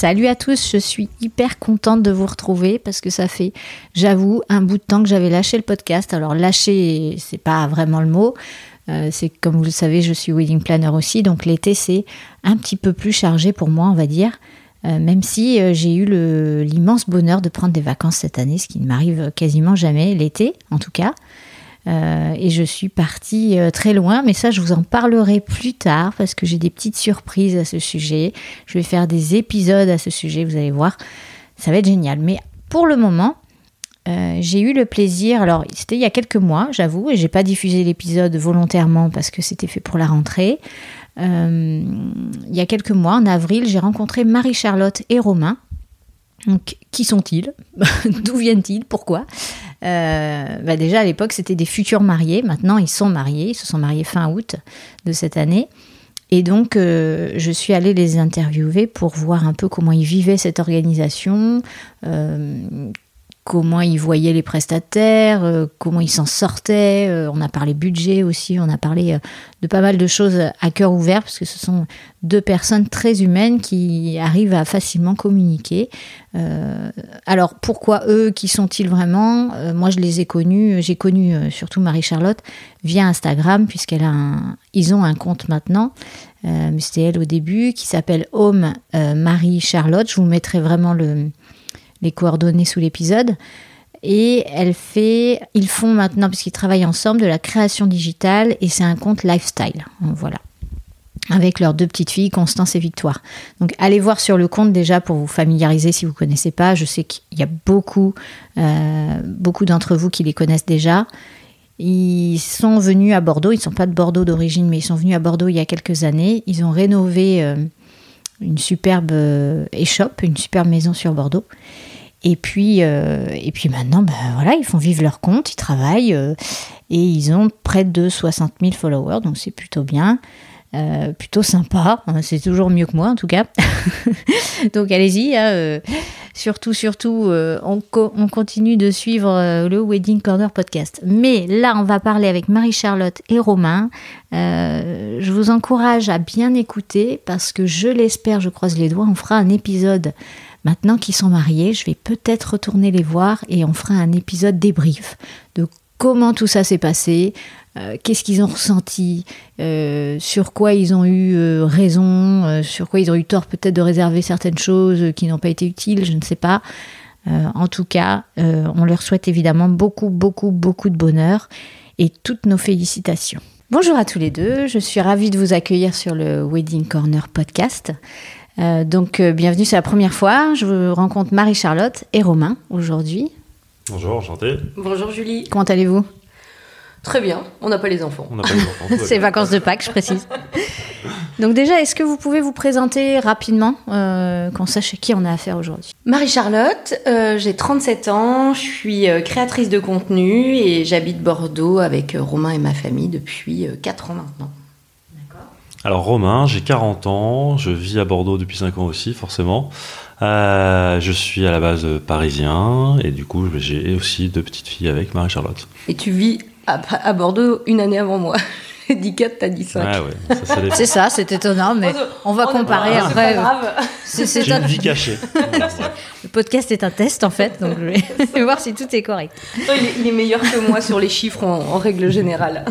Salut à tous, je suis hyper contente de vous retrouver parce que ça fait, j'avoue, un bout de temps que j'avais lâché le podcast. Alors lâcher, c'est pas vraiment le mot. Euh, c'est comme vous le savez, je suis wedding planner aussi, donc l'été c'est un petit peu plus chargé pour moi, on va dire. Euh, même si euh, j'ai eu l'immense bonheur de prendre des vacances cette année, ce qui ne m'arrive quasiment jamais, l'été en tout cas. Euh, et je suis partie très loin, mais ça je vous en parlerai plus tard parce que j'ai des petites surprises à ce sujet. Je vais faire des épisodes à ce sujet, vous allez voir, ça va être génial. Mais pour le moment, j'ai eu le plaisir, alors c'était il y a quelques mois, j'avoue, et j'ai pas diffusé l'épisode volontairement parce que c'était fait pour la rentrée. Euh, il y a quelques mois, en avril, j'ai rencontré Marie-Charlotte et Romain. Donc, qui sont-ils? D'où viennent-ils? Pourquoi? Euh, bah Déjà, à l'époque, c'était des futurs mariés. Maintenant, ils sont mariés. Ils se sont mariés fin août de cette année. Et donc, euh, je suis allée les interviewer pour voir un peu comment ils vivaient cette organisation, comment ils voyaient les prestataires, euh, comment ils s'en sortaient. Euh, on a parlé budget aussi, on a parlé euh, de pas mal de choses à cœur ouvert, parce que ce sont deux personnes très humaines qui arrivent à facilement communiquer. alors pourquoi eux Qui sont-ils vraiment? Moi je les ai connus, j'ai connu surtout Marie-Charlotte via Instagram, puisqu'elle a un, ils ont un compte maintenant. mais c'était elle au début, qui s'appelle Home Marie-Charlotte. Je vous mettrai vraiment le, les coordonnées sous l'épisode. Et elle fait, ils font maintenant, puisqu'ils travaillent ensemble, de la création digitale et c'est un compte lifestyle. Voilà. Avec leurs deux petites filles, Constance et Victoire. Donc allez voir sur le compte déjà pour vous familiariser si vous ne connaissez pas. Je sais qu'il y a beaucoup, euh, beaucoup d'entre vous qui les connaissent déjà. Ils sont venus à Bordeaux, ils ne sont pas de Bordeaux d'origine, mais ils sont venus à Bordeaux il y a quelques années. Ils ont rénové euh, une superbe euh, échoppe, une superbe maison sur Bordeaux. Et puis, euh, et puis maintenant, ben voilà, ils font vivre leur compte, ils travaillent euh, et ils ont près de 60 000 followers, donc c'est plutôt bien. Euh, plutôt sympa, hein, c'est toujours mieux que moi en tout cas. donc allez-y, hein, surtout, surtout, on, on, continue de suivre le Wedding Corner podcast. Mais là, on va parler avec Marie-Charlotte et Romain. je vous encourage à bien écouter parce que je l'espère, je croise les doigts, on fera un épisode Maintenant qu'ils sont mariés, je vais peut-être retourner les voir et on fera un épisode débrief comment tout ça s'est passé, euh, qu'est-ce qu'ils ont ressenti, euh, sur quoi ils ont eu euh, raison, sur quoi ils ont eu tort peut-être de réserver certaines choses qui n'ont pas été utiles, je ne sais pas. en tout cas, on leur souhaite évidemment beaucoup, beaucoup, beaucoup de bonheur et toutes nos félicitations. Bonjour à tous les deux, je suis ravie de vous accueillir sur le Wedding Corner podcast. Donc, bienvenue, c'est la première fois. Je vous rencontre Marie-Charlotte et Romain aujourd'hui. Bonjour, enchanté. Bonjour Julie. Comment allez-vous? Très bien, on n'a pas les enfants. On n'a pas les enfants. c'est vacances de Pâques, je précise. Donc déjà, est-ce que vous pouvez vous présenter rapidement, euh, qu'on sache qui on a affaire aujourd'hui? Marie-Charlotte, j'ai 37 ans, je suis créatrice de contenu et j'habite Bordeaux avec Romain et ma famille depuis 4 ans maintenant. Alors Romain, j'ai 40 ans, je vis à Bordeaux depuis 5 ans aussi forcément. Euh, je suis à la base parisien et du coup j'ai aussi deux petites filles avec Marie-Charlotte. Et tu vis à, Bordeaux une année avant moi. dit 4, t'as dit 5. c'est ça, c'est étonnant, mais on va comparer après. C'est une vie cachée. Le podcast est un test en fait, donc je vais voir si tout est correct. il, est, meilleur que moi sur les chiffres en, règle générale.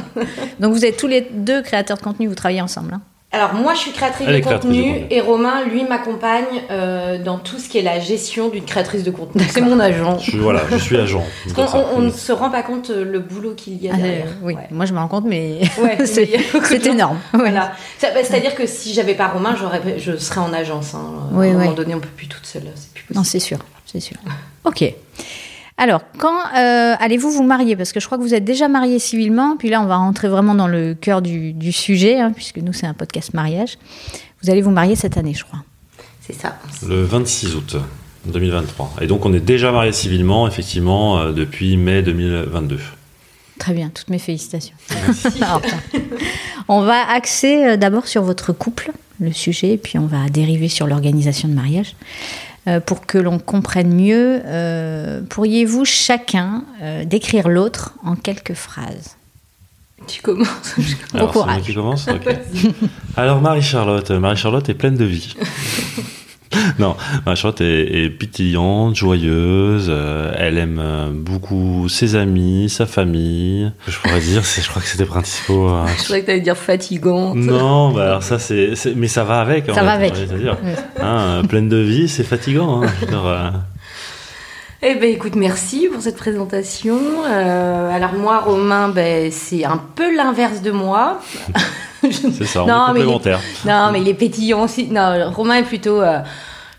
donc vous êtes tous les deux créateurs de contenu, vous travaillez ensemble hein Alors moi je suis créatrice de contenu et Romain lui m'accompagne euh, dans tout ce qui est la gestion d'une créatrice de contenu. C'est mon agent. Je suis, voilà, je suis agent. Parce on, on ne se rend pas compte euh, le boulot qu'il y a Ah, derrière. oui, Ouais. moi je me rends compte, mais Ouais, c'est énorme. Ouais. Voilà. Ça- bah, C'est-à-dire que si j'avais pas Romain, j'aurais, je serais en agence. hein. Oui, à un moment donné, on peut plus toute seule. C'est plus Non, possible. c'est sûr, c'est sûr. Ok. Alors, quand euh, allez-vous vous marier? Parce que je crois que vous êtes déjà marié civilement, puis là, on va rentrer vraiment dans le cœur du, du sujet, hein, puisque nous, c'est un podcast mariage. Vous allez vous marier cette année, je crois. C'est ça. Le 26 août 2023. Et donc on est déjà marié civilement, effectivement, euh, depuis mai 2022. Très bien, toutes mes félicitations. On va axer euh, d'abord sur votre couple, le sujet, puis on va dériver sur l'organisation de mariage. Euh, pour que l'on comprenne mieux, euh, pourriez-vous chacun euh, décrire l'autre en quelques phrases? Tu commences. Alors, c'est moi courage. qui commence. Alors Marie-Charlotte, Marie-Charlotte est pleine de vie. non, Marie-Charlotte est, est pétillante, joyeuse, euh, elle aime euh, beaucoup ses amis, sa famille. Je pourrais dire, c'est, je crois que c'était principaux. euh, Je croyais que t'allais dire fatigante. non, bah alors ça c'est, c'est- mais ça va avec. en Ça fait, va avec. dire. Hein, euh, pleine de vie, c'est fatigant. hein. Dire, euh, Eh ben écoute, merci pour cette présentation. Euh, alors moi, Romain, ben, c'est un peu l'inverse de moi. C'est ça, on Non, est mais il est- complémentaires. Non, mais il est pétillant aussi. Non, Romain est plutôt, euh,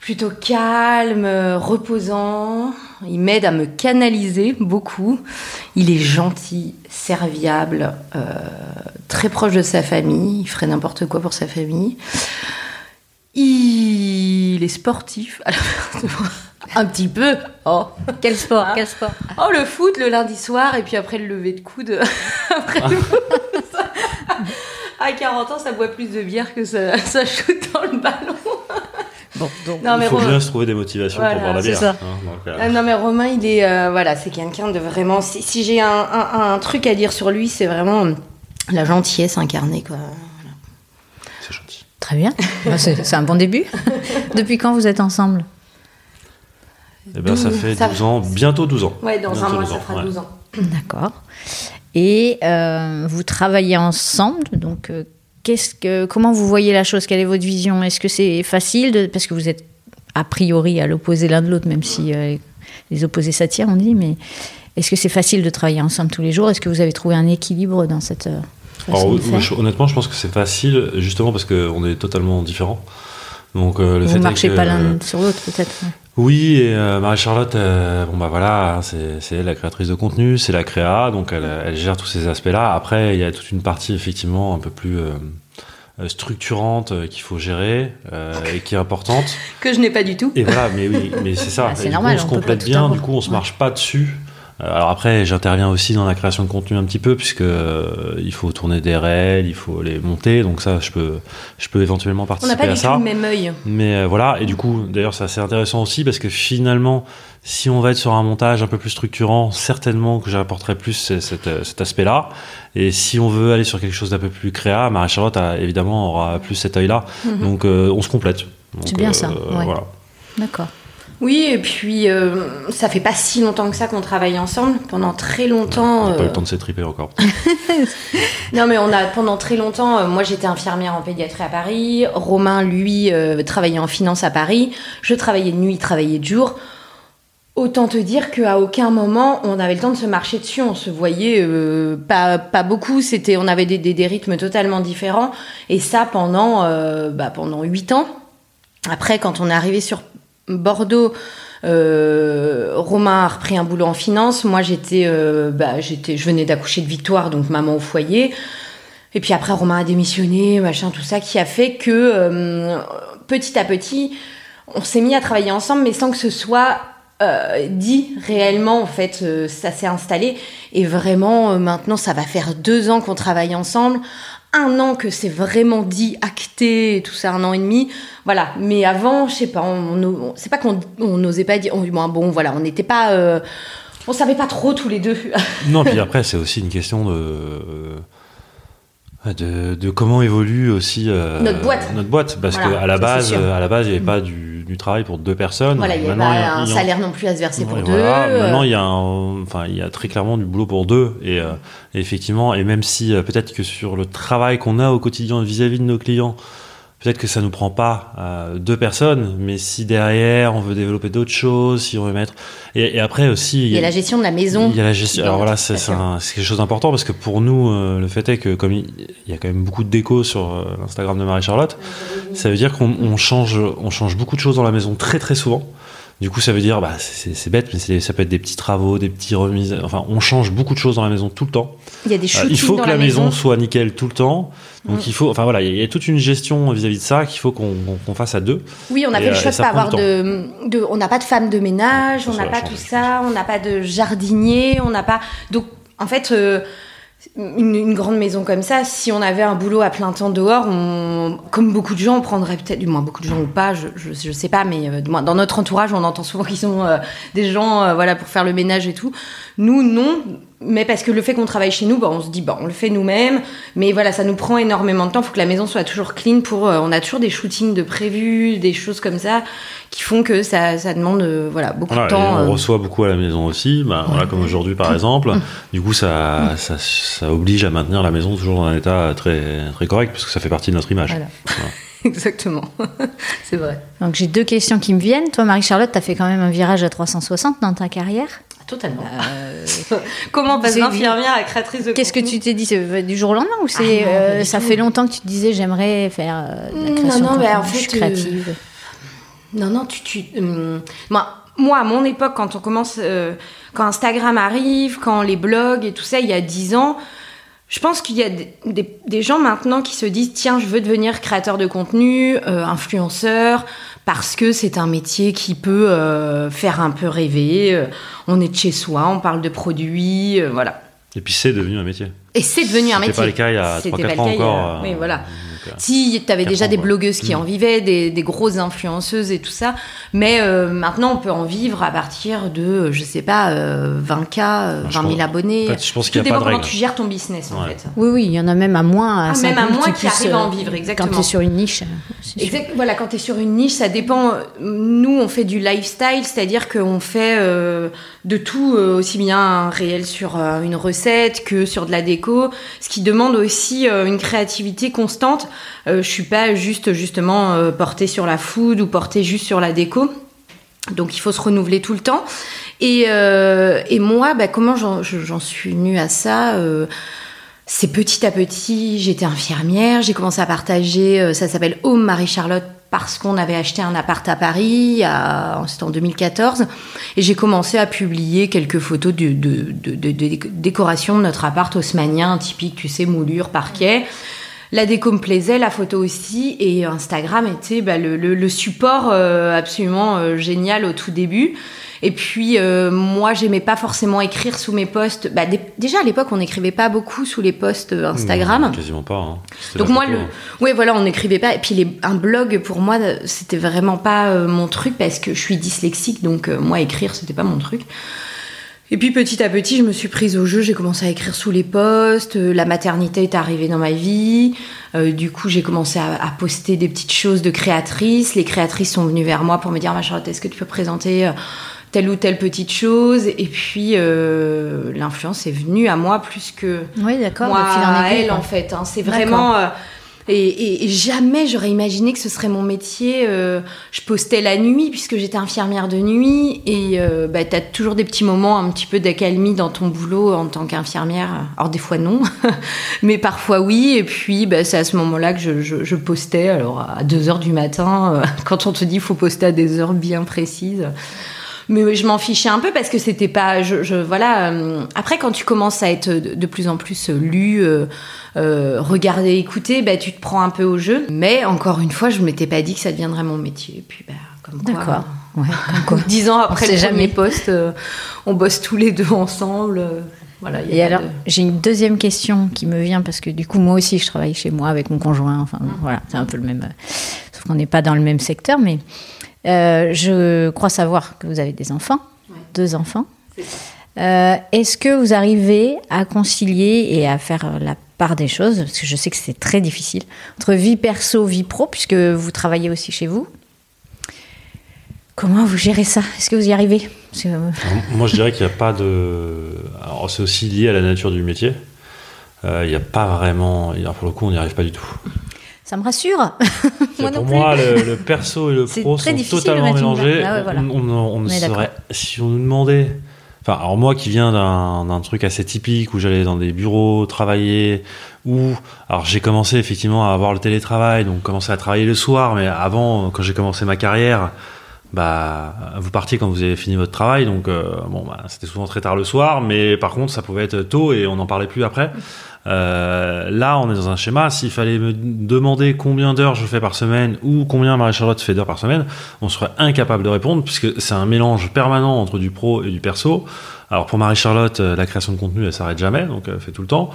plutôt calme, euh, reposant. Il m'aide à me canaliser beaucoup. Il est gentil, serviable, euh, très proche de sa famille. Il ferait n'importe quoi pour sa famille. Il est sportif. à l'inverse de moi. Un petit peu. Oh. Quel sport Ah. Quel sport? Oh, le foot le lundi soir et puis après le lever de coude. après le À 40 ans, ça boit plus de bière que ça, ça shoot dans le ballon. Bon, donc. Non, mais Il faut Romain- bien se trouver des motivations Voilà, pour boire la c'est bière. ça. hein, donc, euh, Ah non mais Romain il est euh, voilà c'est quelqu'un de vraiment si, si j'ai un, un- un truc à dire sur lui c'est vraiment euh, la gentillesse incarnée quoi. c'est gentil. Très bien. Bah, c'est un bon début. Depuis quand vous êtes ensemble? Eh ben, ça Douze- fait ça- 12 ans, bientôt 12 ans. Ouais dans un mois 12 ça ans, fera ouais. 12 ans. D'accord. Et euh, vous travaillez ensemble, donc euh, qu'est-ce que, comment vous voyez la chose? Quelle est votre vision? Est-ce que c'est facile de, parce que vous êtes a priori à l'opposé l'un de l'autre, même si euh, les opposés s'attirent, on dit, mais est-ce que c'est facile de travailler ensemble tous les jours? Est-ce que vous avez trouvé un équilibre dans cette euh, Alors, honnêtement, je pense que c'est facile, justement parce qu'on est totalement différents. Donc, euh, le Vous fait ne marchez que- pas l'un sur l'autre, peut-être. Oui, et euh, Marie-Charlotte, euh, bon bah voilà, hein, c'est la créatrice de contenu, c'est la créa, donc elle, elle gère tous ces aspects-là. Après, il y a toute une partie effectivement un peu plus euh, euh, structurante euh, qu'il faut gérer euh, et qui est importante. Que je n'ai pas du tout. Et voilà, mais oui, mais c'est ça. Ah, c'est normal, coup, on on se complète bien, du coup, on se Ouais. marche pas dessus. Euh, Alors après, j'interviens aussi dans la création de contenu un petit peu, puisque euh, il faut tourner des réels, il faut les monter, donc ça, je peux, je peux éventuellement On participer n'a pas à du ça. tout le même œil. Mais euh, voilà, et du coup, d'ailleurs, c'est assez intéressant aussi parce que finalement, si on va être sur un montage un peu plus structurant, certainement que j'apporterai plus ce- cet, cet aspect-là. Et si on veut aller sur quelque chose d'un peu plus créa, Marie-Charlotte, a- évidemment, aura plus cet œil-là. Mhm. Donc, euh, on se complète. C'est bien ça, ouais. Voilà. D'accord. Oui et puis euh, ça fait pas si longtemps que ça qu'on travaille ensemble. Pendant très longtemps. On n'a pas eu euh, le temps de s'étriper encore. Non, mais on a pendant très longtemps. euh, moi, j'étais infirmière en pédiatrie à Paris. Romain, lui, travaillait en finance à Paris. Je travaillais de nuit, il travaillait de jour. Autant te dire qu'à aucun moment on avait le temps de se marcher dessus. On se voyait euh, pas, pas beaucoup. C'était, on avait des, des, des rythmes totalement différents. Et ça pendant, euh, bah, pendant 8 ans. Après, quand on est arrivé sur Bordeaux, euh, Romain a repris un boulot en finance. Moi, j'étais, euh, bah, j'étais, je venais d'accoucher de Victoire, donc maman au foyer. Et puis après, Romain a démissionné, machin, tout ça, qui a fait que euh, petit à petit, on s'est mis à travailler ensemble, mais sans que ce soit dit réellement. En fait, ça s'est installé. Et vraiment, maintenant, ça va faire deux ans qu'on travaille ensemble. Un an que c'est vraiment dit, acté, tout ça, un an et demi. Voilà. Mais avant, je sais pas, on, c'est pas qu'on on n'osait pas dire. on- bon, bon, voilà, on n'était pas. euh, on savait pas trop tous les deux. non, puis après, c'est aussi une question de. De, de comment évolue aussi euh, Notre boîte. notre boîte parce Voilà, que à la base à la base il n'y avait pas du du travail pour deux personnes. Voilà, il n'y a Maintenant, pas a- un salaire non plus à se verser pour deux. voilà. euh, Maintenant, il y a, un- enfin, il y a très clairement du boulot pour deux. Et, euh, et effectivement, et même si euh, peut-être que sur le travail qu'on a au quotidien vis-à-vis de nos clients, peut-être que ça nous prend pas euh, deux personnes, mais si derrière on veut développer d'autres choses, si on veut mettre. Et, et après aussi, il y a la gestion de la maison. il y a la gestion. Alors voilà, c'est quelque chose d'important parce que pour nous, euh, le fait est que comme il il y a quand même beaucoup de déco sur euh, l'Instagram de Marie-Charlotte, ça veut dire qu'on on change, on change beaucoup de choses dans la maison très très souvent. Du coup, ça veut dire, bah, c'est bête, mais ça peut être des petits travaux, des petits remises. Enfin, on change beaucoup de choses dans la maison tout le temps. Il y a des Euh, il faut dans que la, maison, maison. soit nickel tout le temps. Donc Mm. il faut, enfin voilà, il y, a- toute une gestion vis-à-vis de ça qu'il faut qu'on fasse à deux. Oui, on a Et, fait le choix et de ça pas prend avoir de, de- on n'a pas de femme de ménage, on n'a pas tout ça, on n'a pas de jardinier, on n'a pas. Donc, en fait, euh, une, grande maison comme ça, si on avait un boulot à plein temps dehors, comme beaucoup de gens, on prendrait peut-être, du moins beaucoup de gens ou pas, je, je, sais pas, mais euh, dans notre entourage, on entend souvent qu'ils sont euh, des gens, euh, voilà, pour faire le ménage et tout. Nous, non. Mais parce que le fait qu'on travaille chez nous, bah, on se dit, bah, on le fait nous-mêmes. Mais voilà, ça nous prend énormément de temps. Il faut que la maison soit toujours clean pour. euh, on a toujours des shootings de prévus, des choses comme ça, qui font que ça, ça demande euh, voilà, beaucoup Voilà, de temps. on euh. reçoit beaucoup à la maison aussi, bah, voilà, comme aujourd'hui par exemple. Du coup, ça, ça, ça oblige à maintenir la maison toujours dans un état très, très correct, parce que ça fait partie de notre image. Voilà. Voilà. Exactement. c'est vrai. Donc j'ai deux questions qui me viennent. Toi, Marie-Charlotte, tu as fait quand même un virage à 360 dans ta carrière. Totalement. Euh, Comment on passe d'infirmière à créatrice de Qu'est-ce que tu t'es dit c'est du jour au lendemain ou c'est Ah non, euh, ça fait longtemps que tu te disais j'aimerais faire euh, de la Non, création non, de mais en contenu, je suis fait, euh, créative. Non, non, tu. tu hum, moi, moi, à mon époque, quand on commence. euh, quand Instagram arrive, quand les blogs et tout ça, il y a 10 ans, je pense qu'il y a des, des- des gens maintenant qui se disent tiens, je veux devenir créateur de contenu, euh, influenceur, parce que c'est un métier qui peut euh, faire un peu rêver. euh, on est de chez soi, on parle de produits, euh, voilà. Et puis c'est devenu un métier. Et c'est devenu un métier. C'était pas le cas il y a C'était 3-4 pas le ans a- encore. Oui, voilà. Donc, Si, tu avais déjà des blogueuses qui Mm. en vivaient, des, des grosses influenceuses et tout ça. Mais euh, maintenant, on peut en vivre à partir de, je sais pas, euh, 20K, euh, je 20 000 pense- abonnés. en fait, je pense qu'il y a dépend pas de comment règle. tu gères ton business, en Ouais. fait. Oui, oui, il y en a même à moins. À Ah, même à 50 moins qui arrivent à en euh, vivre, Quand exactement. tu es sur une niche. euh, sûr. Exact, voilà, quand tu es sur une niche, ça dépend. Nous, on fait du lifestyle, c'est-à-dire qu'on fait euh, de tout, euh, aussi bien un réel sur euh, une recette que sur de la déco, ce qui demande aussi euh, une créativité constante. Euh, je suis pas juste justement euh, portée sur la food ou portée juste sur la déco. Donc il faut se renouveler tout le temps. Et, euh, moi, bah, comment j'en je- j'en suis venue à ça c'est petit à petit, j'étais infirmière, j'ai commencé à partager, ça s'appelle Home Marie-Charlotte parce qu'on avait acheté un appart à Paris, c'était en 2014, et j'ai commencé à publier quelques photos de- de décoration de notre appart haussmanien, typique, tu sais, moulure, parquet. La déco me plaisait, la photo aussi, et Instagram était bah, le, le- le support euh, absolument euh, génial au tout début. Et puis euh, moi, j'aimais pas forcément écrire sous mes posts. Bah, dé- déjà à l'époque, on n'écrivait pas beaucoup sous les posts Instagram. non, Quasiment pas. hein. Donc moi, photo, le, hein. ouais, voilà, on n'écrivait pas. Et puis les, un blog pour moi, c'était vraiment pas mon truc parce que je suis dyslexique, donc moi écrire, c'était pas mon truc. Et puis petit à petit, je me suis prise au jeu. J'ai commencé à écrire sous les posts. euh, La maternité est arrivée dans ma vie. Euh, du coup, j'ai commencé à, à poster des petites choses de créatrices. Les créatrices sont venues vers moi pour me dire, ma Charlotte, est-ce que tu peux présenter euh, telle ou telle petite chose? Et puis euh, l'influence est venue à moi plus que Oui, moi de fil en à aiguille, elle quoi. en fait. hein. C'est vraiment. Et, jamais j'aurais imaginé que ce serait mon métier. euh, je postais la nuit puisque j'étais infirmière de nuit et euh, bah, t'as toujours des petits moments un petit peu d'accalmie dans ton boulot en tant qu'infirmière. Alors des fois non, mais parfois oui. Et puis bah, c'est à ce moment-là que je, postais. Alors à 2 heures du matin, euh, quand on te dit faut poster à des heures bien précises. Mais je m'en fichais un peu parce que c'était pas. Je, voilà. euh, après, quand tu commences à être de, plus en plus lu, euh, euh, regardé, écouté, bah, tu te prends un peu au jeu. Mais encore une fois, je m'étais pas dit que ça deviendrait mon métier. Et puis, bah, comme quoi. D'accord. Ouais, comme quoi. Dix ans après On le jamais. poste, euh, on bosse tous les deux ensemble. euh, voilà. il y a Et alors, de- j'ai une deuxième question qui me vient parce que du coup, moi aussi, je travaille chez moi avec mon conjoint. Enfin, Mm. voilà, c'est un peu le même. euh, Sauf qu'on n'est pas dans le même secteur, mais euh, je crois savoir que vous avez des enfants, Ouais. deux enfants. Euh, Est-ce que vous arrivez à concilier et à faire la part des choses Parce que je sais que c'est très difficile entre vie perso, vie pro, puisque vous travaillez aussi chez vous. Comment vous gérez ça? Est-ce que vous y arrivez? Moi, je dirais qu'il n'y a pas de. Alors, c'est aussi lié à la nature du métier. Il n'y a pas vraiment. pour le coup, on n'y arrive pas du tout. Ça me rassure. moi pour moi, le, perso et le pro sont totalement mélangés. Ah on, serait, si on nous demandait. Enfin, alors moi qui viens d'un truc assez typique où j'allais dans des bureaux travailler, où alors j'ai commencé effectivement à avoir le télétravail, donc commencer à travailler le soir, mais avant, quand j'ai commencé ma carrière, bah vous partiez quand vous avez fini votre travail, donc euh, bon, bah, c'était souvent très tard le soir, mais par contre ça pouvait être tôt et on n'en parlait plus après. Euh, là, on est dans un schéma. S'il fallait me demander combien d'heures je fais par semaine ou combien Marie-Charlotte fait d'heures par semaine, on serait incapable de répondre puisque c'est un mélange permanent entre du pro et du perso. Alors pour Marie-Charlotte, euh, la création de contenu, elle s'arrête jamais, donc elle fait tout le temps.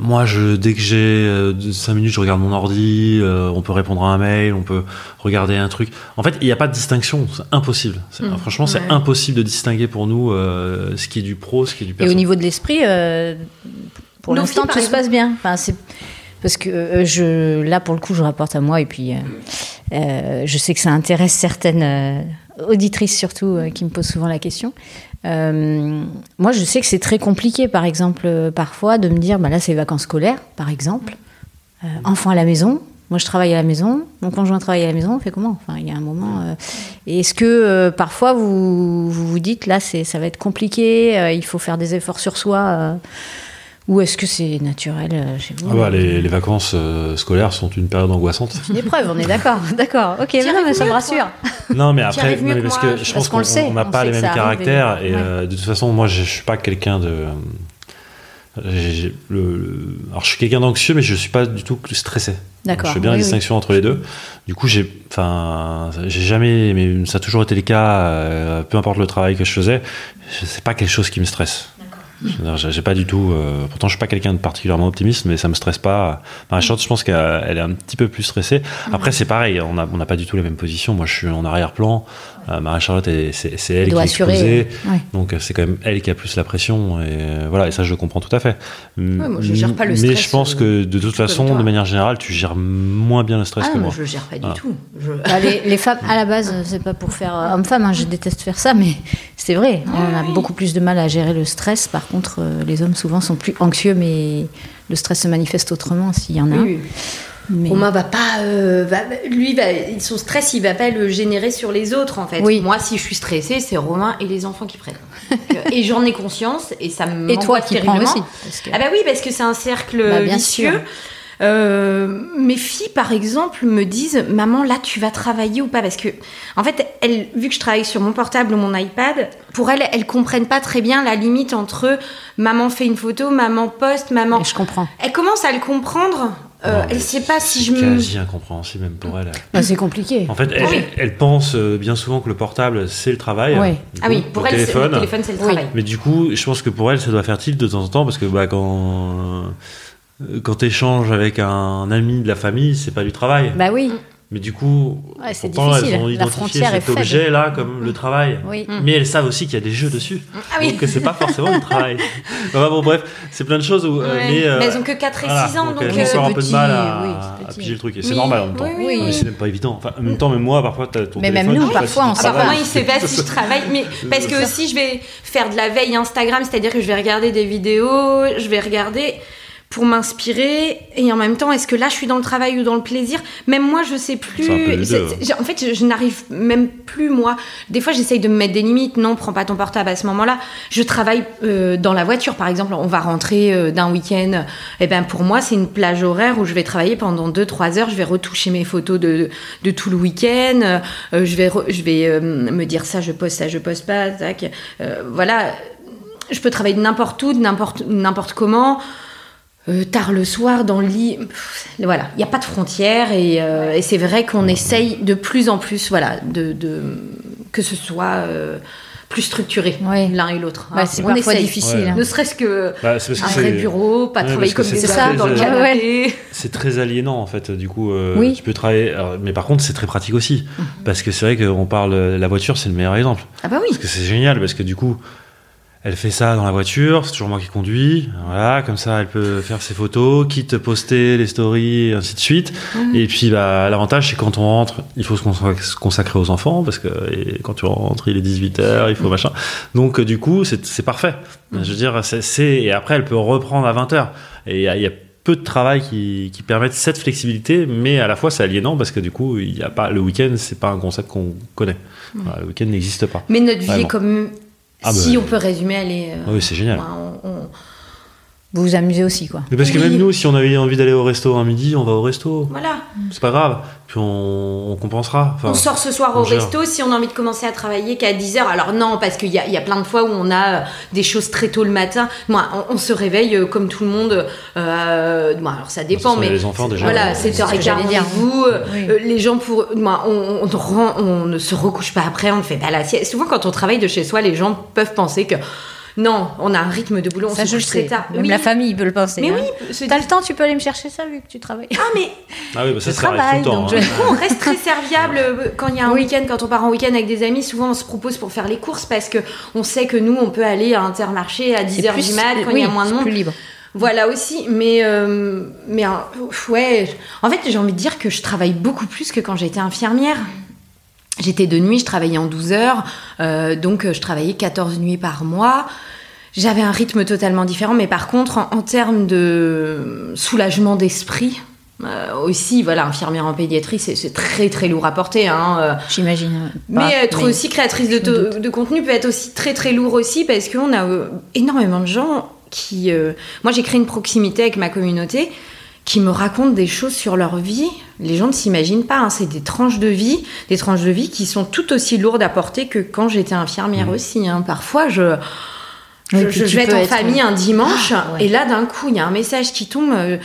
Moi, je, dès que j'ai 5 euh, minutes, je regarde mon ordi, on peut répondre à un mail, on peut regarder un truc. En fait, il n'y a pas de distinction, c'est impossible. Mmh. franchement, c'est impossible de distinguer pour nous ce qui est du pro, ce qui est du perso. Et au niveau de l'esprit, pour l'instant, tout se passe bien. Enfin, c'est parce que euh, je, là, pour le coup, je rapporte à moi et puis euh, euh, je sais que ça intéresse certaines auditrices surtout qui me posent souvent la question. Moi, je sais que c'est très compliqué, par exemple, parfois, de me dire, bah là, c'est vacances scolaires, par exemple, enfant à la maison. Moi, je travaille à la maison. Mon conjoint travaille à la maison. On fait comment? Enfin, il y a un moment. Est-ce que parfois vous, vous, vous dites là, ça va être compliqué. il faut faire des efforts sur soi. Ou est-ce que c'est naturel euh, chez vous ah bah, les, les, vacances euh, scolaires sont une période angoissante. C'est une épreuve, on est d'accord. D'accord, ok, non, mais ça me rassure. Non, mais après, parce que je pense qu'on n'a pas les mêmes caractères. Et euh, de toute façon, moi, je ne suis pas quelqu'un de. le, alors, je suis quelqu'un d'anxieux, mais je ne suis pas du tout stressé. D'accord. Je fais bien la distinction entre les deux. Du coup, j'ai, enfin, j'ai jamais, mais ça a toujours été le cas, peu importe le travail que je faisais, c'est pas quelque chose qui me stresse. J'ai pas du tout. Euh, pourtant, je suis pas quelqu'un de particulièrement optimiste, mais ça me stresse pas. Marie Charlotte, je pense qu'elle est un petit peu plus stressée. Après, c'est pareil, on n'a on a pas du tout les mêmes positions. Moi, je suis en arrière-plan. Euh, Marie-Charlotte, c'est elle qui est exposée. Donc, c'est quand même elle qui a plus la pression. Et euh, voilà, et ça, je le comprends tout à fait. moi, je gère pas le stress. Mais je pense que de toute façon, de manière générale, tu gères moins bien le stress ah, que moi. moi. Je le gère pas du tout. Bah, les, femmes, à la base, c'est pas pour faire homme-femme, hein, je déteste faire ça, mais c'est vrai. on a beaucoup plus de mal à gérer le stress. Par contre, les hommes, souvent, sont plus anxieux, mais le stress se manifeste autrement s'il y en a. Oui. Mais... Romain va pas, euh, lui, va, son stress, il va pas le générer sur les autres en fait. Oui. Moi, si je suis stressée, c'est Romain et les enfants qui prennent. et j'en ai conscience et ça me. Et toi qui prends aussi. Ah bah oui, parce que c'est un cercle bah, vicieux. Euh, mes filles, par exemple, me disent Maman, là, tu vas travailler ou pas? Parce que, en fait, elles, vu que je travaille sur mon portable ou mon iPad, pour elles, elles comprennent pas très bien la limite entre maman fait une photo, maman poste, maman. je comprends. Elles commencent à le comprendre euh, elle sait pas si je me. C'est quasi incompréhensible même pour elle. Bah, c'est compliqué. En fait, elle, pense euh, bien souvent que le portable c'est le travail. Oui. ah oui, pour elle, téléphone, le téléphone c'est le travail. Mais du coup, je pense que pour elle, ça doit faire tilt de temps en temps parce que bah, quand euh, quand tu échanges avec un ami de la famille, c'est pas du travail. Bah oui. Mais du coup, c'est pourtant, elles ont identifié cet objet-là comme le travail. Oui. Mais elles savent aussi qu'il y a des jeux dessus. Ah oui. Donc que c'est pas forcément du travail. bon, bref, c'est plein de choses où. Euh, mais, euh, mais, elles ont que 4 et 6 ans. Donc, elles ont encore un peu de mal à, à piger le truc. Et c'est normal en même temps. Oui, mais c'est même pas évident. Enfin, en même temps, même moi, parfois, tu as ton Mais même nous, parfois, on sait pas. il sait pas si je travaille. Mais parce que aussi, je vais faire de la veille Instagram, c'est-à-dire que je vais regarder des vidéos, je vais regarder pour m'inspirer et en même temps est-ce que là je suis dans le travail ou dans le plaisir? Même moi je sais plus. En fait je, n'arrive même plus moi. Des fois j'essaye de me mettre des limites. Non prends pas ton portable à ce moment-là. Je travaille euh, dans la voiture par exemple. On va rentrer euh, d'un week-end. Et eh ben pour moi c'est une plage horaire où je vais travailler pendant 2-3 heures. Je vais retoucher mes photos de, de tout le week-end. Euh, je vais je vais me dire ça je poste ça je poste pas. Tac. Voilà. Je peux travailler de n'importe où de n'importe n'importe comment euh, tard le soir dans le lit. voilà, il n'y a pas de frontières euh, et, c'est vrai qu'on essaye de plus en plus, voilà, de, que ce soit euh, plus structuré l'un et l'autre. Bah, c'est parfois difficile. Hein. Ne serait-ce que bah, un vrai bureau, pas travailler comme des ça dans le canapé. C'est très aliénant en fait. Du coup, tu peux travailler. mais par contre, c'est très pratique aussi mhm. parce que c'est vrai qu'on parle la voiture, c'est le meilleur exemple. Ah bah oui. Parce que c'est génial parce que du coup elle fait ça dans la voiture, c'est toujours moi qui conduis. Voilà, comme ça, elle peut faire ses photos, quitte poster les stories, et ainsi de suite. Mhm. Et puis, bah, l'avantage, c'est quand on rentre, il faut se consac- se consacrer aux enfants, parce que et quand tu rentres, il est 18h, il faut machin. Donc, euh, du coup, c'est parfait. Je veux dire, c'est-. Et après, elle peut reprendre à 20h. Et il y, a- il y a peu de travail qui, qui permettent cette flexibilité, mais à la fois, c'est aliénant, parce que du coup, il y a pas, le week-end, c'est pas un concept qu'on connaît. Voilà, le week-end n'existe pas. Mais notre vie Vraiment. est comme. Ah si bah, on peut résumer, elle est. euh, Oui, c'est génial. enfin, on- on- Vous vous amusez aussi, quoi. Mais parce que Oui. même nous, si on avait envie d'aller au resto un midi, on va au resto. Voilà. C'est pas grave. Puis on, on compensera. Enfin, on sort ce soir au gère. resto si on a envie de commencer à travailler qu'à 10h. Alors non, parce qu'il y a, il y a plein de fois où on a euh, des choses très tôt le matin. Moi, on, on se réveille euh, comme tout le monde. Euh, bon, alors ça dépend, ce sont mais les enfants, déjà. voilà, C'est ce que 7h15 j'allais dire. vous Oui. euh, les gens pour moi, on, on, rend- on ne se recouche pas après, on ne fait pas la sieste. Souvent, quand on travaille de chez soi, les gens peuvent penser que non, on a un rythme de boulot, on Ça, se couche très sais. tard. Même Oui. la famille peut le penser. Mais hein. oui, T'as le temps, tu peux aller me chercher ça vu que tu travailles. Ah mais Ah oui, bah ça, Je ça travaille, tout le temps. donc hein. je- on reste très serviable euh, quand il y a un Oui. week-end, quand on part en week-end avec des amis. Souvent, on se propose pour faire les courses parce que on sait que nous, on peut aller à Intermarché à 10h plus- du mat quand oui, il y a moins de monde. plus libre. Voilà aussi, mais euh, mais euh, ouais. En fait, j'ai envie de dire que je travaille beaucoup plus que quand j'étais infirmière. J'étais de nuit, je travaillais en 12 heures, euh, donc euh, je travaillais 14 nuits par mois. J'avais un rythme totalement différent, mais par contre, en, en termes de soulagement d'esprit, euh, aussi, voilà, infirmière en pédiatrie, c'est très très lourd à porter. Hein, euh, J'imagine. euh, mais pas, être mais- aussi créatrice de, de contenu peut être aussi très très lourd aussi parce qu'on a euh, énormément de gens qui... euh, moi j'ai créé une proximité avec ma communauté qui me racontent des choses sur leur vie. Les gens ne s'imaginent pas, hein, c'est des tranches de vie, des tranches de vie qui sont tout aussi lourdes à porter que quand j'étais infirmière aussi. hein. Parfois je... Je, vais être en être- famille un dimanche Ah, ouais. et là d'un coup il y a un message qui tombe. euh,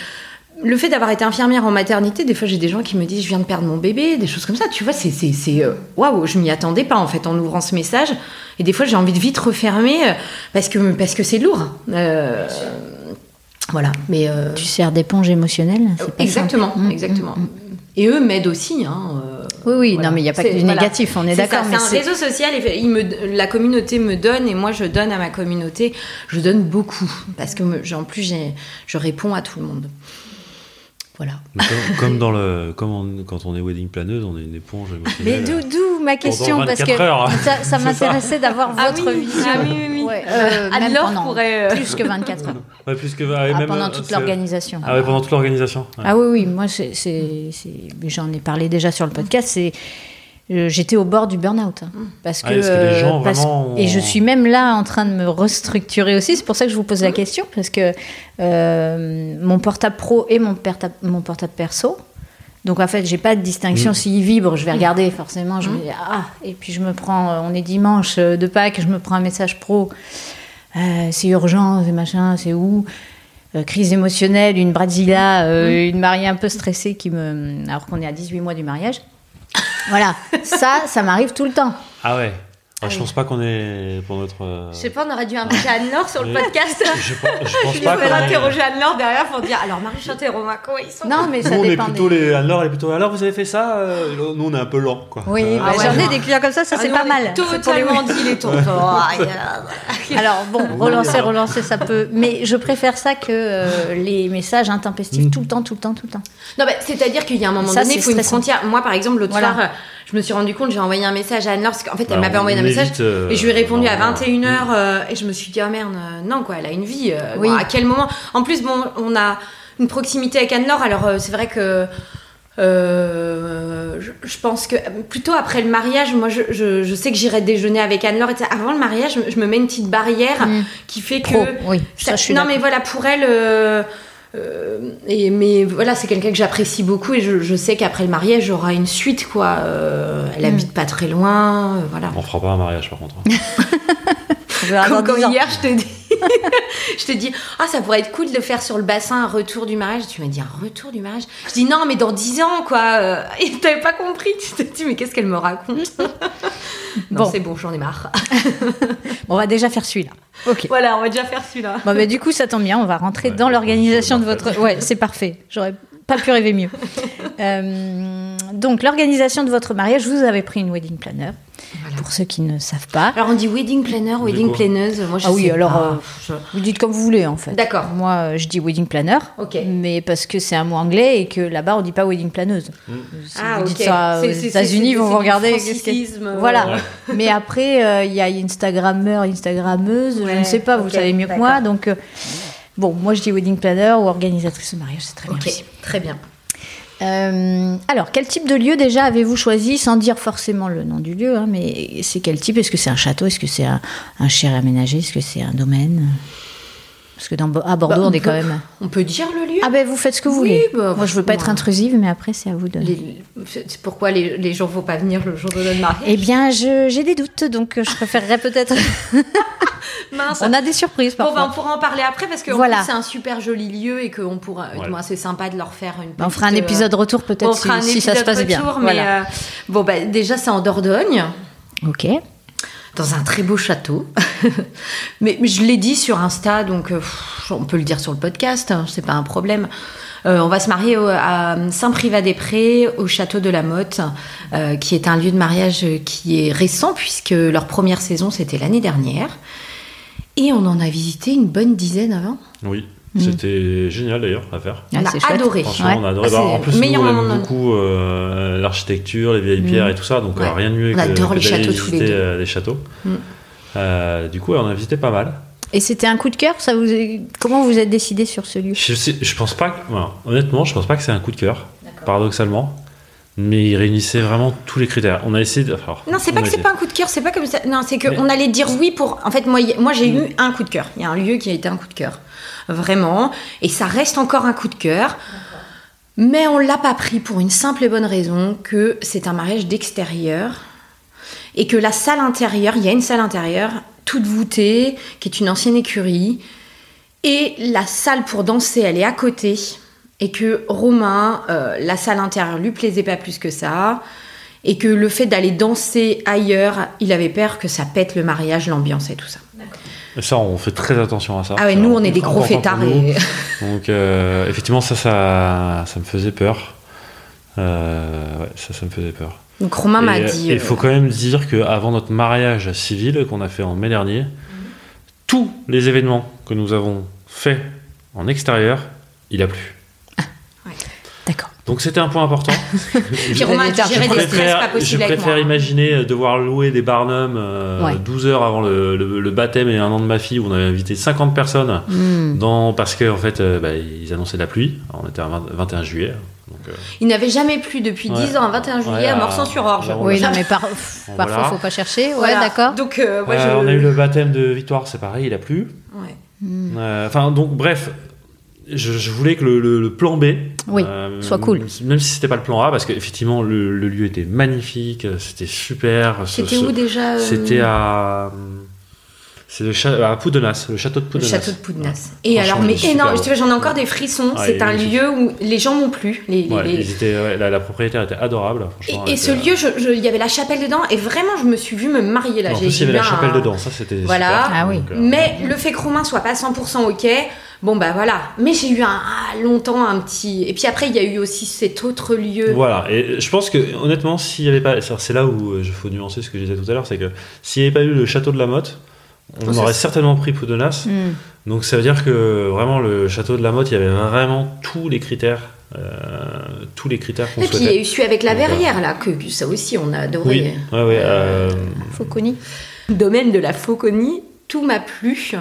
le fait d'avoir été infirmière en maternité, des fois j'ai des gens qui me disent je viens de perdre mon bébé, des choses comme ça. Tu vois, c'est euh, waouh, je m'y attendais pas en fait en ouvrant ce message. Et des fois j'ai envie de vite refermer euh, parce que parce que c'est lourd. Euh, voilà, mais euh, Tu sers d'éponge émotionnelle. pas exactement, simple. Mm, exactement. mm, mm. Et eux m'aident aussi. Hein, euh, Oui, oui, voilà. non, mais il n'y a pas que du voilà. négatif, on est, d'accord. C'est un réseau social et il me, la communauté me donne et moi je donne à ma communauté. Je donne beaucoup parce que en plus j'ai- je réponds à tout le monde. Voilà. Comme, comme dans le, comme on- quand on est wedding planeuse, on est une éponge Mais émotionnelle. d'où d'où ma question parce 24 que heures. ça, m'intéressait d'avoir Ah votre oui, vision. ah oui, oui, oui. Ouais, euh, même pendant pourrait, euh, plus que 24 heures. Ouais, plus que ah, Ah, même, pendant euh, toute l'organisation. Ah ouais, pendant toute l'organisation. ouais. Ah oui, oui, moi, j'en ai parlé déjà sur le podcast, c'est, euh, j'étais au bord du burn-out. hein, parce, que, Ah, que les gens, euh, parce- vraiment, Et je suis même là en train de me restructurer aussi, c'est pour ça que je vous pose la question, parce que euh, mon portable pro et mon, perta- mon portable perso, donc en fait, j'ai pas de distinction. Mm. S'il vibre, je vais regarder forcément. Je me dis, ah, et puis je me prends, euh, on est dimanche euh, de Pâques, je me prends un message pro. Euh, c'est urgent, c'est machin, c'est où Euh, Crise émotionnelle, une Bradzilla, euh, une mariée un peu stressée qui me. Alors qu'on est à 18 mois du mariage. Voilà, ça, ça m'arrive tout le temps. Ah ouais. Ah, je pense pas qu'on est pour notre. euh, Je sais pas, on aurait dû inviter Anne-Laure sur le podcast. Je, pense- je pense Il pas faut qu'on est. interroger Anne-Laure derrière pour dire alors Marie-Chantal et Romain, comment ils sont Non, mais ça Nous, on est dépend. plutôt des- les. Alors, elle est plutôt. Alors, vous avez fait ça euh, Nous, on est un peu lent, quoi. Oui, Euh, bah, ouais, j'en ai des clients comme ça, ça Ah, c'est pas mal. Totalement dilettante. Oh, yeah. Alors bon, relancer, relancer, ça peut. Mais je préfère ça que euh, les messages intempestifs Mm. tout le temps, tout le temps, tout le temps. Non, bah, c'est-à-dire qu'il y a un moment donné, il faut une frontière. Moi, par exemple, l'autre soir, je me suis rendu compte, j'ai envoyé un message à Anne-Laure, parce qu'en fait, elle bah, m'avait envoyé un message. euh, Et je lui ai répondu à normalement. 21h, et je me suis dit, ah merde, euh, non, quoi, elle a une vie. euh, Oui. bon, à quel moment? En plus, bon, on a une proximité avec Anne-Laure, alors euh, c'est vrai que. euh, je, je pense que plutôt après le mariage, moi je, je- je sais que j'irai déjeuner avec Anne-Laure. Avant le mariage, je, je me mets une petite barrière Mm. qui fait Pro, que oui, ça, je suis non mais voilà pour elle euh, euh, et mais voilà c'est quelqu'un que j'apprécie beaucoup et je, je sais qu'après le mariage j'aurai une suite quoi Euh, elle Mm. habite pas très loin euh, voilà On fera pas un mariage, par contre. hein. Comme dans quand 10 ans. hier je te dis je te dis ah ça pourrait être cool de le faire sur le bassin un retour du mariage tu m'as dit un retour du mariage? Je dis non mais dans 10 ans quoi Euh, et t'avais pas compris tu te dis mais qu'est-ce qu'elle me raconte? Non Bon. c'est bon j'en ai marre On va déjà faire celui-là. Ok. voilà on va déjà faire celui-là Bon, bah, du coup, ça tombe bien. On va rentrer Ouais, dans l'organisation de votre. Ouais, c'est parfait. J'aurais pas pu rêver mieux. Euh, donc, l'organisation de votre mariage, vous avez pris une wedding planner. Pour ceux qui ne savent pas. Alors on dit wedding planner, wedding planeuse. Moi, je ah oui, sais alors pas. euh, vous dites comme vous voulez en fait. D'accord. Moi, je dis wedding planner. Ok. Mais parce que c'est un mot anglais et que là-bas on dit pas wedding planeuse. Mm. Si Ah, vous dites ok. ça aux États-Unis, vont vous regarder. euh, Voilà. Ouais. Mais après, euh, il y a Instagrammeur, Instagrammeuse, je ne sais pas, vous savez mieux que moi. Donc, euh, bon, moi je dis wedding planner ou organisatrice de mariage, c'est très bien Ok, aussi. très bien. Euh, alors, quel type de lieu déjà avez-vous choisi, sans dire forcément le nom du lieu, hein, mais c'est quel type? Est-ce que c'est un château? Est-ce que c'est un, un aménagé? Est-ce que c'est un domaine? Parce que dans, à Bordeaux, Bah, on, on est quand peut- même. On peut dire le lieu Ah ben, vous faites ce que vous Oui, voulez. bah, Moi, je veux pas être intrusive, mais après, c'est à vous de. Les- C'est pourquoi les, les gens ne vont pas venir le jour de notre mariage Eh bien, j'ai des doutes, donc euh, je préférerais peut-être. Mince. on a des surprises Bon, bah, parfois. on pourra en parler après parce que Voilà. c'est un super joli lieu et que on pourra. Voilà. moi, c'est sympa de leur faire une. Bah, on fera un euh, épisode retour peut-être si, fera un si ça se épisode passe bien. retour, mais Voilà. euh, bon, bah, déjà, c'est en Dordogne, Ok. Dans un très beau château. mais, je l'ai dit sur Insta, donc euh, on peut le dire sur le podcast, hein, c'est pas un problème. Euh, on va se marier à Saint-Privat-des-Prés, au château de la Motte, euh, qui est un lieu de mariage qui est récent, puisque leur première saison, c'était l'année dernière. Et on en a visité une bonne dizaine avant. Oui. C'était génial d'ailleurs à faire. Ah, on a adoré. Franchement, Ouais. on a adoré. Ah, Bah, en plus, nous, on aime beaucoup euh, l'architecture, les vieilles pierres et tout ça, donc Ouais. euh, rien de mieux On que, adore que les d'aller châteaux tous les visiter, deux. euh, les châteaux. Mm. Euh, du coup, on a visité pas mal. Et c'était un coup de cœur ça vous... Comment vous êtes décidé sur ce lieu? Je, sais- je pense pas, que- voilà, honnêtement, je pense pas que c'est un coup de cœur, paradoxalement, mais il réunissait vraiment tous les critères. On a essayé de. alors, Non, c'est pas que c'est pas un coup de cœur, c'est pas comme ça. Non, c'est Mais- qu'on allait dire oui pour. En fait, moi, moi j'ai eu un coup de cœur. Il y a un lieu qui a été un coup de cœur. Vraiment. Et ça reste encore un coup de cœur. Mais on l'a pas pris pour une simple et bonne raison que c'est un mariage d'extérieur. Et que la salle intérieure, il y a une salle intérieure, toute voûtée, qui est une ancienne écurie. Et la salle pour danser, elle est à côté. Et que Romain, euh, la salle intérieure lui plaisait pas plus que ça. Et que le fait d'aller danser ailleurs, il avait peur que ça pète le mariage, l'ambiance et tout ça. Et ça, on fait très attention à ça. Ah ouais, nous on est des gros fêtards. Et... Donc, euh, effectivement, ça, ça, ça me faisait peur. Euh, ouais, ça, ça me faisait peur. Donc Romain m'a dit. Il faut quand même dire qu'avant notre mariage civil qu'on a fait en mai dernier, tous les événements que nous avons faits en extérieur, il a plu. Donc c'était un point important. Puis Romain Je gérer je des stress préfère, pas je préfère moi. imaginer devoir louer des barnums euh, Ouais. 12 heures avant le, le- le baptême et un an de ma fille où on avait invité 50 personnes Hmm. dans, parce qu'en fait euh, bah, ils annonçaient de la pluie. Alors, on était à 20 21 juillet. Donc, euh, Il n'avait jamais plu depuis Ouais. 10 ans, 21 juillet, Ouais, à à- Morsan-sur-Orge. Oui, non, mais par- Bon, parfois, voilà. faut pas chercher. Ouais, Voilà. d'accord. Donc, euh, moi, euh, je... On a eu le baptême de Victoire, c'est pareil, il a plu. Ouais. Euh, Enfin, donc, bref, je, je voulais que le, le- le plan B Oui, euh, soit cool. Même si c'était pas le plan A, parce qu'effectivement, le, le lieu était magnifique, c'était super. C'était où déjà euh, C'était à. C'est le à Poudenas, le château de Le Poudenas. château de Poudnas. Et alors, mais énorme, beau. tu vois, j'en ai encore des frissons. Ah, c'est est un magnifique. lieu où les gens m'ont plu. Les, les- Ouais, les- ils étaient- ouais, la, la propriétaire était adorable. Et, franchement, et elle ce lieu, je- il y avait la chapelle dedans, et vraiment, je me suis vue me marier là. En J'ai- plus, il y avait la un- chapelle dedans, ça c'était Voilà. super. Ah oui. Donc, euh, Mais le fait que Romain soit pas 100% ok, bon bah voilà. Mais j'ai eu un, ah, longtemps un petit. Et puis après, il y a eu aussi cet autre lieu. Voilà, et je pense que honnêtement, s'il y avait pas, c'est là où il faut nuancer ce que je disais tout à l'heure, c'est que s'il n'y avait pas eu le château de la Motte, on Oh, aurait certainement pris Poudenas. Hmm. Donc ça veut dire que vraiment le château de la Motte, il y avait vraiment tous les critères, euh, tous les critères qu'on Et puis il y a eu celui avec la verrière là, que ça aussi on a adoré. Oui, ouais, ouais. euh. Domaine de la Fauconie, tout m'a plu.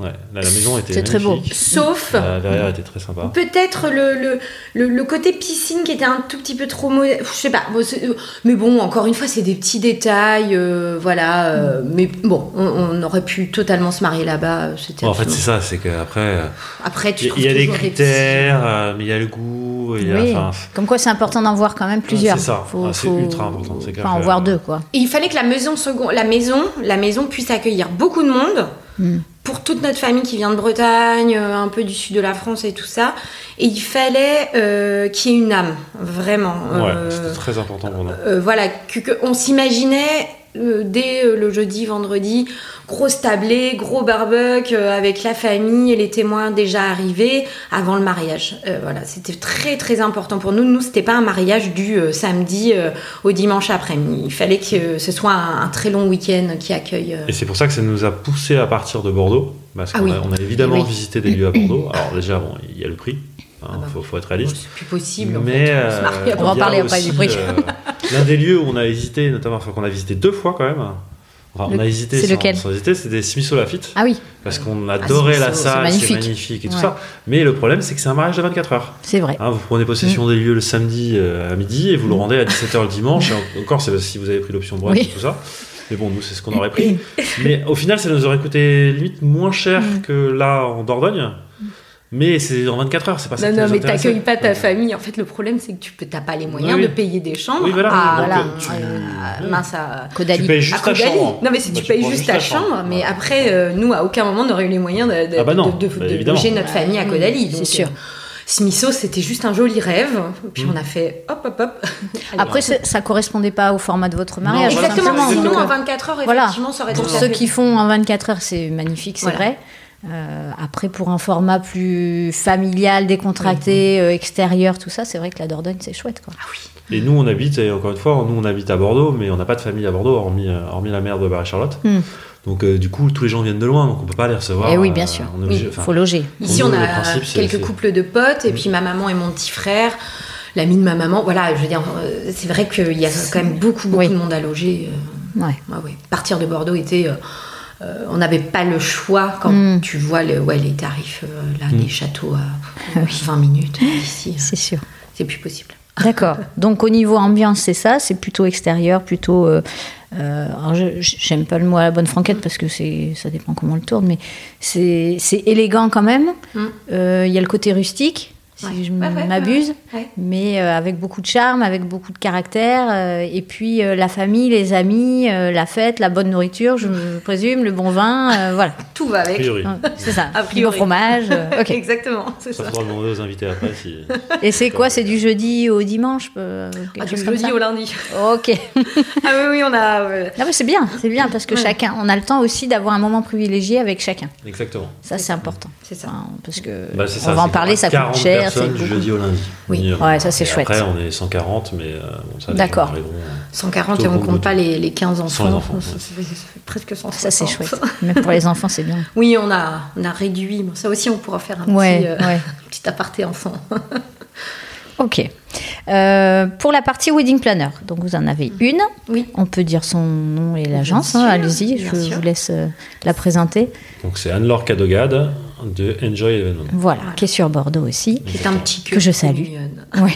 Ouais, la, la maison était très beau. Sauf La verrière était très sympa. peut-être le, le, le, le côté piscine qui était un tout petit peu trop mauvais. Je sais pas. Bon, c'est- mais bon, encore une fois, c'est des petits détails. euh, voilà. euh, mais bon, on, on aurait pu totalement se marier là-bas. Bon, en fait, c'est ça, c'est qu'après, Après, tu il y, trouves il y a petits- critères, euh, mais il y a le goût, il y a, Oui. Comme quoi, c'est important d'en voir quand même plusieurs. c'est ça. Ah, c'est ultra important, Enfin, en que- voir deux, quoi. Et il fallait que la maison, second, la maison, la maison puisse accueillir beaucoup de monde Hmm. Pour toute notre famille qui vient de Bretagne, euh, un peu du sud de la France et tout ça. Et il fallait euh, qu'il y ait une âme, vraiment. Ouais, Euh, c'était très important pour nous. euh, voilà, que, que- on s'imaginait le- dès euh, le jeudi, vendredi, grosse tablée, gros barbecue euh, avec la famille et les témoins déjà arrivés avant le mariage. Euh, voilà, c'était très très important pour nous. Nous, c'était pas un mariage du euh, samedi euh, au dimanche après-midi. Il fallait que ce soit un, un très long week-end qui accueille. euh, Et c'est pour ça que ça nous a poussé à partir de Bordeaux, parce Ah qu'on oui. a, a évidemment Oui. visité des lieux à Bordeaux. Alors déjà, bon, il y a le prix, il Ah bah faut, faut être réaliste. c'est plus possible. en Mais fait, on se euh, On va en il parler après du prix. L'un des lieux où on a hésité, notamment, enfin, qu'on a visité deux fois quand même. Enfin, on a hésité c'est sans, lequel sans hésiter, c'était Smith Lafitte. Ah oui, Parce qu'on adorait la salle, c'est magnifique. magnifique. et tout Ouais. ça. Mais le problème, c'est que c'est un mariage de 24 heures. c'est vrai. Hein, vous prenez possession des lieux le samedi euh, à midi et vous le rendez à 17h le dimanche. Et en- encore, c'est si vous avez pris l'option brunch Oui. et tout ça. Mais bon, nous, c'est ce qu'on aurait pris. Mais au final, ça nous aurait coûté limite moins cher que là en Dordogne. Mais c'est en 24 heures, c'est pas ça Non, qui non, mais t'accueilles pas ta famille. En fait, le problème, c'est que tu peux, t'as pas les moyens Oui, oui. de payer des chambres. Oui, voilà. Ah, Donc, voilà. euh, tu- Euh, mince, à- Tu Caudalie. payes juste Caudalie. chambre. Non, mais si Bah, tu payes juste ta chambre, mais après, euh, nous, à aucun moment, on n'aurait eu les moyens de, de, Ah bah non, de- de- bah de notre famille à Caudalie. c'est sûr. euh, Smiso, c'était juste un joli rêve. Puis Mm. on a fait hop, hop, hop. Allez. Après, ça correspondait pas au format de votre mariage. Exactement. Sinon, en euh, 24 heures, Voilà. effectivement, ça aurait été Pour ceux qui font en 24 heures, c'est magnifique, c'est Voilà. vrai. Euh, après, pour un format plus familial, décontracté, euh, extérieur, tout ça, c'est vrai que la Dordogne, c'est chouette. Quoi. Et nous, on habite, et encore une fois, nous, on habite à Bordeaux, mais on n'a pas de famille à Bordeaux, hormis, euh, hormis la mère de Marie-Charlotte. Hmm. Donc, euh, du coup, tous les gens viennent de loin, donc on peut pas les recevoir. Eh oui, bien sûr. Oui, enfin, faut loger. Ici, on a principe, quelques couples de potes, et Mm. puis ma maman et mon petit frère, l'ami de ma maman. Voilà, je veux dire, euh, c'est vrai qu'il y a quand même beaucoup, beaucoup Oui. de monde à loger. euh, Ouais. ouais, ouais. Partir de Bordeaux était. euh, euh, on n'avait pas le choix quand Mm. tu vois le, ouais, les tarifs, euh, là, Mm. des châteaux à Ah oui. 20 minutes d'ici. euh, C'est sûr. C'est plus possible. D'accord. Donc au niveau ambiance, c'est ça, c'est plutôt extérieur, plutôt. euh, euh, alors je- j'aime pas le mot à la bonne franquette parce que c'est, ça dépend comment on le tourne, mais c'est, c'est élégant quand même. Mm. Euh, Il y a le côté rustique, si Ouais. je Ouais, ouais, m'abuse, ouais, ouais. mais euh, avec beaucoup de charme, avec beaucoup de caractère. euh, et puis euh, la famille, les amis, euh, la fête, la bonne nourriture, je, je présume, le bon vin, euh, voilà. Tout va A avec. C'est ça. A Du priori. bon fromage. euh, ok. Exactement, c'est Ça ça. faudra demander aux invités après si. Et c'est quoi C'est du jeudi au dimanche euh, Ah, du jeudi ça au lundi. Ok. ah oui, oui, on a. Non, mais c'est bien, c'est bien parce que Ouais. chacun, on a le temps aussi d'avoir un moment privilégié avec chacun. Exactement. Ça, c'est important. c'est ça. Parce que Bah, on ça, va en parler, ça 40 coûte cher, personnes du beaucoup. jeudi au lundi. Oui. Ouais, ça, c'est et chouette. Après, on est 140, mais euh, bon, ça, D'accord. gens arriveront. 140 et Tout on compte pas les, les 15 enfants. Sans les enfants, ça, ouais. ça fait, ça fait presque 160. Ça, c'est chouette. Mais pour les enfants, c'est bien. Oui, on a, on a réduit. Bon, ça aussi, on pourra faire un Ouais, petit, euh, ouais. petit aparté enfant. Ok. Euh, pour la partie wedding planner, donc vous en avez une. Oui. On peut dire son nom et l'agence. hein, Allez-y, je sûr. vous laisse euh, la présenter. Donc, c'est Anne-Laure Cadogade de Enjoy Evenement. Voilà, qui est sur Bordeaux aussi. C'est un petit Que je salue. Ouais.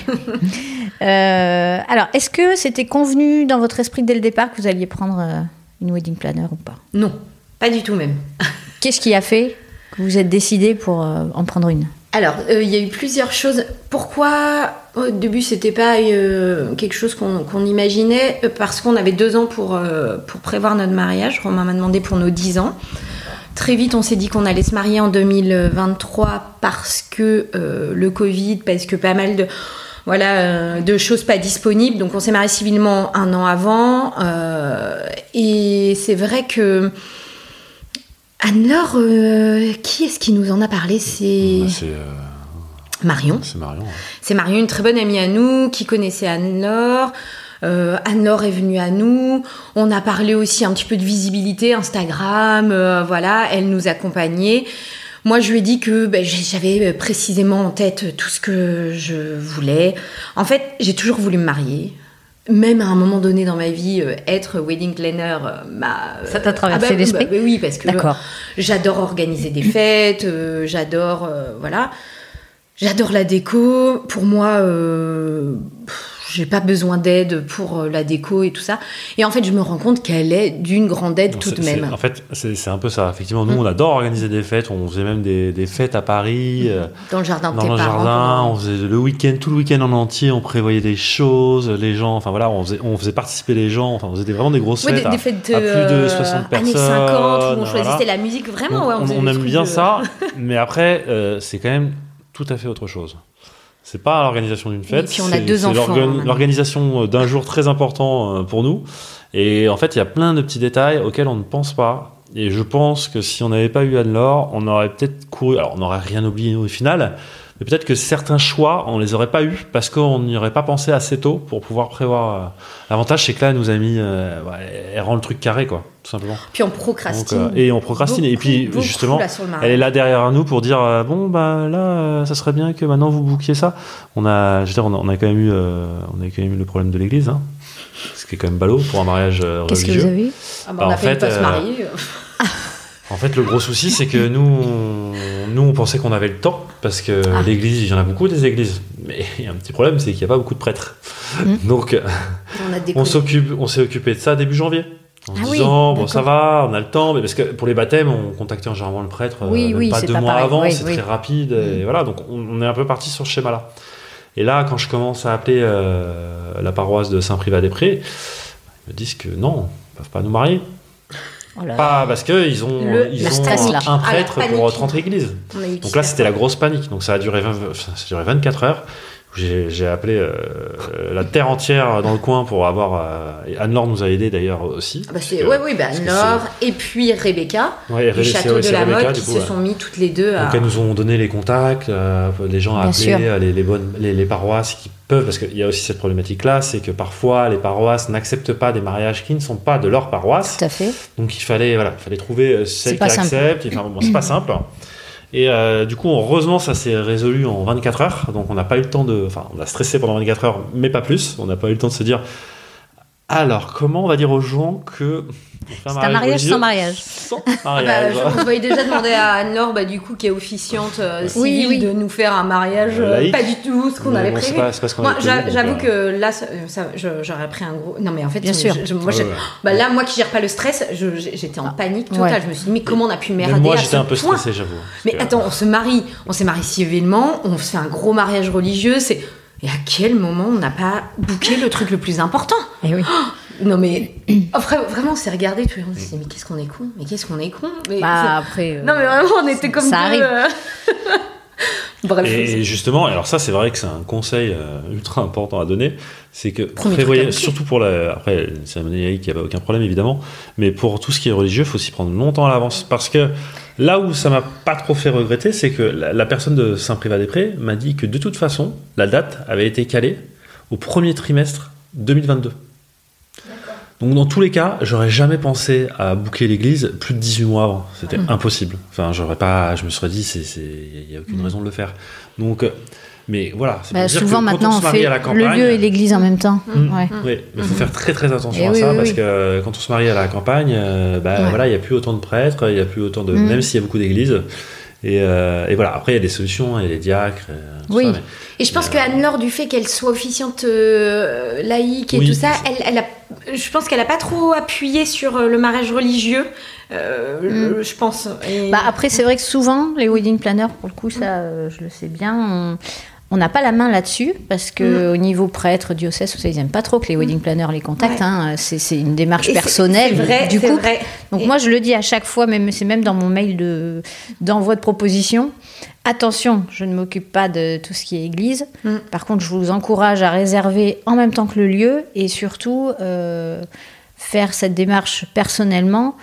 Euh, alors, est-ce que c'était convenu dans votre esprit dès le départ que vous alliez prendre euh, une wedding planner ou pas? Non, pas du tout même. Qu'est-ce qui a fait que vous êtes décidé pour euh, en prendre une? Alors, euh, il y a eu plusieurs choses. Pourquoi au début c'était pas euh, quelque chose qu'on imaginait? Parce qu'on avait deux ans pour, euh, pour prévoir notre mariage. Romain m'a demandé pour nos dix ans. Très vite, on s'est dit qu'on allait se marier en 2023 parce que euh, le Covid, parce que pas mal de voilà euh, de choses pas disponibles. Donc, on s'est marié civilement un an avant. euh, et c'est vrai que Anne-Laure, qui est-ce qui nous en a parlé? C'est Bah, Marion. c'est Marion. ouais. C'est Marion, une très bonne amie à nous, qui connaissait Anne-Laure. Euh, Anne-Laure est venue à nous. On a parlé aussi un petit peu de visibilité, Instagram, euh, voilà, elle nous accompagnait. Moi, je lui ai dit que ben, j'avais précisément en tête tout ce que je voulais. En fait, j'ai toujours voulu me marier. Même à un moment donné dans ma vie, euh, être wedding planner euh, m'a. Ça t'a traversé Ah bah, l'esprit bah, bah oui, parce que. J'adore organiser des fêtes, euh, j'adore, euh, voilà. J'adore la déco. Pour moi, euh, pff, j'ai pas besoin d'aide pour euh, la déco et tout ça. Et en fait, je me rends compte qu'elle est d'une grande aide Donc, tout de même. En fait, c'est un peu ça. Effectivement, nous, Mm. on adore organiser des fêtes. On faisait même des, des fêtes à Paris, euh, Dans le jardin de dans tes le parents. jardin. On faisait le week-end, tout le week-end en entier. On prévoyait des choses. Les gens, enfin voilà, on faisait, on faisait participer les gens. Enfin, on faisait vraiment des grosses Ouais, fêtes. des, à- des fêtes à plus de euh, 60 années personnes, 50 où on voilà. choisissait la musique. Vraiment, Donc, ouais, on, on, aime bien de- ça, mais après, euh, c'est quand même tout à fait autre chose. C'est pas l'organisation d'une fête. Et puis on a c'est- deux enfants, hein, L'organisation d'un jour très important euh, pour nous. Et en fait, il y a plein de petits détails auxquels on ne pense pas. Et je pense que si on n'avait pas eu Anne-Laure, on aurait peut-être couru. Alors, on n'aurait rien oublié au final. Mais peut-être que certains choix, on les aurait pas eu parce qu'on n'y aurait pas pensé assez tôt pour pouvoir prévoir. euh, L'avantage, c'est que là, elle nous a mis. euh, ouais, elle rend le truc carré, quoi, tout simplement. Puis on Donc, procrastine. euh, et on procrastine. et puis, beaucoup, justement, là, elle est là derrière nous pour dire euh, bon bah là euh, ça serait bien que maintenant vous bouquiez ça. On a je veux dire on a, on a quand même eu euh, on a quand même eu le problème de l'église hein. Ce qui est quand même ballot pour un mariage euh, Qu'est-ce que religieux. vous avez Ah bah, bah, on en a failli fait, pas se marier. En fait le gros souci c'est que nous on, nous on pensait qu'on avait le temps parce que Ah. l'église il y en a beaucoup des églises mais il y a un petit problème c'est qu'il n'y a pas beaucoup de prêtres. Mhm. Donc euh, On a on découvert. s'occupe on s'est occupé de ça début janvier. En se Ah oui, disant, bon, ça va, on a le temps, mais parce que pour les baptêmes, on contactait généralement le prêtre euh, Oui, même oui, pas deux pas mois pareil, avant, c'est très rapide, et Mm. voilà, donc on, on est un peu parti sur ce schéma-là. Et là, quand je commence à appeler euh, la paroisse de Saint-Privat-des-Prés, ils me disent que non, ils peuvent pas nous marier. Oh là là. Pas parce qu'ils ont, Le- ils ont un prêtre pour 30 églises. Donc là, c'était la grosse panique. Donc ça a duré, 20 enfin, ça a duré 24 heures. J'ai appelé euh, la terre entière dans le coin pour avoir. euh, Anne-Laure nous a aidé d'ailleurs aussi. Ah bah que- oui, bah, Nord et puis Rebecca, Ouais, et du château de la Rebecca, Motte, qui coup, se ouais. sont mis toutes les deux à. Donc elles nous ont donné les contacts, euh, les gens à appeler, euh, les, les bonnes, les, les paroisses qui peuvent, parce qu'il y a aussi cette problématique-là, c'est que parfois les paroisses n'acceptent pas des mariages qui ne sont pas de leur paroisse. Tout à fait. Donc il fallait, voilà, il fallait trouver euh, celle qui accepte. Enfin, bon, c'est pas simple. Et euh, du coup, heureusement, ça s'est résolu en 24 heures. Donc on n'a pas eu le temps de. Enfin, on a stressé pendant 24 heures, mais pas plus. On n'a pas eu le temps de se dire. Alors, comment on va dire aux gens que. C'est un mariage sans mariage. Sans Ah bah, mariage. je- on va déjà demander à Anne-Laure, bah, du coup, qui est officiante euh, Oui, civile, oui. de nous faire un mariage Euh, euh, pas du tout ce qu'on avait bon, prévu. pas- c'est pas ce qu'on Moi, j'avoue que là, je- j'aurais pris un gros. Non, mais en fait, Bien je- sûr. je- moi, Ouais, ouais. bah, là, moi qui gère pas le stress, je- j'étais en panique totale. Ouais. Je me suis dit, mais comment on a pu merder moi, j'étais un peu point stressé, j'avoue. Mais que- attends, on se marie, on s'est marié civilement, on se fait un gros mariage religieux, c'est. Et à quel moment on n'a pas bouqué le truc le plus important Et oui. Non mais oh, vra- vraiment, on s'est regardé tout le monde. On s'est dit mais qu'est-ce qu'on est con Mais qu'est-ce qu'on est con mais Bah après. c'est- euh, Non mais vraiment, on était comme ça deux, arrive. euh, Bref. Et justement, alors ça c'est vrai que c'est un conseil euh, ultra important à donner, c'est que Premier prévoyez, surtout pour la, après cérémonie laïque, il n'y a aucun problème évidemment, mais pour tout ce qui est religieux, il faut s'y prendre longtemps à l'avance, parce que là où ça m'a pas trop fait regretter, c'est que la, la personne de Saint-Privat-des-Prés m'a dit que de toute façon, la date avait été calée au premier trimestre 2022. Donc dans tous les cas, j'aurais jamais pensé à boucler l'église plus de 18 mois avant. C'était Mm. impossible. Enfin, j'aurais pas. Je me serais dit, il y a aucune Mm. raison de le faire. Donc, mais voilà. C'est bah, souvent que quand maintenant on on se marie fait à la le campagne, lieu et l'église en même temps. Mm. Ouais. Oui, il faut faire très très attention à oui, ça oui, parce oui. que quand on se marie à la campagne, euh, bah, Ouais. voilà, il y a plus autant de prêtres, il y a plus autant de, Mm. même s'il y a beaucoup d'églises. Et, euh, et voilà. Après, il y a des solutions, il y a les diacres. euh, tout Oui. ça, mais- Et je pense Euh, que Anne-Laure, du fait qu'elle soit officiante euh, laïque et Oui. tout ça, elle, elle a, je pense qu'elle a pas trop appuyé sur euh, le mariage religieux. euh, Mm. Je pense. Et- Bah après, c'est vrai que souvent, les wedding planners, pour le coup, ça, euh, je le sais bien, on- on n'a pas la main là-dessus parce que au niveau prêtre, diocèse, ça, ils aiment pas trop que les wedding planners les contactent. Ouais. hein. C'est une démarche et personnelle vrai, du couple. vrai. Donc Et- moi, je le dis à chaque fois, même c'est même dans mon mail de d'envoi de proposition. Attention, je ne m'occupe pas de tout ce qui est église. Mm. Par contre, je vous encourage à réserver en même temps que le lieu et surtout euh, faire cette démarche personnellement.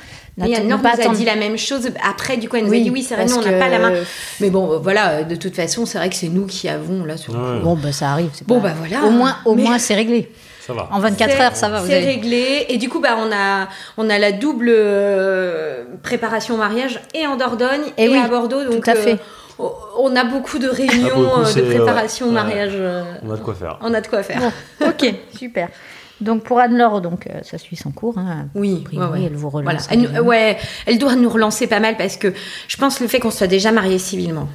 Et Anne-Laure nous a attendre- dit la même chose. Après, du coup, elle nous a dit oui, c'est vrai, nous, on n'a pas la main. Mais bon, euh, voilà, de toute façon, c'est vrai que c'est nous qui avons là sur le Ouais. coup. Bon, bah ça arrive. c'est Bon, pas- bah voilà. Au moins, au Mais- moins c'est réglé. Ça va. En 24 C'est- heures, ça va. C'est avez... réglé. Et du coup, bah, on a, on a la double euh, préparation au mariage et en Dordogne et, Et oui, à Bordeaux. Donc, tout à fait. euh, on a beaucoup de réunions Ah, euh, c'est- de préparation au ouais. mariage. euh, On a de quoi faire. on a de quoi faire. Bon, ok, super. Donc pour Anne-Laure, donc euh, ça suit son cours. Hein. Oui, priori, ouais, ouais. elle vous relance. Voilà. Elle, ouais, elle doit nous relancer pas mal parce que je pense le fait qu'on soit déjà mariés civilement,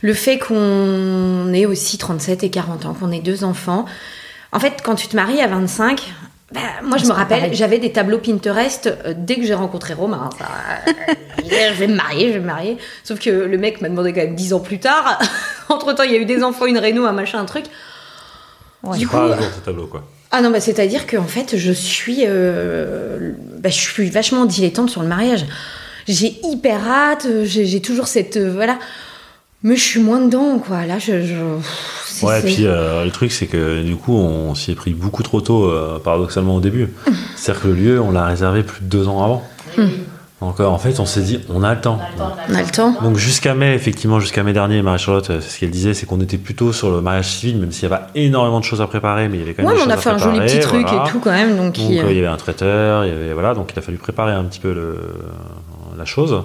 le fait qu'on ait aussi 37 et 40 ans, qu'on ait deux enfants. En fait, quand tu te maries à 25, bah, moi je me rappelle, j'avais des tableaux Pinterest euh, dès que j'ai rencontré Romain. Ça, euh, je vais me marier, je vais me marier. Sauf que le mec m'a demandé quand même 10 ans plus tard. Entre temps, il y a eu des enfants, une réno, un machin, un truc. Ouais. Du coup, Pas à jour tes tableaux, quoi. Ah non, bah, c'est-à-dire qu'en fait, je suis, euh, bah, je suis vachement dilettante sur le mariage. J'ai hyper hâte, euh, j'ai toujours cette. euh, voilà. Mais je suis moins dedans, quoi. Là, je. Ouais, c'est- puis euh, le truc, c'est que du coup, on s'y est pris beaucoup trop tôt, paradoxalement, au début. C'est-à-dire que le lieu, on l'a réservé plus de deux ans avant. Donc, en fait, on s'est dit, on a le temps. on a le temps. Donc, jusqu'à mai, effectivement, jusqu'à mai dernier, Marie-Charlotte, euh, c'est ce qu'elle disait, c'est qu'on était plutôt sur le mariage civil, même s'il n'y avait pas énormément de choses à préparer, mais il y avait quand même Ouais, des mais on a fait un joli petit truc voilà. et tout quand même. Donc, Donc il- euh, il y avait un traiteur, il y avait voilà, donc il a fallu préparer un petit peu le, la chose.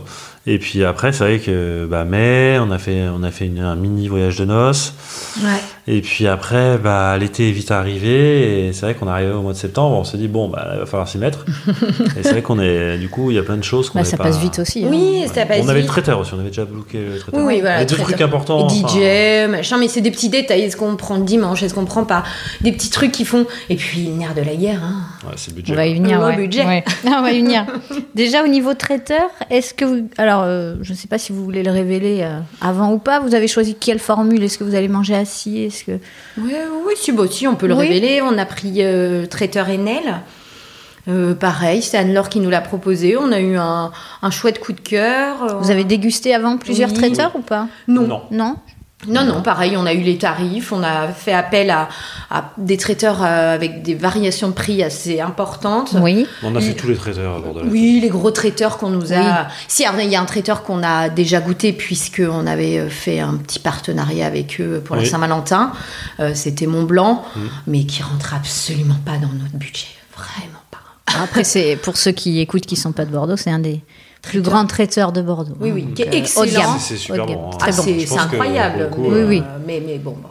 Et puis après, c'est vrai que bah, mai, on a fait on a fait une- un mini voyage de noces. Ouais. Et puis après, bah, l'été est vite arrivé et c'est vrai qu'on est arrivé au mois de septembre. On s'est dit bon, bah, il va falloir s'y mettre. et c'est vrai qu'on est du coup, il y a plein de choses qu'on Bah, ça pas- passe vite aussi. hein. Oui, ça passe On avait le vite. traiteur aussi, on avait déjà bloqué le traiteur. Oui, oui, voilà. Et deux traiteur. trucs importants. Et enfin, DJ, machin, mais c'est des petits détails. Est-ce qu'on prend le dimanche? Est-ce qu'on prend pas? Des petits trucs qui font. Et puis, le nerf de la guerre. Hein. ouais, c'est le On budget. va y venir. Le ouais. budget. Ouais. on va y venir. Déjà au niveau traiteur, est-ce que vous, alors euh, je ne sais pas si vous voulez le révéler euh, avant ou pas. Vous avez choisi quelle formule? Est-ce que vous allez manger assis Est-ce que Ouais, oui, si, bah, si, on peut le Oui. révéler. On a pris euh, traiteur Enel. Euh, pareil, c'est Anne-Laure qui nous l'a proposé. On a eu un, un chouette coup de cœur. vous avez dégusté avant plusieurs Oui. traiteurs ou pas? Non. Non. Non. Non, non, pareil, on a eu les tarifs, on a fait appel à, à des traiteurs euh, avec des variations de prix assez importantes. Oui. On a fait tous les traiteurs à bord de la Oui, les gros traiteurs qu'on nous a. Si, alors, il y a un traiteur qu'on a déjà goûté puisque on avait euh, fait un petit partenariat avec eux pour la Oui. Saint-Valentin. Euh, C'était Mont Blanc, Mm. mais qui rentre absolument pas dans notre budget, vraiment pas. Après c'est pour ceux qui écoutent qui sont pas de Bordeaux, c'est un des plus grands traiteurs de Bordeaux. Oui, hein. oui, Donc, qui est de excellent. gamme. C'est- super bon, hein. Ah, bon. c'est incroyable. pour le coup, mais, euh, oui, oui. euh, mais, mais bon, bah,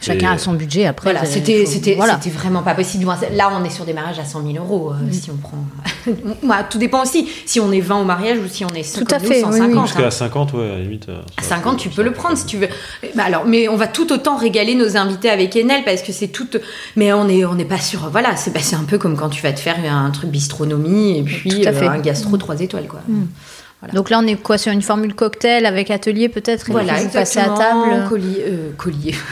Chacun Et- a son budget après. Voilà, c'était voilà. c'était vraiment pas possible. Là, on est sur des mariages à 100 000 euros euh, si on prend. Moi, tout dépend aussi si on est 20 au mariage ou si on est 50 Tout à fait, oui, oui. 150. Jusqu'à hein. 50, ouais, à la limite. euh, À ça- 50, tu peux le prendre si tu veux. Bah alors, mais on va tout autant régaler nos invités avec Enel parce que c'est tout. Mais on est on n'est pas sûr. Voilà, c'est bah, c'est un peu comme quand tu vas te faire un truc bistronomie et puis Tout à euh, fait. un gastro 3 étoiles quoi. Donc là on est quoi sur une formule cocktail avec atelier peut-être et Voilà, vous passez à table. Collier, euh, collier.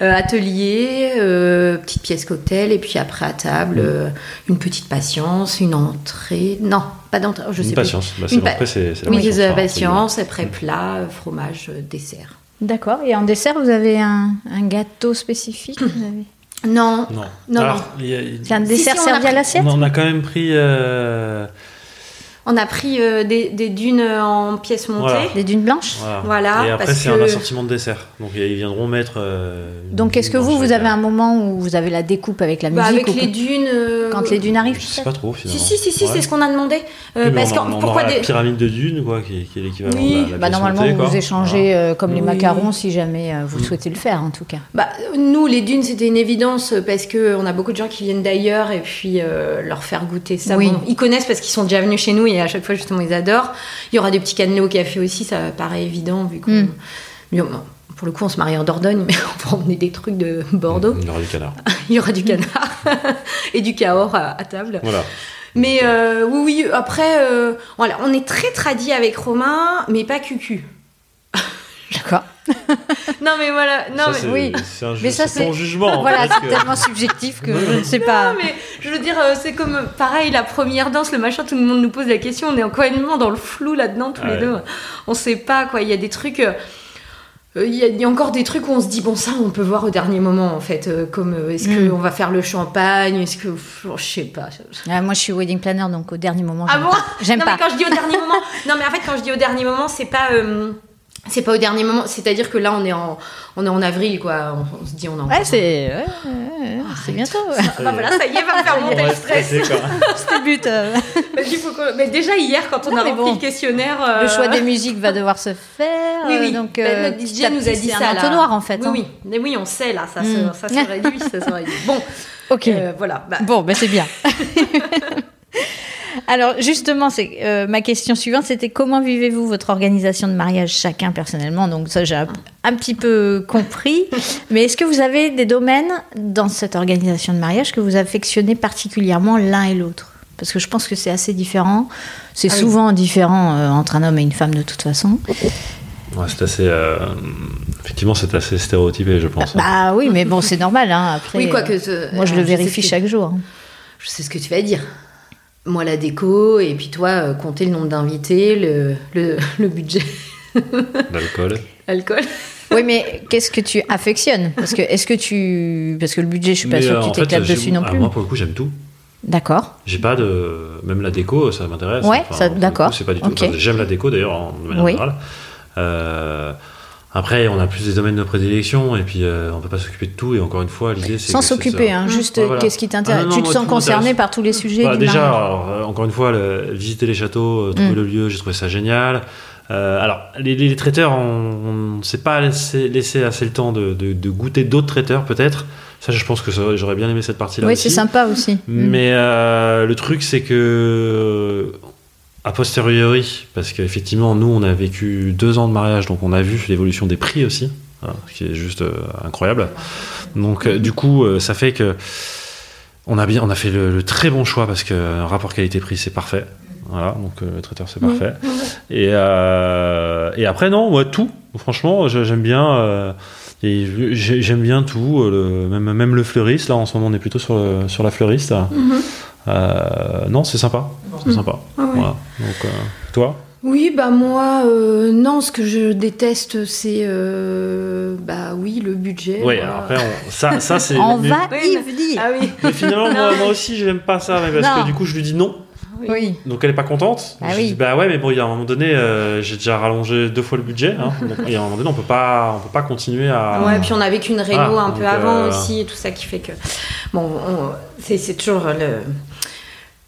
Euh, atelier, euh, petite pièce cocktail, et puis après à table, euh, une petite patience, une entrée. Non, pas d'entrée, je sais Une plus. patience. Bah, c'est Une pa- c'est la Oui, patience, hein, patience, après plat, euh, fromage, euh, dessert. D'accord. Et en dessert vous avez un, un gâteau spécifique vous avez- Non. Non, Non. Alors, il y a- il- C'est un dessert si, on a servi à l'assiette on, on a quand même pris. Euh, on a pris euh, des, des dunes en pièces montées. Voilà. Des dunes blanches Voilà. Voilà, Et après, c'est que- un assortiment de dessert. Donc, ils viendront mettre. euh, Donc est-ce que vous, vous avez un moment où vous avez la découpe avec la Bah, musique avec ou les dunes. euh, quand les dunes arrivent Je sais pas trop, Si, finalement. si, si, si, Ouais. c'est ce qu'on a demandé. Euh, Oui, mais parce on, que a- on pourquoi aura des. la pyramide de dunes, quoi, qui, qui est l'équivalent Oui. de la, la Bah, normalement, montée, vous échangez euh, comme les macarons si jamais euh, vous souhaitez le faire, en tout cas. Bah, nous, les dunes, c'était une évidence euh, parce que on a beaucoup de gens qui viennent d'ailleurs et puis euh, leur faire goûter ça. Ils connaissent parce qu'ils sont déjà venus chez nous et à chaque fois, justement, ils adorent. Il y aura des petits cannelés au café aussi, ça paraît évident vu qu'on. Mm. Bon, Pour le coup, on se marie en Dordogne, mais on va emmener des trucs de Bordeaux. Il y aura du canard. Il y aura du canard et du cahors à, à table. Voilà. Mais euh, oui, oui, après, euh, voilà, on est très tradit avec Romain, mais pas cucu. D'accord. Non, mais voilà, non, Ça, mais c'est- oui. Un Mais ça, c'est jugement. voilà, c'est que- tellement subjectif que je ne sais pas. Non, mais je veux dire, euh, c'est comme euh, pareil, la première danse, le machin, tout le monde nous pose la question, on est complètement dans le flou là-dedans, tous les deux. On sait pas, quoi. Il y a des trucs. euh, Il y, a- il y a encore des trucs où on se dit, bon, ça, on peut voir au dernier moment, en fait. euh, comme, euh, est-ce Mm. qu'on va faire le champagne Est-ce que. pff, Je sais pas. Ah, moi, je suis wedding planner, donc au dernier moment, Ah j'aime bon pas. J'aime non, pas. mais quand je dis au dernier moment. Non, mais en fait, quand je dis au dernier moment, c'est pas. euh, c'est pas au dernier moment, c'est-à-dire que là on est en, on est en avril quoi, on, on se dit on a Ouais, c'est ouais, c'est bientôt. ouais. Ah bah voilà, ça y est, va me faire monter On le stress. C'était le but. euh. Faut mais déjà hier, quand on Non, a rempli bon. le questionnaire. euh, Le choix des musiques va devoir se faire. Oui, oui. euh, Donc, Bah, euh, notre DJ nous a dit c'est ça. un là. entonnoir, en fait. Oui, hein. oui. Mais oui, on sait là, ça, Mm. se, ça se réduit, ça se réduit. Bon, Ok. euh, voilà. Bah, Bon, ben c'est bien. Alors justement, c'est euh, ma question suivante, c'était comment vivez-vous votre organisation de mariage chacun personnellement? Donc ça, j'ai un, un petit peu compris. Mais est-ce que vous avez des domaines dans cette organisation de mariage que vous affectionnez particulièrement l'un et l'autre? Parce que je pense que c'est assez différent. C'est Ah oui. souvent différent euh, entre un homme et une femme de toute façon. Ouais, c'est assez. euh, Effectivement, c'est assez stéréotypé, je pense. Bah oui, mais bon, c'est normal. Hein, après, oui, quoi euh, que. ce- moi, je le vérifie que- chaque jour. hein. Je sais ce que tu vas dire. Moi, la déco, et puis toi, euh, compter le nombre d'invités, le, le, le budget, L'alcool. alcool. Oui, mais qu'est-ce que tu affectionnes? Parce que est-ce que tu parce que le budget, je suis pas Mais, sûre euh, que tu en fait, t'éclates dessus non ah, plus. Moi, pour le coup, j'aime tout. D'accord. J'ai pas de. Même la déco, ça m'intéresse. Ouais, le d'accord. C'est pas du tout. Enfin, J'aime la déco d'ailleurs, en de manière Oui. générale. Euh, après, on a plus des domaines de prédilection et puis euh, on peut pas s'occuper de tout. Et encore une fois, l'idée c'est. Sans s'occuper, hein, juste Ouais, euh, voilà. qu'est-ce qui t'intéresse Ah, Tu te moi, sens concerné par tous les sujets Bah, du déjà, alors, euh, encore une fois, le- visiter les châteaux, euh, trouver Mm. le lieu, j'ai trouvé ça génial. Euh, alors, les, les traiteurs, on ne s'est pas laissé, laissé assez le temps de, de- de goûter d'autres traiteurs, peut-être. Ça, je pense que j'aurais bien aimé cette partie-là Oui, c'est sympa aussi. Mm. Mais euh, le truc, c'est que a posteriori, parce qu'effectivement, nous, on a vécu deux ans de mariage, donc on a vu l'évolution des prix aussi, hein, ce qui est juste euh, incroyable. Donc, euh, du coup, euh, ça fait que on a bien, on a fait le, le très bon choix parce que rapport qualité-prix, c'est parfait. Voilà, donc le traiteur, c'est parfait. Et, et après, non, moi, tout. Franchement, j'aime bien. et j'aime bien tout, le- même, même le fleuriste. Là, en ce moment, on est plutôt sur, le- sur la fleuriste. Euh, non, c'est sympa. C'est sympa. Ah ouais. Voilà. Donc, euh, toi Oui, bah moi, euh, non, ce que je déteste, c'est, euh, bah oui, le budget. Oui, voilà. après, on- ça, ça c'est. On mais, va y mais- venir. Ah oui. mais finalement, moi, moi aussi, j'aime pas ça, mais parce Non. que du coup, je lui dis non. Oui. Donc elle est pas contente. Ah je oui. dis bah ouais mais bon il y a un moment donné euh, j'ai déjà rallongé deux fois le budget. Hein, donc, et à un moment donné on peut pas on peut pas continuer à. Ouais, puis on a vécu une réno Ah, un peu avant euh, aussi, et tout ça qui fait que. Bon, on- c'est c'est toujours le,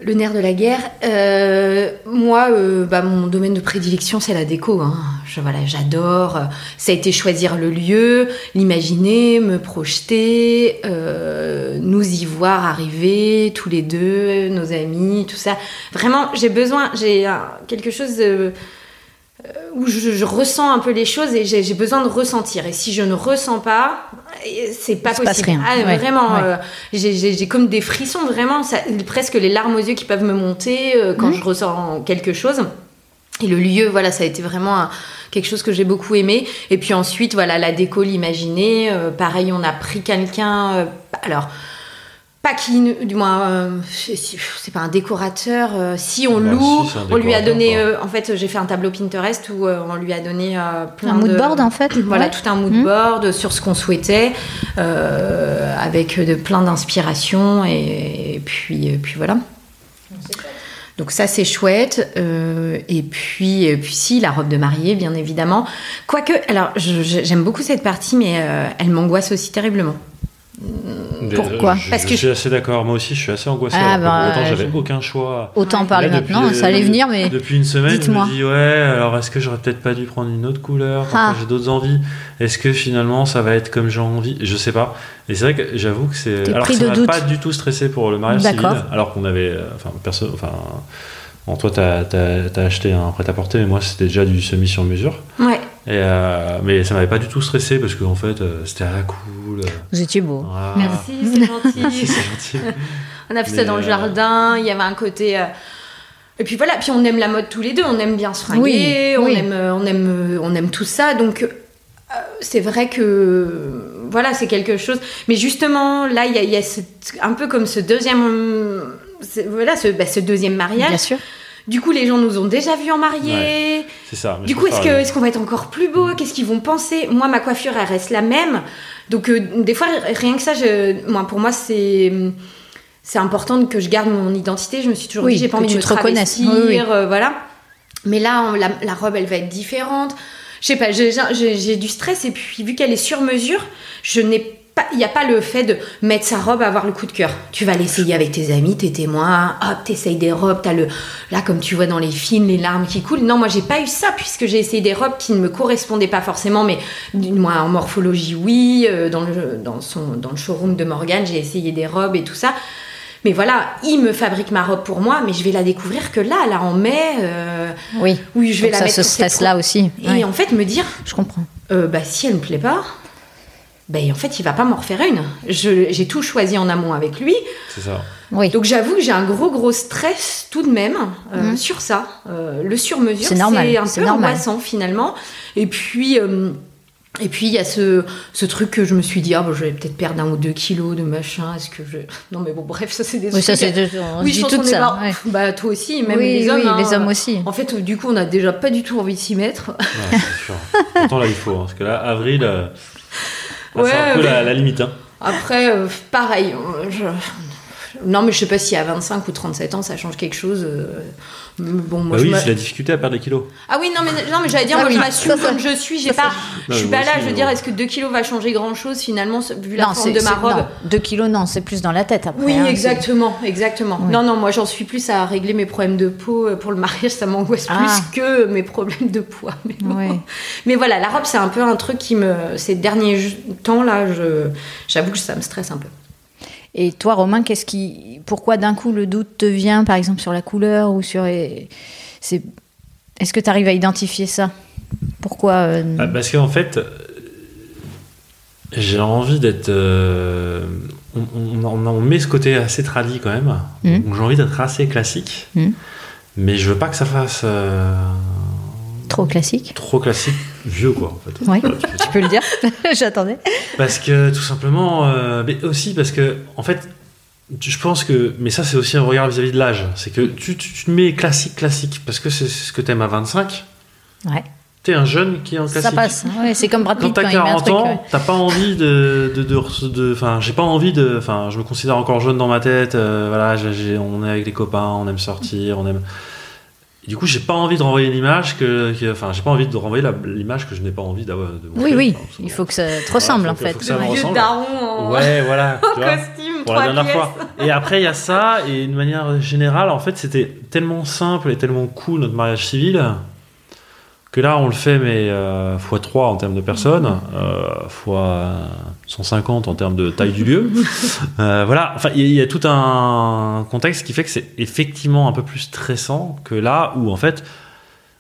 le nerf de la guerre. Euh, moi, euh, bah, mon domaine de prédilection, c'est la déco. hein. Je, voilà, j'adore. Ça a été choisir le lieu, l'imaginer, me projeter, euh, nous y voir arriver, tous les deux, nos amis, tout ça. Vraiment, j'ai besoin, j'ai euh, quelque chose où je, je ressens un peu les choses et j'ai besoin de ressentir. Et si je ne ressens pas, c'est pas se passe possible. rien. Ah, Ouais, Vraiment, ouais. euh, j'ai- comme des frissons, vraiment, ça, presque les larmes aux yeux qui peuvent me monter euh, quand Mhm. je ressens quelque chose. Et le lieu, voilà, ça a été vraiment un- quelque chose que j'ai beaucoup aimé. Et puis ensuite, voilà, la déco, l'imaginer. euh, pareil, on a pris quelqu'un. euh, alors. Pas qui, du moins, euh, c'est pas un décorateur. euh, si on loue, si, on lui a donné. euh, en fait, j'ai fait un tableau Pinterest où euh, on lui a donné euh, plein Un mood de board en fait. voilà Ouais. tout un mood Mhm. board sur ce qu'on souhaitait euh, avec de plein d'inspirations et, et puis et puis voilà donc ça c'est chouette Euh, et puis et puis si la robe de mariée bien évidemment quoique alors j'aime beaucoup cette partie mais euh, elle m'angoisse aussi terriblement Pourquoi euh, je, Parce je que suis assez d'accord. Moi aussi, je suis assez angoissé. Ah, bah, autant, je- j'avais aucun choix. Autant parler Là, maintenant, euh, ça allait venir, mais Depuis une semaine, je me dis ouais, alors est-ce que j'aurais peut-être pas dû prendre une autre couleur Ah. J'ai d'autres envies. Est-ce que finalement ça va être comme j'ai envie Je sais pas. Et c'est vrai que j'avoue que c'est. Alors ça m'a pas du tout stressé pour le mariage civil, D'accord. alors qu'on avait, euh, enfin perso, enfin. Bon, toi, t'as as, acheté un prêt-à-porter, mais moi, c'était déjà du semi sur mesure. ouais Et euh, mais ça m'avait pas du tout stressé parce qu'en fait, euh, c'était à la cool. vous étiez beau. voilà. merci c'est gentil Merci, c'est gentil. On a fait ça dans le euh, jardin, il y avait un côté. euh, Et puis voilà, puis on aime la mode tous les deux, on aime bien se fringuer, Oui, on, oui. Aime, on, aime, on aime tout ça. Donc euh, c'est vrai que voilà, c'est quelque chose. Mais justement, là, il y a, y un peu comme ce deuxième. Voilà, ce, bah, ce deuxième mariage. Bien sûr. Du coup, les gens nous ont déjà vus en mariée. C'est ça. Du coup, est-ce que- qu'on va être encore plus beau? Qu'est-ce qu'ils vont penser? Moi, ma coiffure, elle reste la même. Donc, euh, des fois, rien que ça, je- moi, pour moi, c'est c'est important que je garde mon identité. Je me suis toujours Oui, dit, j'ai pas envie tu de me te reconnaisses. travestir, Oui, oui. euh, voilà. Mais là, on- la, la robe, elle va être différente. Je sais pas, j'ai- du stress et puis vu qu'elle est sur mesure, je n'ai pas, il n'y a pas le fait de mettre sa robe à avoir le coup de cœur. Tu vas l'essayer avec tes amis, tes témoins, hop, t'essayes des robes, t'as le, là comme tu vois dans les films, les larmes qui coulent. Non, moi j'ai pas eu ça puisque j'ai essayé des robes qui ne me correspondaient pas forcément, mais moi en morphologie oui, euh, dans le dans son dans le showroom de Morgane j'ai essayé des robes et tout ça. Mais voilà, il me fabrique ma robe pour moi, mais je vais la découvrir que là, là en mai, euh, Oui. oui, je vais Donc la ça, mettre ce pour cette stress-là aussi. et Ouais, en fait me dire Je comprends. euh, bah si elle me plaît pas ben en fait il va pas m'en refaire une Je- j'ai tout choisi en amont avec lui C'est ça. Oui. donc j'avoue que j'ai un gros gros stress tout de même euh, Mhm. sur ça Euh, le sur mesure C'est normal, c'est un c'est peu normal. angoissant finalement et puis euh, Et puis il y a ce, ce truc que je me suis dit, ah, bon, je vais peut-être perdre un ou deux kilos de machin. Est-ce que je. Non, mais bon, bref, ça c'est des Oui, ça, c'est on Oui, je pense tout ça. pas- ouais. Bah, toi aussi, même oui, les hommes. oui, hein. les hommes aussi. En fait, du coup, on a déjà pas du tout envie de s'y mettre. Ouais, c'est sûr. Pourtant, là, il faut. hein, parce que là, avril, c'est un peu mais- la, la limite. Hein. Après, euh, pareil. euh, je- Non, mais je sais pas si à 25 ou 37 ans, ça change quelque chose. euh, Bon, moi, Bah oui, c'est la difficulté à perdre des kilos. Ah oui, non, mais, non, mais j'allais dire, Ah moi, oui, je m'assume comme je suis. J'ai pas, je suis pas là, aussi, je veux dire, est-ce que 2 kilos va changer grand chose finalement, vu la Non, forme c'est de ma robe non, 2 kilos, non, c'est plus dans la tête après. Oui, hein, exactement, exactement. Non, non, moi j'en suis plus à régler mes problèmes de peau euh, pour le mariage, ça m'angoisse Ah. plus que mes problèmes de poids. Mais, bon. Mais voilà, la robe c'est un peu un truc qui me, ces derniers temps là, je, j'avoue que ça me stresse un peu. Et toi, Romain, qu'est-ce qui, pourquoi d'un coup le doute te vient, par exemple sur la couleur ou sur, les- c'est, est-ce que tu arrives à identifier ça? Pourquoi euh, Ah, parce qu'en fait, euh, j'ai envie d'être. euh, on, on- on- on met ce côté assez tradi quand même. Donc j'ai envie d'être assez classique. Mhm. Mais je veux pas que ça fasse euh, trop classique trop classique, vieux quoi en fait. Oui. Tu peux le dire J'attendais. Parce que tout simplement, euh, mais aussi parce que en fait, je pense que, mais ça c'est aussi un regard vis-à-vis de l'âge, c'est que tu, tu, tu te mets classique classique parce que c'est ce que t'aimes à 25. Ouais. T'es un jeune qui est en classique. Ça passe. Ouais, c'est comme Brad Pitt t'as quand un 40 truc. ans, ouais. t'as pas envie de, de, de, de- enfin, j'ai pas envie de, enfin, je me considère encore jeune dans ma tête. euh, voilà, on est avec les copains, on aime sortir, on aime. Et du coup, j'ai pas envie de renvoyer une image que, que- enfin, j'ai pas envie de renvoyer l'image que je n'ai pas envie d'avoir. de Oui, oui. Enfin, Il faut que ça te ressemble Voilà, en fait. faut que ça Le vieux ressemble. daron en, Ouais, voilà. en tu vois, costume, pour la dernière pièces. fois. Et après, il y a ça, et de manière générale, en fait, c'était tellement simple et tellement cool notre mariage civil que là, on le fait, mais euh, x3 en termes de personnes, euh, fois 150 en termes de taille du lieu. Euh, voilà, enfin, il y, a- il y a tout un contexte qui fait que c'est effectivement un peu plus stressant que là où, en fait,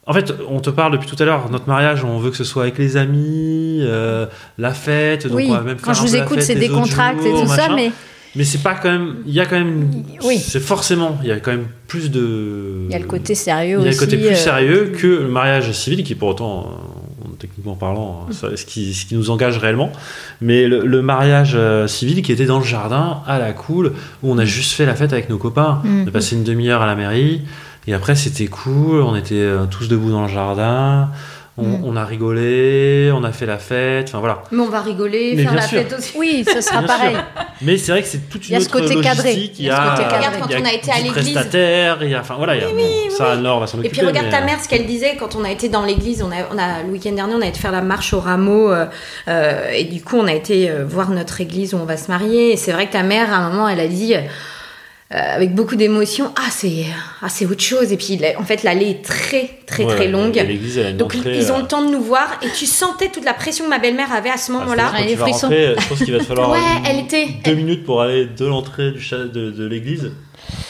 en fait, on te parle depuis tout à l'heure, notre mariage, on veut que ce soit avec les amis, euh, la fête, donc Oui, on va même quand je vous écoute, c'est des contracts et tout ça, mais Mais c'est pas quand même. Il y a quand même. Oui. C'est forcément. Il y a quand même plus de. il y a le côté sérieux Il y a aussi. le côté plus euh, sérieux que le mariage civil, qui pour autant, euh, techniquement parlant, ça- ce, qui, ce qui nous engage réellement. Mais le, le mariage euh, civil qui était dans le jardin, à la cool, où on a juste fait la fête avec nos copains. Mm. On a passé une demi-heure à la mairie. Et après, c'était cool. On était tous debout dans le jardin. On, Mm. on a rigolé. On a fait la fête. Enfin voilà. Mais on va rigoler, Mais faire la sûr. fête aussi. Oui, ce sera Bien pareil. sûr. Mais c'est vrai que c'est toute Il y une a ce autre côté cadré. logistique. Il y a ce côté cadré. Regarde, quand on a été à l'église. il y a, enfin voilà, il y a, bon, ça, Laure va s'en Et occuper. puis regarde mais, ta euh, mère, ce qu'elle disait quand on a été dans l'église. On a, on a le week-end dernier, on a été faire la marche au rameau euh, euh, et du coup on a été voir notre église où on va se marier. Et c'est vrai que ta mère, à un moment, elle a dit. euh, avec beaucoup d'émotion, ah c'est ah c'est autre chose. Et puis en fait l'allée est très très ouais, très longue. et L'église, elle a une donc entrée, ils ont euh, le temps de nous voir. Et tu sentais toute la pression que ma belle-mère avait à ce ah, moment-là. rentrer, je pense qu'il va te falloir ouais une- elle était deux minutes pour aller de l'entrée de, de l'église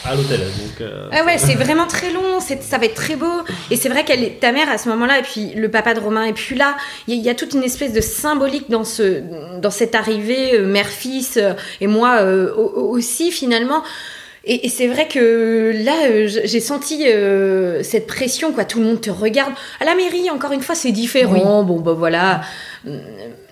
à l'hôtel. Donc, euh, Ah ouais, c'est vraiment très long, ça va être très beau. Et c'est vrai qu'elle est ta mère à ce moment-là, et puis le papa de Romain, et puis là, il y, a- il y a toute une espèce de symbolique dans, ce, dans cette arrivée, euh, mère-fils, euh, et moi euh, au- au- aussi finalement. Et, et c'est vrai que là, euh, j'ai senti euh, cette pression, quoi. Tout le monde te regarde. À la mairie, encore une fois, c'est différent. Bon, bah voilà.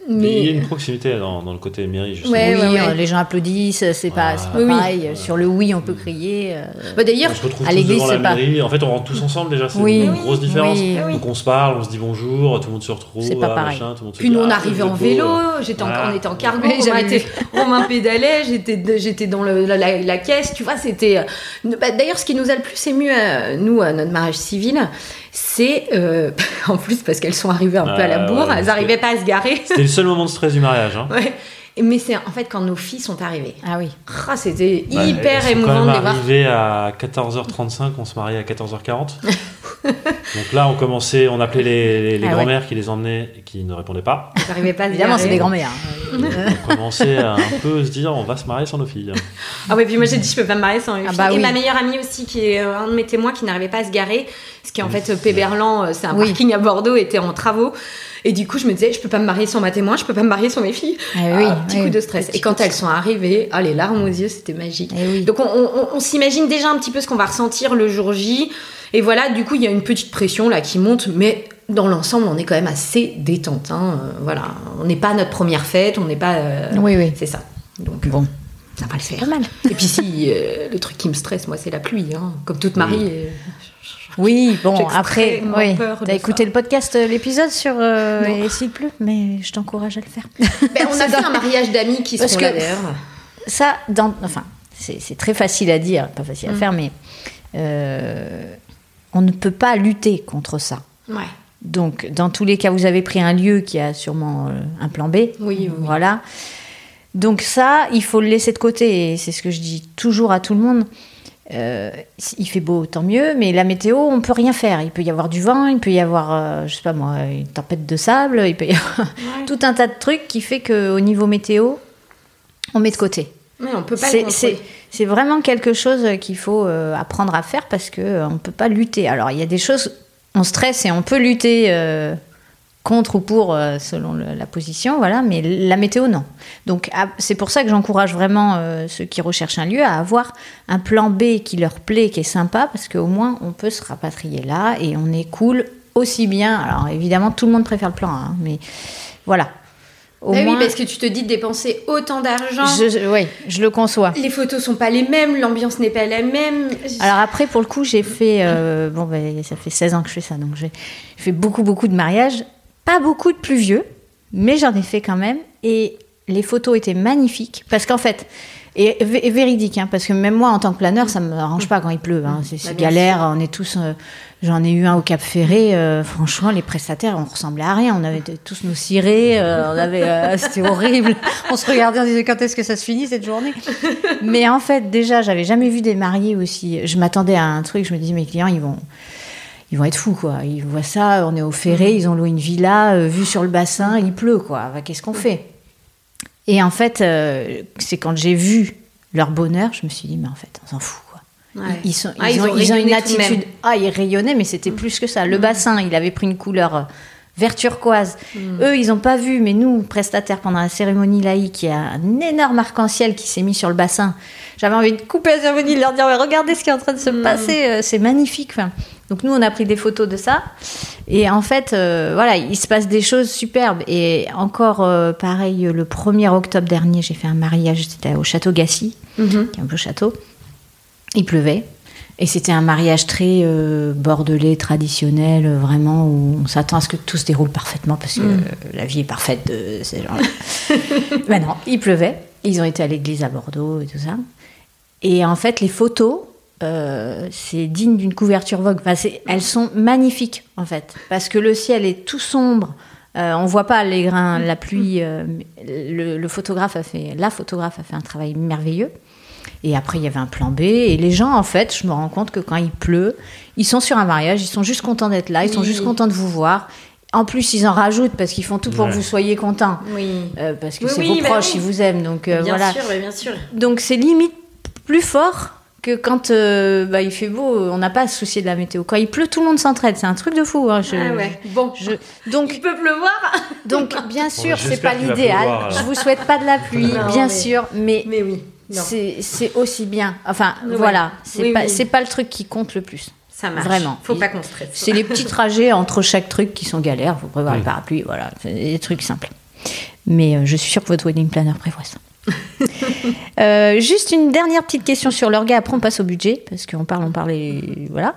Il y a Mais une proximité dans, dans le côté mairie, justement. Ouais, oui, ouais, ouais. euh, les gens applaudissent, c'est pas, oui. pareil. Sur le oui, on peut crier. euh, bah, d'ailleurs, On se retrouve à l'église, c'est pas- mairie. En fait, on rentre tous ensemble déjà. C'est Oui. une Oui. grosse différence. Donc on se parle, on se dit bonjour, tout le monde se retrouve. C'est pas ah, pareil. machin, tout le monde se Puis dit, nous, on ah, arrivait en vélo, j'étais en- on était en cargo, Romain, pédalait, j'étais, dans le- la, la- la caisse, tu vois, c'était... euh, bah, D'ailleurs, ce qui nous a le plus ému, à, nous, à notre mariage civil, c'est, euh, en plus, parce qu'elles sont arrivées un peu à la Ah, bourre, ouais, elles n'arrivaient pas à se garer. C'était le seul moment de stress du mariage. Hein. Ouais. Mais c'est en fait quand nos filles sont arrivées. Ah oui. Ah, c'était Bah, hyper elles sont émouvant de les voir. arrivées à 14h35, on se mariait à 14h40. Donc là, on commençait, on appelait les, les- les Ah ouais. grand-mères qui les emmenaient et qui ne répondaient pas. Elles n'arrivaient pas à se Évidemment, c'est des grands-mères. hein. On commençait à un peu se dire, on va se marier sans nos filles. Ah ouais, puis moi j'ai dit je peux pas me marier sans une Ah bah Et oui. ma meilleure amie aussi, qui est euh, un de mes témoins, qui n'arrivait pas à se garer, parce qu'en fait euh, Péberlan, euh, c'est un Oui. parking à Bordeaux, était en travaux. Et du coup, je me disais, je peux pas me marier sans ma témoin, je peux pas me marier sans mes filles. Ah oui, Ah, petit oui. coup de stress. Petit Et quand elles sont arrivées, ah, les larmes aux yeux, c'était magique. Eh oui. Donc on, on- on s'imagine déjà un petit peu ce qu'on va ressentir le jour J. Et voilà, du coup, il y a une petite pression là qui monte, mais dans l'ensemble, on est quand même assez détente. Hein. voilà, on n'est pas notre première fête, on n'est pas. oui, oui. C'est ça. Donc bon. Ça va le faire. mal. Et puis si, le truc qui me stresse, moi, c'est la pluie. Hein. Comme toute Marie, oui, bon, après, oui. T'as écouté le podcast, euh, l'épisode sur euh, Et s'il pleut, mais je t'encourage à le faire. Ben, on a fait un mariage d'amis qui sont là Ça, dans, enfin, c'est très facile à dire, pas facile à mm. faire, mais euh, on ne peut pas lutter contre ça. Ouais. Donc, dans tous les cas, vous avez pris un lieu qui a sûrement un plan B. Oui, oui. Voilà. Donc ça, il faut le laisser de côté. Et c'est ce que je dis toujours à tout le monde. Euh, il fait beau, tant mieux, mais la météo, on peut rien faire. Il peut y avoir du vent, il peut y avoir, euh, je sais pas moi, une tempête de sable, il peut y avoir tout un tas de trucs qui fait qu'au niveau météo, on met de côté. Mais on peut pas C'est vraiment quelque chose qu'il faut euh, apprendre à faire parce qu'on ne peut pas lutter. Alors, il y a des choses, on stresse et on peut lutter contre ou pour euh, selon la position, voilà, mais la météo non. Donc ah, c'est pour ça que j'encourage vraiment euh, ceux qui recherchent un lieu à avoir un plan B qui leur plaît, qui est sympa, parce qu'au moins on peut se rapatrier là et on est cool aussi bien. Alors évidemment tout le monde préfère le plan A, hein, mais voilà. Au bah Oui, parce que tu te dis de dépenser autant d'argent. oui, je le conçois. Les photos sont pas les mêmes, l'ambiance n'est pas la même. Alors après, pour le coup, j'ai fait, euh, bon, ben, ça fait 16 ans que je fais ça, donc j'ai fait beaucoup, beaucoup de mariages pas beaucoup de pluvieux, mais j'en ai fait quand même. Et les photos étaient magnifiques. Parce qu'en fait, et, véridique, hein, parce que même moi, en tant que planeur, ça me arrange pas quand il pleut. Hein. c'est bah, galère. On est tous. Euh, j'en ai eu un au Cap Ferré. Euh, franchement, les prestataires, on ressemblait à rien. On avait tous nos cirés. Euh, on avait. C'était horrible. On se regardait, on disait quand est-ce que ça se finit cette journée? Mais en fait, déjà, j'avais jamais vu des mariés aussi. Je m'attendais à un truc. Je me disais, mes clients, ils vont ils vont être fous, quoi. Ils voient ça, on est au ferré, ils ont loué une villa, euh, vue sur le bassin, il pleut, quoi. Qu'est-ce qu'on fait? Et en fait, euh, c'est quand j'ai vu leur bonheur, je me suis dit, mais en fait, on s'en fout, quoi. Ils, sont, ah, ils, ont, une attitude. Ah, ils rayonnaient, mais c'était mm. plus que ça. Le mm. bassin, il avait pris une couleur euh, vert turquoise. Mm. Eux, ils n'ont pas vu, mais nous, prestataires, pendant la cérémonie laïque, il y a un énorme arc-en-ciel qui s'est mis sur le bassin. J'avais envie de couper la cérémonie, de leur dire regardez ce qui est en train de se passer, c'est magnifique. Enfin, donc nous, on a pris des photos de ça. Et en fait, euh, voilà, il se passe des choses superbes. Et encore euh, pareil, le 1er octobre dernier, j'ai fait un mariage, c'était au château Gassy, mhm. qui est un beau château. Il pleuvait. Et c'était un mariage très euh, bordelais, traditionnel, vraiment, où on s'attend à ce que tout se déroule parfaitement, parce que mhm. la vie est parfaite de ces gens-là. ben non, il pleuvait. Ils ont été à l'église à Bordeaux et tout ça. Et en fait, les photos, euh, c'est digne d'une couverture Vogue. elles sont magnifiques en fait, parce que le ciel est tout sombre. Euh, on voit pas les grains, la pluie. Euh, le, photographe a fait, la photographe a fait un travail merveilleux. Et après, il y avait un plan B. Et les gens, en fait, je me rends compte que quand il pleut, ils sont sur un mariage, ils sont juste contents d'être là, ils sont juste contents de vous voir. En plus, ils en rajoutent parce qu'ils font tout pour que vous soyez contents. Oui. parce que c'est vos bah proches, ils vous aiment. Donc bien voilà. Sûr, bien sûr. Donc c'est limite plus fort que quand euh, bah, il fait beau, on n'a pas à se soucier de la météo. Quand il pleut, tout le monde s'entraide. C'est un truc de fou. Hein. ah ouais. Bon, je, donc il peut pleuvoir. Donc bien sûr, c'est pas l'idéal. Je vous souhaite pas de la pluie, bien sûr, mais, mais oui. C'est aussi bien. Enfin, voilà, c'est pas, pas le truc qui compte le plus. Ça marche. Vraiment. Faut pas qu'on stresse. C'est les petits trajets entre chaque truc qui sont galères. Vous prévoir le parapluie, voilà, des trucs simples. Mais euh, je suis sûre que votre wedding planner prévoit ça. Euh, juste une dernière petite question sur l'orga, après on passe au budget, parce qu'on parle, on parle et voilà.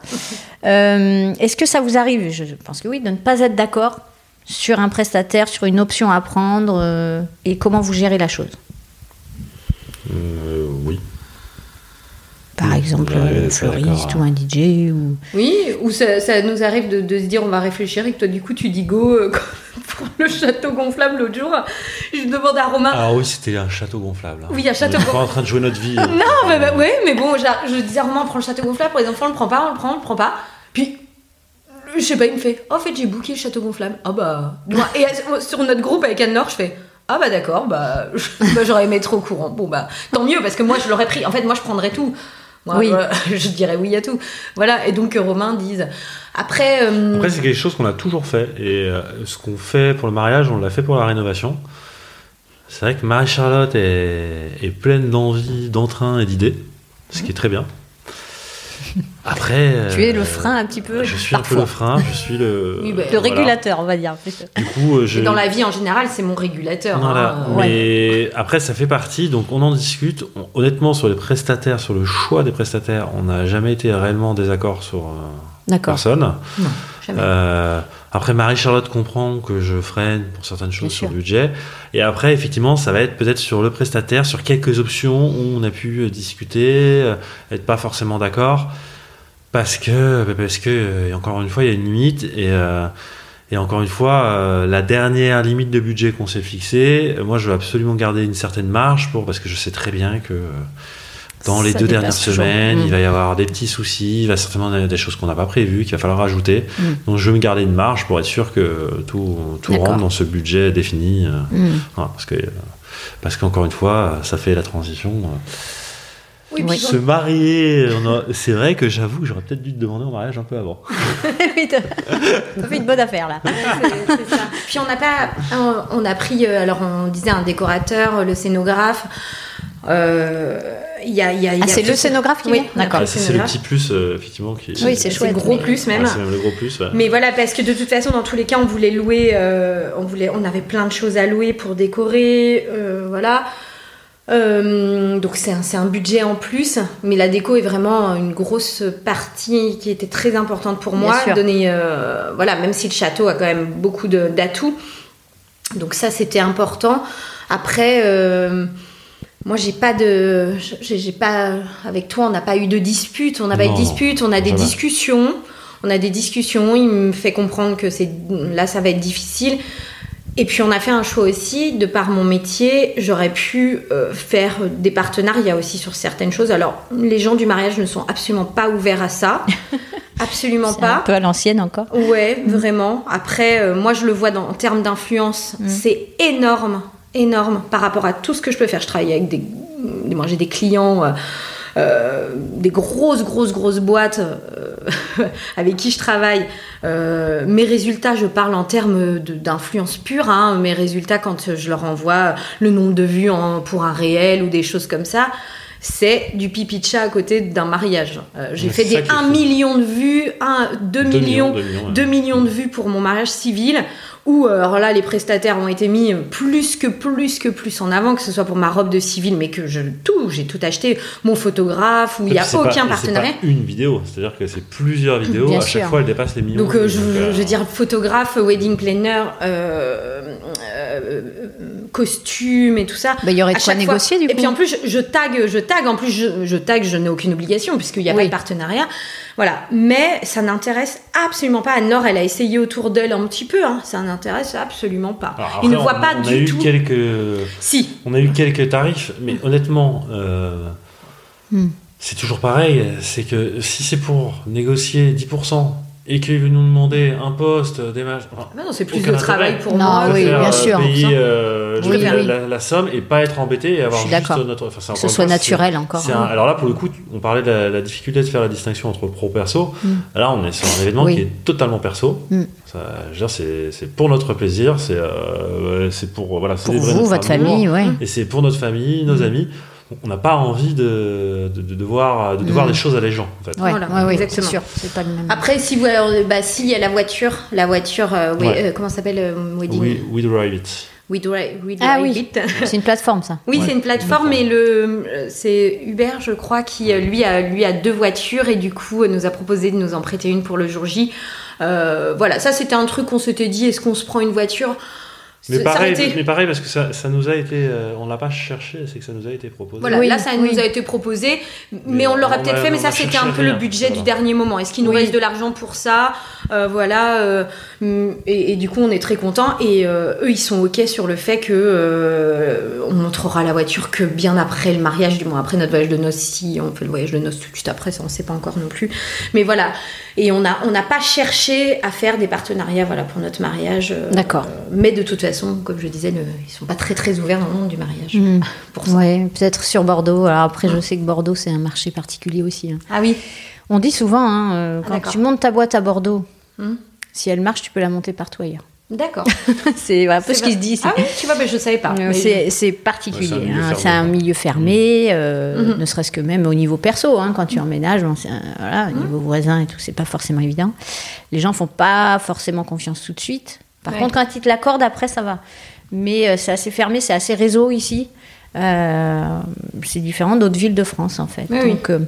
Euh, est-ce que ça vous arrive, je pense que oui, de ne pas être d'accord sur un prestataire, sur une option à prendre, euh, et comment vous gérez la chose? Oui. Par exemple, un fleuriste ou un DJ ou... Oui, ou ça, nous arrive de, se dire on va réfléchir et que toi du coup tu dis go pour le château gonflable l'autre jour. Je demande à Romain. Ah oui, c'était un château gonflable. Hein. Oui, un château gonflable. On est en train de jouer notre vie. non, mais, bah, ouais, mais bon, je disais à Romain, on prend le château gonflable pour les enfants, on le prend pas, on le prend, on le prend pas. Puis, je sais pas, il me fait, oh, en fait, j'ai booké le château gonflable. Ah bah. Et euh, sur notre groupe avec Anne-Laure, je fais. Ah bah d'accord, bah, bah, j'aurais aimé être au courant. Bon bah tant mieux parce que moi je l'aurais pris. En fait moi je prendrais tout. Moi, oui. je dirais oui à tout. Voilà, et donc Romain dise. Après. Euh, Après, c'est quelque chose qu'on a toujours fait. Et euh, ce qu'on fait pour le mariage, on l'a fait pour la rénovation. C'est vrai que Marie-Charlotte est, est, pleine d'envie, d'entrain et d'idées, ce qui est très bien. Après. Tu es le euh, frein un petit peu. Je suis un peu le frein, je suis le. Oui, bah, Le voilà. régulateur, on va dire. Du coup, euh, je. Et dans la vie en général, c'est mon régulateur. Voilà. hein. Mais après, ça fait partie, donc on en discute. On- honnêtement, sur les prestataires, sur le choix des prestataires, on n'a jamais été réellement en désaccord sur euh, personne. Non, jamais. Euh, après, Marie-Charlotte comprend que je freine pour certaines choses Bien sur sûr. le budget. Et après, effectivement, ça va être peut-être sur le prestataire, sur quelques options où on a pu euh, discuter, euh, être pas forcément d'accord. Parce que, parce que, euh, encore une fois, il y a une limite. Et, euh, et encore une fois, euh, la dernière limite de budget qu'on s'est fixée, moi, je veux absolument garder une certaine marge pour, parce que je sais très bien que euh, dans les Ça deux dernières semaines, Mm. il va y avoir des petits soucis, il va certainement y avoir des choses qu'on n'a pas prévues, qu'il va falloir rajouter. Mm. Donc, je veux me garder une marge pour être sûr que tout, rentre dans ce budget défini. euh, voilà, parce que, euh, parce qu'encore une fois, ça fait la transition. euh. Oui, Se marier, c'est vrai que j'avoue que j'aurais peut-être dû te demander en mariage un peu avant. Oui, t'as fait une bonne affaire là. Ça. Puis on n'a pas, on, on a pris, euh, alors on disait un décorateur, le scénographe. euh, Il y a, il y a, il y Ah, a c'est le scénographe qui Oui, D'accord. Ah, c'est le petit plus, euh, effectivement. Qui, Oui, c'est le gros mais- plus même. Ouais, c'est même le gros plus. ouais. Mais voilà, parce que de toute façon, dans tous les cas, on voulait louer, euh, on voulait, on avait plein de choses à louer pour décorer, euh, voilà. Euh, donc c'est un, c'est un budget en plus, mais la déco est vraiment une grosse partie qui était très importante pour Bien moi. sûr. Donner, euh, voilà, même si le château a quand même beaucoup de- d'atouts, donc ça c'était important. Après, euh, moi j'ai pas de, j'ai pas, avec toi on n'a pas eu de dispute, on n'a pas eu de dispute, on a des discussions. On a des discussions, il me fait comprendre que c'est là ça va être difficile. Et puis on a fait un choix aussi, de par mon métier, j'aurais pu euh, faire des partenariats aussi sur certaines choses. Alors les gens du mariage ne sont absolument pas ouverts à ça, absolument C'est un pas. peu à l'ancienne encore. Ouais, vraiment. Après, euh, moi, je le vois dans, en termes d'influence, Mm. c'est énorme, énorme par rapport à tout ce que je peux faire. Je travaille avec des, moi, j'ai des clients, euh, euh, des grosses, grosses, grosses boîtes euh, avec qui je travaille. Euh, mes résultats, je parle en termes d'influence pure. Hein, mes résultats, quand je leur envoie le nombre de vues en- pour un réel ou des choses comme ça. C'est du pipi de chat à côté d'un mariage. J'ai fait des qui est 1 fou. million de vues, 1, 2 Deux millions, deux millions, ouais. 2 millions de vues pour mon mariage civil, où euh, alors là les prestataires ont été mis plus que plus que plus en avant, que ce soit pour ma robe de civil, mais que je tout, j'ai tout acheté, mon photographe, où il Et n'y a aucun pas- et partenariat. pas une vidéo, c'est-à-dire que c'est plusieurs vidéos, Bien à chaque fois elles dépassent les millions. Donc euh, je, euh, je veux dire photographe, wedding planner, euh, euh, costume et tout ça. Bah, il y aurait de quoi négocier du Et coup. puis en plus, je, je tag, je tag. En plus, je, je tag, je n'ai aucune obligation puisqu'il n'y a Oui. pas de partenariat. Voilà. Mais ça n'intéresse absolument pas. Anne-Laure, elle a essayé autour d'elle un petit peu. Hein. Ça n'intéresse absolument pas. alors ne voit on- pas on a du eu tout. quelques Si. On a eu quelques tarifs, mais honnêtement, euh, Hmm. c'est toujours pareil. C'est que si c'est pour négocier 10% et qu'ils veulent nous demander un poste, des matchs, enfin, Ah non, c'est plus de travail pour Non, moi. oui, bien euh, sûr. Payer euh, Oui, oui. La, la somme et pas être embêté et avoir juste notre. enfin, Que ce soit naturel encore. un- alors là, pour le coup, on parlait de la, la difficulté de faire la distinction entre pro-perso. Mm. Là, on est sur un événement Oui. qui est totalement perso. Mm. Ça, je veux dire, c'est pour notre plaisir, c'est euh, c'est pour voilà, Pour vous, votre amour. famille, ouais. Et c'est pour notre famille, nos Mm. On n'a pas envie de, de, de devoir, de devoir Mm. les choses à les gens, en fait. Ouais, Voilà, ouais, ouais, c'est exactement. sûr. C'est pas le même. Après, si vous, alors, bah, si il y a la voiture, la voiture, euh, oui, euh, comment ça s'appelle, euh, wedding, We, we drive it. We Drive- We Ah oui. It. C'est une plateforme ça. Oui, Ouais, c'est une plateforme, mais le euh, c'est Uber, je crois, qui lui a lui a deux voitures et du coup nous a proposé de nous en prêter une pour le jour J. Euh, voilà, ça c'était un truc qu'on s'était dit. Est-ce qu'on se prend une voiture? Mais pareil, mais parce que ça, ça nous a été. euh, on l'a pas cherché, c'est que ça nous a été proposé. Voilà, Oui, là ça oui. nous a été proposé, mais, Mais on l'aurait peut-être fait, mais ça c'était un peu rien. le budget Voilà. du dernier moment. Est-ce qu'il nous Oui. reste de l'argent pour ça? Euh, Voilà, euh, mm, et, et du coup on est très content et euh, eux ils sont ok sur le fait que euh, on montrera la voiture que bien après le mariage, du moins après notre voyage de noces. Si on fait le voyage de noces tout de suite après, ça on sait pas encore non plus. Mais voilà, et on a on n'a pas cherché à faire des partenariats voilà pour notre mariage. euh, D'accord. euh, mais de toute façon, comme je disais, le- ils sont pas très très ouverts dans le monde du mariage Mm. pour ça. Ouais, peut-être sur Bordeaux. Alors après, je sais que Bordeaux, c'est un marché particulier aussi. hein. Ah oui. On dit souvent, hein, euh, Ah, quand tu montes ta boîte à Bordeaux, Hmm. si elle marche, tu peux la monter partout ailleurs. D'accord. c'est un peu ce qui se dit. Ah oui, tu vois, mais je savais pas. Euh, c'est particulier. Ouais, hein. c'est un milieu fermé, Mmh. euh, Mhm. ne serait-ce que même au niveau perso. hein, quand tu emménages, bon, c'est un- voilà, au Mmh. niveau voisin et tout, c'est pas forcément évident. Les gens font pas forcément confiance tout de suite. Par Ouais. contre, quand ils te l'accordent, après, ça va. Mais euh, c'est assez fermé, c'est assez réseau ici. Euh, c'est différent d'autres villes de France, en fait. Oui. Donc, euh,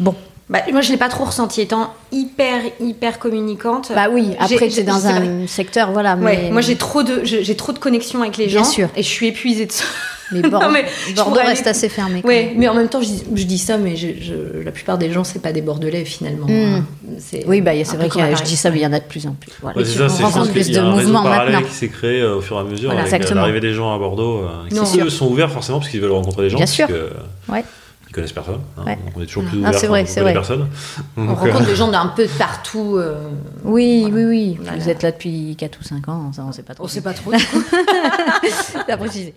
bon. Bah, moi, je l'ai pas trop ressenti étant hyper, hyper communicante. Bah oui, après, c'est dans un secteur, voilà. Ouais, moi j'ai trop de j'ai j'ai trop de connexions avec les Bien gens sûr. et je suis épuisée de ça. mais Bor- Non, mais je Bordeaux reste aller- assez fermé. même. mais en même temps je dis, je dis ça mais je, je- la plupart des gens c'est pas des bordelais finalement. Hein. C'est Oui, bah, c'est vrai que je dis ça, mais il y en a de plus en plus. Voilà. Ouais, c'est ça, juste plus qu'il y a de mouvements parallèle maintenant. qui s'est créé euh, au fur et à mesure Voilà, avec euh, exactement. l'arrivée des gens à Bordeaux euh, qui eux, sont ouverts forcément parce qu'ils veulent rencontrer des gens Bien sûr. que Ouais. Ils connaissent personne hein. Ouais. donc on est toujours plus Ah, c'est vrai, c'est vrai. personne On Donc, rencontre euh, des gens d'un peu de partout. euh, Oui, Voilà. oui, oui. Voilà. Vous êtes là depuis 4 ou 5 ans, ça, on sait pas trop. on sait pas trop. T'as précisé.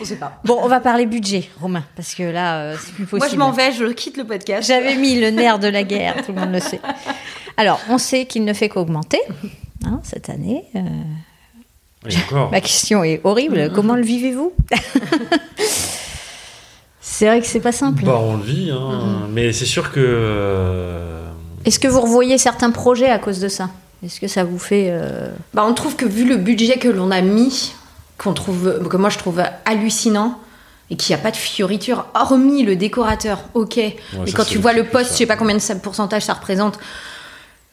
on sait pas. Bon, on va parler budget, Romain, parce que là, euh, c'est plus possible. Moi je m'en vais, je quitte le podcast. J'avais mis le nerf de la guerre, tout le monde le sait. Alors, on sait qu'il ne fait qu'augmenter hein, cette année. euh, Ma question est horrible. Comment le vivez-vous? C'est vrai que c'est pas simple. bah, on le vit hein. Mm-hmm. mais c'est sûr que euh, Est-ce que vous revoyez certains projets à cause de ça? Est-ce que ça vous fait euh, Bah, on trouve que vu le budget que l'on a mis, qu'on trouve, que moi je trouve hallucinant, et qu'il n'y a pas de fioriture, hormis le décorateur, ok. mais ça, quand tu vois le poste, je sais pas combien de pourcentage ça représente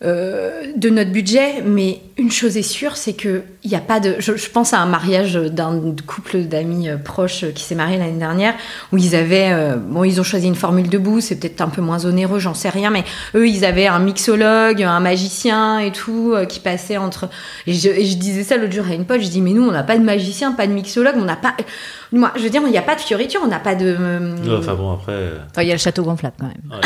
euh, de notre budget, mais une chose est sûre, c'est que il y a pas de. Je, je pense à un mariage d'un couple d'amis euh, proches qui s'est marié l'année dernière, où ils avaient, euh, bon, ils ont choisi une formule debout, c'est peut-être un peu moins onéreux, j'en sais rien, mais eux, ils avaient un mixologue, un magicien et tout, euh, qui passait entre. Et je, et je disais ça l'autre jour à une pote, je dis, mais nous, on n'a pas de magicien, pas de mixologue, on n'a pas. Moi, je veux dire, il n'y a pas de fioriture, on n'a pas de. euh, ouais, enfin bon après enfin, Il y a le château gonflable quand même.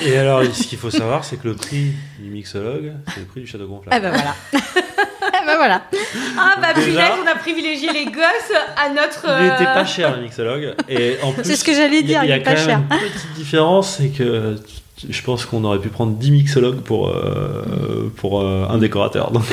et alors ce qu'il faut savoir c'est que le prix du mixologue c'est le prix du château gonflable Ah ben voilà. ah ben voilà. Ah bah punaise, on a privilégié les gosses à notre. Il était euh, pas cher le mixologue. Et en plus, C'est ce que j'allais dire, Il y a il est quand pas même cher. une petite différence, c'est que je pense qu'on aurait pu prendre 10 mixologues pour, euh, pour euh, un décorateur. Donc,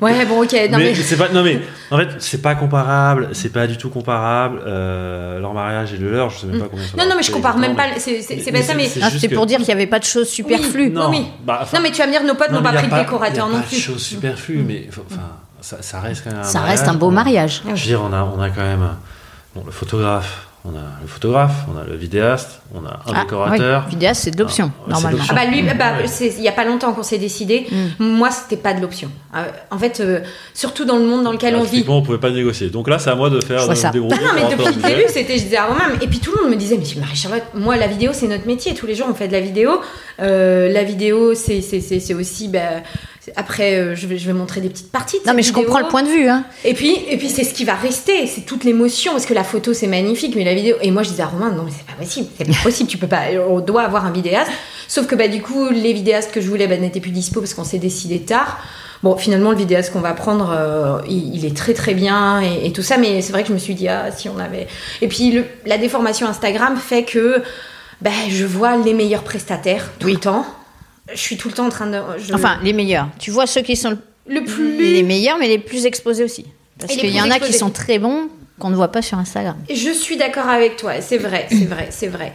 Ouais, bon, ok. Non, mais mais... c'est pas, non mais en fait c'est pas comparable, c'est pas du tout comparable. Euh, leur mariage et le leur, je sais même pas combien ça Non, non, mais je compare même pas. C'est mais- pas mais ça, mais. c'est- Ah, que- pour dire qu'il n'y avait pas de choses superflues. Non, oui. bah, Non, mais tu vas me dire, nos potes non, n'ont mais pas y a pris de décorateur y a non pas de plus. choses superflues, mais faut- enfin ça, ça reste quand même. Ça mariage. reste un beau mariage. Je veux dire, on a, on a quand même bon, le photographe, on a le photographe, on a le vidéaste, on a un Ah, décorateur. oui. Vidéaste, c'est de l'option, Ah, normalement. Ah bah lui, bah, c'est- il y a pas longtemps qu'on s'est décidé. Mm. Moi, c'était pas de l'option. Euh, en fait, euh, surtout dans le monde dans lequel Là, on vit. on pouvait pas négocier. Donc là, c'est à moi de faire de ça. débrouiller. Non, non, mais depuis le début, c'était, je disais à Romain, et puis tout le monde me disait, mais Marie-Charlotte, moi, la vidéo, c'est notre métier. Tous les jours, on fait de la vidéo. Euh, la vidéo, c'est, c'est, c'est, c'est aussi, bah, après, euh, je, vais, je vais montrer des petites parties. de Non, mais je comprends le point de vue. Hein. Et puis, et puis c'est ce qui va rester, c'est toute l'émotion, parce que la photo c'est magnifique, mais la vidéo. Et moi je disais à Romain, non mais c'est pas possible, c'est pas possible, tu peux pas, on doit avoir un vidéaste. Sauf que bah du coup les vidéastes que je voulais bah, n'étaient plus dispo parce qu'on s'est décidé tard. Bon, finalement le vidéaste qu'on va prendre, euh, il, il est très très bien et, et tout ça, mais c'est vrai que je me suis dit ah si on avait. Et puis le- la déformation Instagram fait que bah, je vois les meilleurs prestataires tout le temps. Je suis tout le temps en train de. je- Enfin, les meilleurs. Tu vois ceux qui sont le plus les meilleurs, mais les plus exposés aussi. Parce qu'il y en a qui sont très bons qu'on ne voit pas sur Instagram. Je suis d'accord avec toi, c'est vrai, c'est vrai, c'est vrai.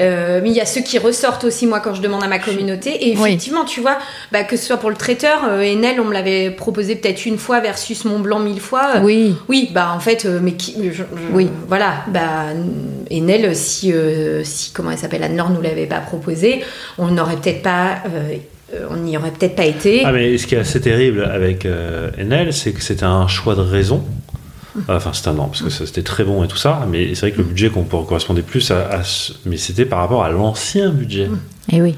Euh, mais il y a ceux qui ressortent aussi, moi, quand je demande à ma communauté. Et Oui. effectivement, tu vois, bah, que ce soit pour le traiteur, euh, Enel, on me l'avait proposé peut-être une fois versus Mont Blanc mille fois. Euh, Oui. Oui, bah en fait, euh, mais qui. je- je- Oui. Voilà, bah Enel, si, euh, si comment elle s'appelle, Anne-Laure nous l'avait pas proposé, on n'aurait peut-être pas. on n'y aurait peut-être pas été. Ah, mais ce qui est assez terrible avec euh, Enel, c'est que c'était un choix de raison. Enfin, c'était un non, parce que c'était très bon et tout ça, mais c'est vrai que le budget qu'on correspondait plus à, à ce- mais c'était par rapport à l'ancien budget. Et Eh oui.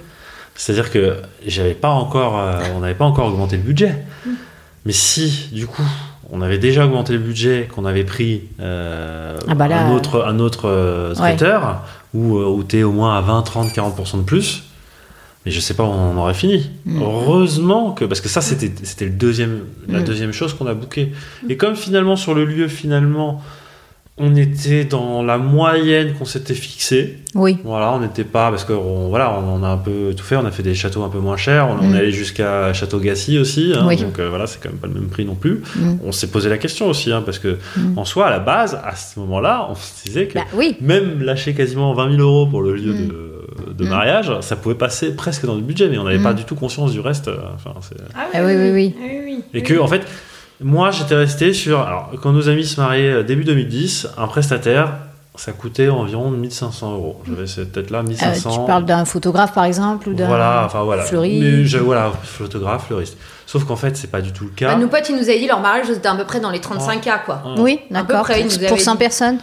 C'est-à-dire que j'avais pas encore, euh, on n'avait pas encore augmenté le budget. Mais si, du coup, on avait déjà augmenté le budget, qu'on avait pris euh, Ah bah là, un autre, un autre euh, Ouais. traiteur, où, euh, où tu es au moins à 20, 30, 40% de plus, mais je sais pas où on aurait fini. Mm. Heureusement que, parce que ça, c'était c'était le deuxième, la Mm. deuxième chose qu'on a booké. Et comme finalement, sur le lieu, finalement, on était dans la moyenne qu'on s'était fixée. Oui. Voilà, on n'était pas parce que on, voilà, on a un peu tout fait. On a fait des châteaux un peu moins chers. On, on Mm. est allé jusqu'à Château Gassy aussi. hein, Oui. donc euh, voilà, c'est quand même pas le même prix non plus. Mm. On s'est posé la question aussi hein, parce que Mm. en soi, à la base, à ce moment-là, on se disait que Bah oui. même lâcher quasiment 20 000 euros pour le lieu Mm. de, de Mm. mariage, ça pouvait passer presque dans le budget, mais on n'avait Mm. pas du tout conscience du reste. euh, Enfin, c'est- Ah oui, oui, oui. oui. et que, en fait, moi, j'étais resté sur. Alors, quand nos amis se mariaient euh, début 2010, un prestataire, ça coûtait environ 1500 euros. J'avais cette tête-là, Euh, 1500. tu parles d'un photographe par exemple ou d'un Voilà, enfin voilà. fleuriste? Mais je- voilà, photographe, fleuriste. Sauf qu'en fait, c'est pas du tout le cas. Bah, nos potes, ils nous avaient dit leur mariage, c'était à peu près dans les 35K, quoi. Ah. Oui, d'accord. Pour avaient 100 dit. personnes?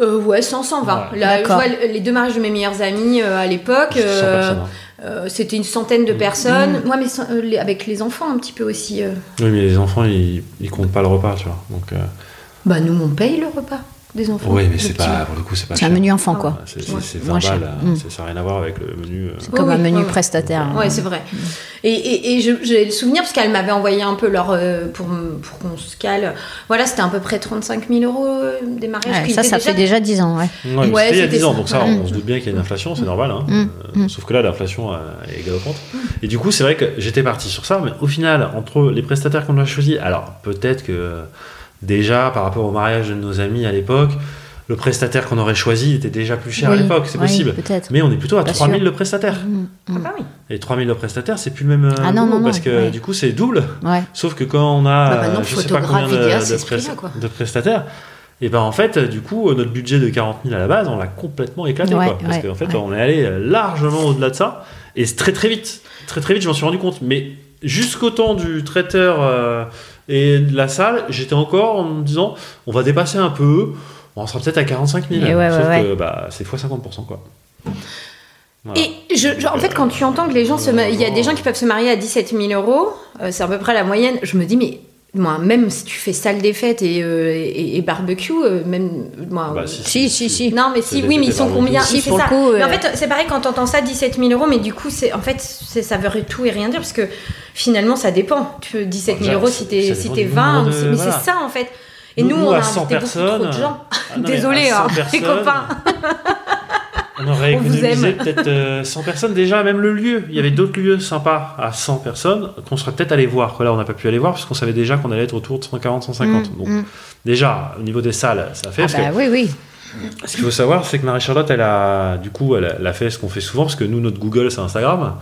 Euh, ouais, 100, 120. Voilà. Là, je vois les deux mariages de mes meilleurs amis euh, à l'époque. C'était 100 euh, c'était une centaine de Mm. personnes. Moi, mais sans- euh, les- avec les enfants un petit peu aussi. euh. Oui, mais les enfants, ils, ils comptent pas le repas, tu vois. Donc, euh, Bah, nous, on paye le repas des enfants. oui, mais c'est pas, pour le coup, c'est pas C'est un menu enfant Ah, quoi. C'est c'est- verbal, cher. euh, Mm. ça n'a rien à voir avec le menu. euh. C'est Oui, comme un oui, menu oui, oui. prestataire. hein. Ouais, c'est vrai. Et, et, et je- j'ai le souvenir, parce qu'elle m'avait envoyé un peu leur. euh, pour qu'on se cale. Voilà, c'était à peu près 35 000 euros euh, des mariages. Ça, ça déjà- fait déjà 10 ans, ouais. Ouais, mais Ouais, c'était il y a c'était 10 ans, donc ça, Mm. on se doute bien qu'il y a une inflation, c'est normal. hein. Mm. Euh, Mm. Sauf que là, l'inflation est galopante. Et du coup, c'est vrai que j'étais parti sur ça, mais au final, entre les prestataires qu'on a choisis, alors peut-être que euh, déjà, par rapport au mariage de nos amis à l'époque, le prestataire qu'on aurait choisi était déjà plus cher à l'époque, c'est oui, possible. Peut-être. Mais on est plutôt à Bien 3000 sûr. le prestataire. Mm, Ah, mm. bah oui. Et 3000 le prestataire, c'est plus le même euh, Ah non, boulot, non, parce non, que ouais. du coup, c'est double. Ouais. Sauf que quand on a, Bah, je sais pas photographe, combien de, prestataires, et ben en fait, du coup, euh, notre budget de 40 000 à la base, on l'a complètement éclaté, Ouais, quoi. Parce qu'en fait, ouais. on est allé euh, largement au-delà de ça, et c'est très très vite. Très très vite, je m'en suis rendu compte. Mais jusqu'au temps du traiteur euh, et la salle, j'étais encore en me disant, on va dépasser un peu, on sera peut-être à 45 000. Et ouais, Sauf ouais, que bah, c'est x 50%, quoi. Voilà. Et je, je- en fait, quand tu entends que les gens se, il y a des gens qui peuvent se marier à 17 000 euros, euh, c'est à peu près la moyenne. Je me dis, mais moi, même si tu fais salle des fêtes et, euh, et, et barbecue, euh, même moi. Bah, Si, si, si. Non, mais si, oui, mais ils sont combien Si, ça. coup, Mais en fait, c'est pareil quand t'entends ça, 17 000 euros, mais du coup, c'est en fait, c'est- ça veut tout et rien dire parce que finalement, ça dépend. Tu veux 17 000 Bah, euros si t'es si dépend t'es du 20, nombre ou de- mais voilà. c'est ça en fait. Et Nous, nous, on a 100 invité beaucoup trop de gens. Ah non, Désolé, à 100 hein, les copains. On aurait économisé peut-être euh, 100 personnes. Déjà, même le lieu. Il y avait d'autres lieux sympas à 100 personnes qu'on serait peut-être allé voir. Que là, on n'a pas pu aller voir parce qu'on savait déjà qu'on allait être autour de 140, 150. Mm, Donc, mm. déjà, au niveau des salles, ça fait. Ah parce bah oui, oui. Ce qu'il faut savoir, c'est que Marie-Charlotte, elle a, du coup, elle a, elle a fait ce qu'on fait souvent parce que nous, notre Google, c'est Instagram.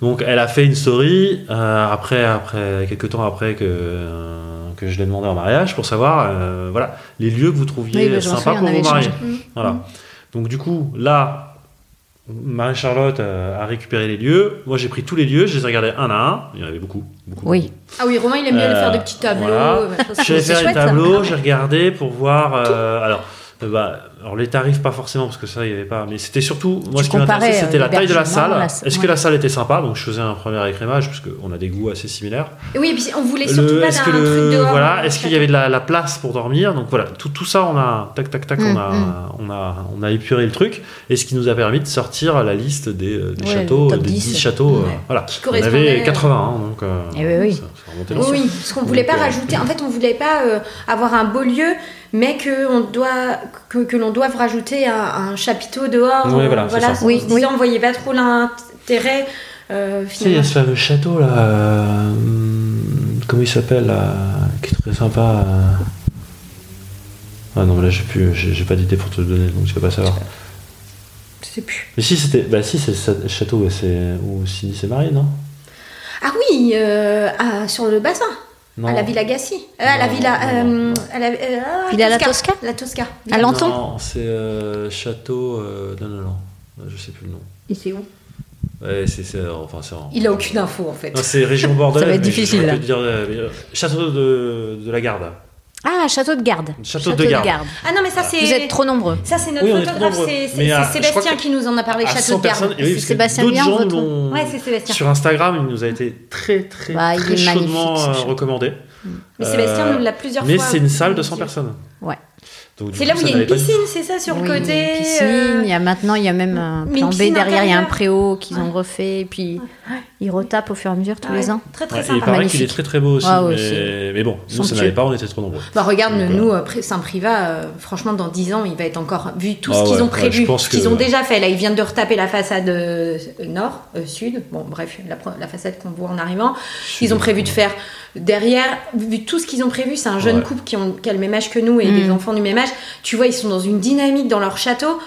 Donc, elle a fait une story euh, après, après, quelques temps après que. euh, que je l'ai demandé en mariage pour savoir euh, voilà les lieux que vous trouviez Oui, bah, sympas pour vous marier voilà. Donc du coup, là, Marie-Charlotte a récupéré les lieux. Moi, j'ai pris tous les lieux, je les ai regardés un à un. Il y en avait beaucoup. beaucoup Oui. Ah oui, Romain, il aime bien Euh, faire des petits tableaux. voilà. machin, Je vais c'est faire les chouette, ça. tableaux, j'ai regardé pour voir. euh, alors, bah, alors, les tarifs, pas forcément, parce que ça, il n'y avait pas. Mais c'était surtout. Moi, Tu ce qui m'intéressait, comparais, c'était euh, la taille de la salle. la Est-ce que la salle était sympa? Donc, je faisais un premier écrémage, parce qu'on a des goûts assez similaires. Et Oui, et puis on voulait surtout Le- pas Est-ce que truc le dehors. voilà, euh, est-ce qu'il y avait de la, la place pour dormir? Donc voilà, tout, tout ça on a tac tac tac, Mm, on a mm. on a on a épuré le truc et ce qui nous a permis de sortir la liste des, euh, des Ouais, châteaux, le des 10. 10 châteaux. euh, Ouais. voilà, Qui on correspondait, avait 80 hein, donc. euh, Eh oui, oui. ça- Oui, parce qu'on voulait pas euh, rajouter. En fait, on voulait pas euh, avoir un beau lieu, mais que on doit que, que l'on doive rajouter un, un chapiteau dehors. Oui, voilà, c'est ça. on Oui, oui. on voyait pas trop l'intérêt. euh, Tu sais, il y a ce fameux château là, euh, comment il s'appelle là, qui est très sympa. Ah non, mais là j'ai plus, j'ai pas d'idée pour te le donner, donc je peux pas savoir. Je sais plus. Mais si c'était, bah si c'est le château où c'est où Cindy s'est mariée, non? Ah oui, euh, à- sur le bassin, Non. à la Villa Gassi, Euh, à la Non, Villa, non, euh, non. à la, euh, ah, Villa La Tosca La Tosca. À Lenton Non, c'est euh, château. euh, non, non, non, je sais plus le nom. Et c'est où? Ouais, c'est, c'est- enfin, c'est en- Il a aucune info en fait. Non, c'est région bordelaise. Ça va être difficile, je là. dire, euh, château de, de la Garde. Ah, château de garde. Château de garde. Ah non, mais ça c'est. Vous êtes trop nombreux. Ça c'est notre Oui, photographe, c'est Mais, Sébastien que qui nous en a parlé, À Château 100 de Garde. oui, C'est Sébastien Bien, votre- Ouais, c'est Sébastien. Sur Instagram, il nous a été très très, Bah, très chaudement euh, château. recommandé. Mais Sébastien Euh, nous l'a plusieurs Mais fois. c'est une salle de dit. 100 personnes. Ouais. C'est là où il y a une piscine, c'est ça, sur Oui, le côté une piscine, euh, il y a maintenant, il y a même un mais plan B derrière, il y a un préau qu'ils ont refait, et puis ils retapent au fur et à mesure tous ah ouais, les ans. Très très Ouais, et il sympa. paraît qu'il est très très beau aussi, Ah ouais, mais, bon, nous ça n'allait pas, on était trop nombreux. Bah regarde, Donc, nous, euh, Saint-Privat, euh, franchement, dans 10 ans, il va être encore vu tout ce Ah qu'ils ouais, ont prévu, ce qu'ils que- ont déjà fait. Là, ils viennent de retaper la façade euh, nord, euh, sud. Bon, bref, la, façade qu'on voit en arrivant. Ils ont prévu de faire derrière, vu tout ce qu'ils ont prévu, c'est un jeune Ouais. couple qui, ont, qui a le même âge que nous et Mm. des enfants du même âge. Tu vois, ils sont dans une dynamique dans leur château.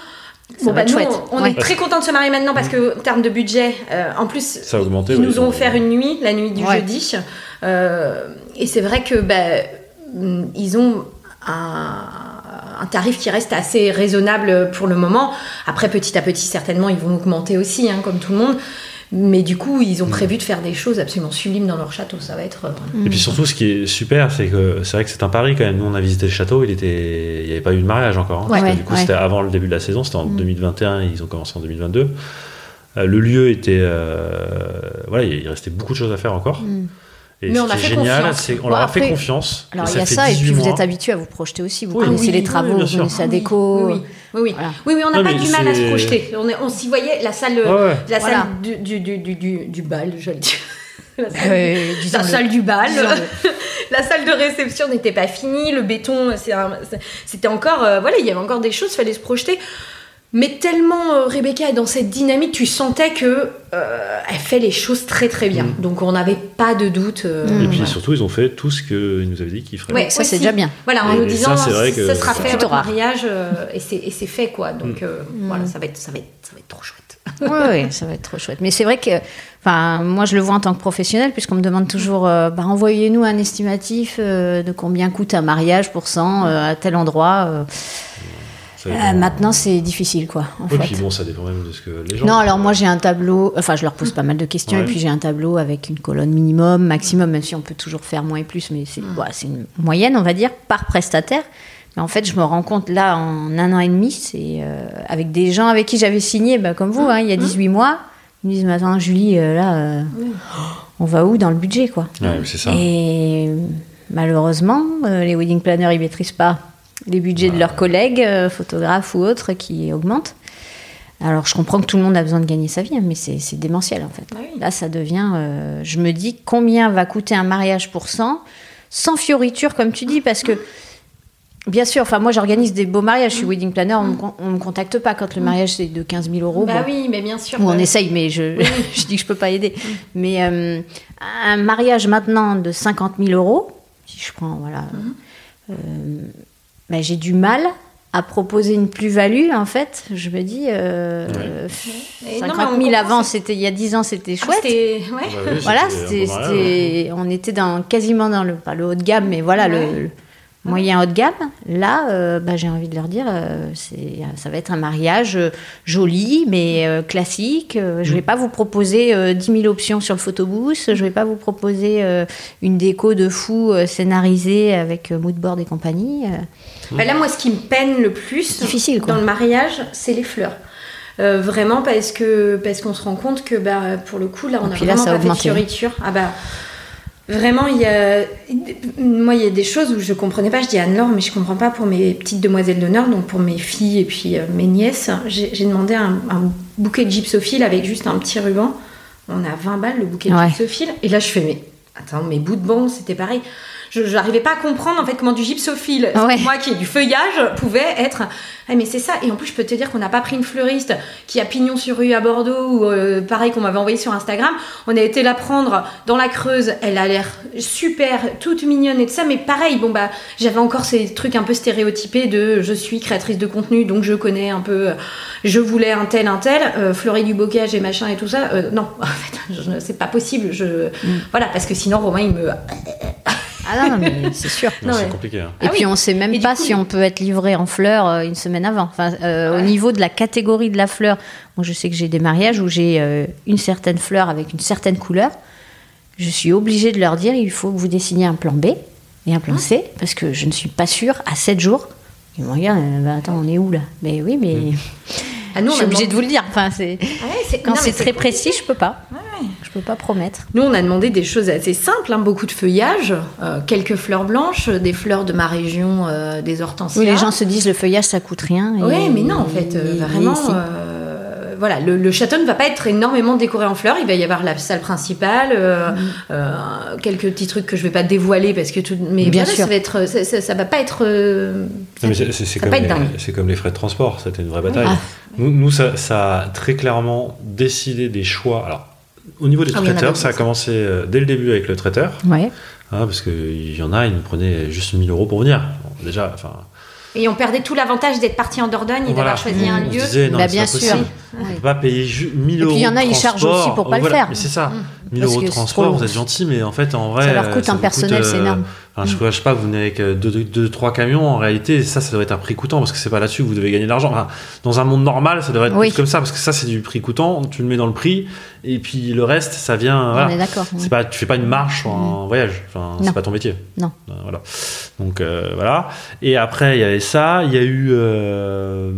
Bon, bah, être nous, chouette. on, Ouais. est très contents de se marier maintenant parce que, en termes de budget, euh, en plus, Ça a augmenté. ils nous ont offert une nuit, la nuit du Ouais. jeudi. Euh, et c'est vrai que bah, mm, ils ont un, un tarif qui reste assez raisonnable pour le moment. Après, petit à petit, certainement, ils vont augmenter aussi, hein, comme tout le monde. Mais du coup, ils ont prévu de faire des choses absolument sublimes dans leur château. Ça va être. euh, Et puis surtout, ce qui est super, c'est que c'est vrai que c'est un pari quand même. Nous, on a visité le château, il était, il n'y avait pas eu de mariage encore. hein. Ouais, C'était- ouais, du coup, ouais. c'était avant le début de la saison, c'était en Mm. 2021, ils ont commencé en 2022. Euh, le lieu était, euh, voilà, il restait beaucoup de choses à faire encore. Mm. Et Mais ce on qui a est fait génial, confiance. c'est qu'on Bon, leur a après- fait confiance. Alors il y a fait ça, et puis 18 vous êtes habitué à vous projeter aussi, vous Oui, connaissez oui, les oui, travaux, bien vous connaissez la oui, déco. Oui, oui, oui. oui. Voilà. Oui, oui, on n'a pas du mal à se projeter. On, est, on s'y voyait, la salle, Ouais, ouais. la Voilà. salle du, du, du, du, du, du bal, j'allais dire. La salle, Euh, la salle du bal. La salle de réception n'était pas finie, le béton, c'était encore. euh, voilà, il y avait encore des choses, fallait se projeter. Mais tellement euh, Rebecca est dans cette dynamique, tu sentais que euh, elle fait les choses très très bien. Mm. Donc on n'avait pas de doute. euh, Mm. Et puis voilà. surtout, ils ont fait tout ce qu'ils nous avaient dit qu'ils feraient. Ouais, Ça, c'est déjà bien. Voilà, en Et- nous et disant, ça, c'est vrai que- ça sera fait à mariage euh, et c'est fait quoi. Donc euh, Mm. voilà, ça va être ça va être ça va être trop chouette. Oui, ça va être trop chouette. Mais c'est vrai que, enfin, moi je le vois en tant que professionnel, puisqu'on me demande toujours, euh, bah, envoyez-nous un estimatif euh, de combien coûte un mariage pour 100 euh, à tel endroit. Euh. Maintenant, c'est difficile, quoi. En Et fait. puis bon, ça dépend même de ce que les gens. Non, alors moi j'ai un tableau, enfin je leur pose pas mal de questions Ouais. et puis j'ai un tableau avec une colonne minimum, maximum, même si on peut toujours faire moins et plus, mais c'est c'est une moyenne, on va dire, par prestataire. Mais en fait, je me rends compte là, en un an et demi, c'est euh, avec des gens avec qui j'avais signé, bah, comme vous, hein, il y a 18 mois, ils me disent Mais attends, Julie, euh, là, euh, on va où dans le budget, quoi? Ouais, c'est ça. Et malheureusement, euh, les wedding planners, ils maîtrisent pas les budgets de leurs collègues, euh, photographes ou autres, qui augmentent. Alors, je comprends que tout le monde a besoin de gagner sa vie, hein, mais c'est c'est démentiel, en fait. Ah oui. Là, ça devient... euh, je me dis, combien va coûter un mariage pour 100 Sans fioriture, comme tu dis, parce que... Bien sûr, enfin moi j'organise des beaux mariages, je suis wedding planner, on me, con- on me contacte pas quand le mariage c'est de 15 000 euros. bah bon. oui, mais bien sûr. Ou on essaye, mais je, je dis que je peux pas aider. Mais euh, un mariage maintenant de 50 000 euros, si je prends, voilà, euh, ben, j'ai du mal à proposer une plus-value, en fait. Je me dis, euh, Et non, 50 mais on 000 comprend, avant, c'était il y a 10 ans, c'était Ah, chouette. ouais. Bah oui, voilà, c'était ouais. c'était- on était dans, quasiment dans le, pas le haut de gamme, mais voilà, le- moyen haut de gamme. Là, euh, bah, j'ai envie de leur dire, euh, c'est, ça va être un mariage euh, joli, mais euh, classique. Euh, je ne vais pas vous proposer euh, 10 000 options sur le photobooth. Je ne vais pas vous proposer euh, une déco de fou euh, scénarisée avec euh, moodboard et compagnie. Euh. Bah là, moi, ce qui me peine le plus Difficile, quoi. dans le mariage, c'est les fleurs. Euh, vraiment parce que parce qu'on se rend compte que bah pour le coup là on a là, vraiment a pas fait de augmenté. fioritures. Ah bah vraiment il y a moi il y a des choses où je comprenais pas. Je dis Anne-Laure mais je comprends pas pour mes petites demoiselles d'honneur donc pour mes filles et puis euh, mes nièces. J'ai j'ai demandé un, un bouquet de gypsophile avec juste un petit ruban. On a 20 balles le bouquet de Ouais. gypsophile et là je fais mais attends mes bouts de banc c'était pareil. Je n'arrivais pas à comprendre en fait comment du gypsophile, Ouais. moi qui ai du feuillage, pouvait être. Ah, mais c'est ça. Et en plus, je peux te dire qu'on n'a pas pris une fleuriste qui a pignon sur rue à Bordeaux ou euh, pareil qu'on m'avait envoyé sur Instagram. On a été la prendre dans la Creuse. Elle a l'air super, toute mignonne et tout ça. Mais pareil, bon bah, j'avais encore ces trucs un peu stéréotypés de je suis créatrice de contenu, donc je connais un peu. euh, Je voulais un tel, un tel, euh, fleurir du bocage et machin et tout ça. Euh, non, en fait, je- c'est pas possible. Je voilà parce que sinon Romain il me Ah non, non, mais c'est sûr. Non, Non, c'est ouais. compliqué. hein. Et Ah puis oui. on sait même Et pas coup, si on peut être livré en fleurs euh, une semaine avant. Enfin, euh, au niveau de la catégorie de la fleur, moi je sais que j'ai des mariages où j'ai euh, une certaine fleur avec une certaine couleur. Je suis obligée de leur dire il faut que vous dessiniez un plan B et un plan C parce que je ne suis pas sûre à 7 jours. Ils me regardent, bah, attends, on est où là? Mais oui, mais Ah, nous, je suis a obligée de vous le dire. Enfin, c'est Ah ouais, c'est- quand non, c'est très précis, je peux pas. Ouais, ouais. Je peux pas promettre. Nous, on a demandé des choses assez simples, hein, beaucoup de feuillage, euh, quelques fleurs blanches, des fleurs de ma région, euh, des hortensias. Oui, les gens se disent le feuillage ça coûte rien. Oui, mais non, en fait, euh, et- vraiment. et euh, voilà, le, le château ne va pas être énormément décoré en fleurs. Il va y avoir la salle principale, euh, Mm. euh, quelques petits trucs que je vais pas dévoiler parce que tout. Mais Bien voilà, sûr. ça va être, ça, ça- ça va pas être. comme, c'est comme les frais de transport, c'était une vraie bataille. Ah. Nous, nous, ça, ça a très clairement décidé des choix. Alors, au niveau des Ah traiteurs, ça a commencé euh, dès le début avec le traiteur, Ouais. hein, parce qu'il y en a, ils nous prenaient juste 1000 euros pour venir. Bon, déjà, enfin. Et on perdait tout l'avantage d'être parti en Dordogne et voilà. d'avoir choisi un On se lieu. disait, non, Bah, bien pas sûr. On peut pas payer ju- 1000 Et euros. puis, il y en a, ils chargent aussi pour pas le Voilà, faire. Mais c'est ça. Mmh. 1000 Parce euros de transport, vous êtes gentil, mais en fait, en vrai. Ça leur coûte euh, un personnel, c'est euh, énorme. enfin, je ne sais pas, vous venez avec 2-3 camions, en réalité, ça, ça doit être un prix coûtant, parce que c'est pas là-dessus que vous devez gagner de l'argent. Enfin, dans un monde normal, ça devrait être Oui. plus comme ça, parce que ça, c'est du prix coûtant, tu le mets dans le prix, et puis le reste, ça vient. Voilà. On est d'accord. C'est pas, tu fais pas une marche sur un voyage. Enfin, c'est pas ton métier. Non. Euh, voilà. Donc euh, voilà. Et après, il y avait ça. Il y a eu. euh,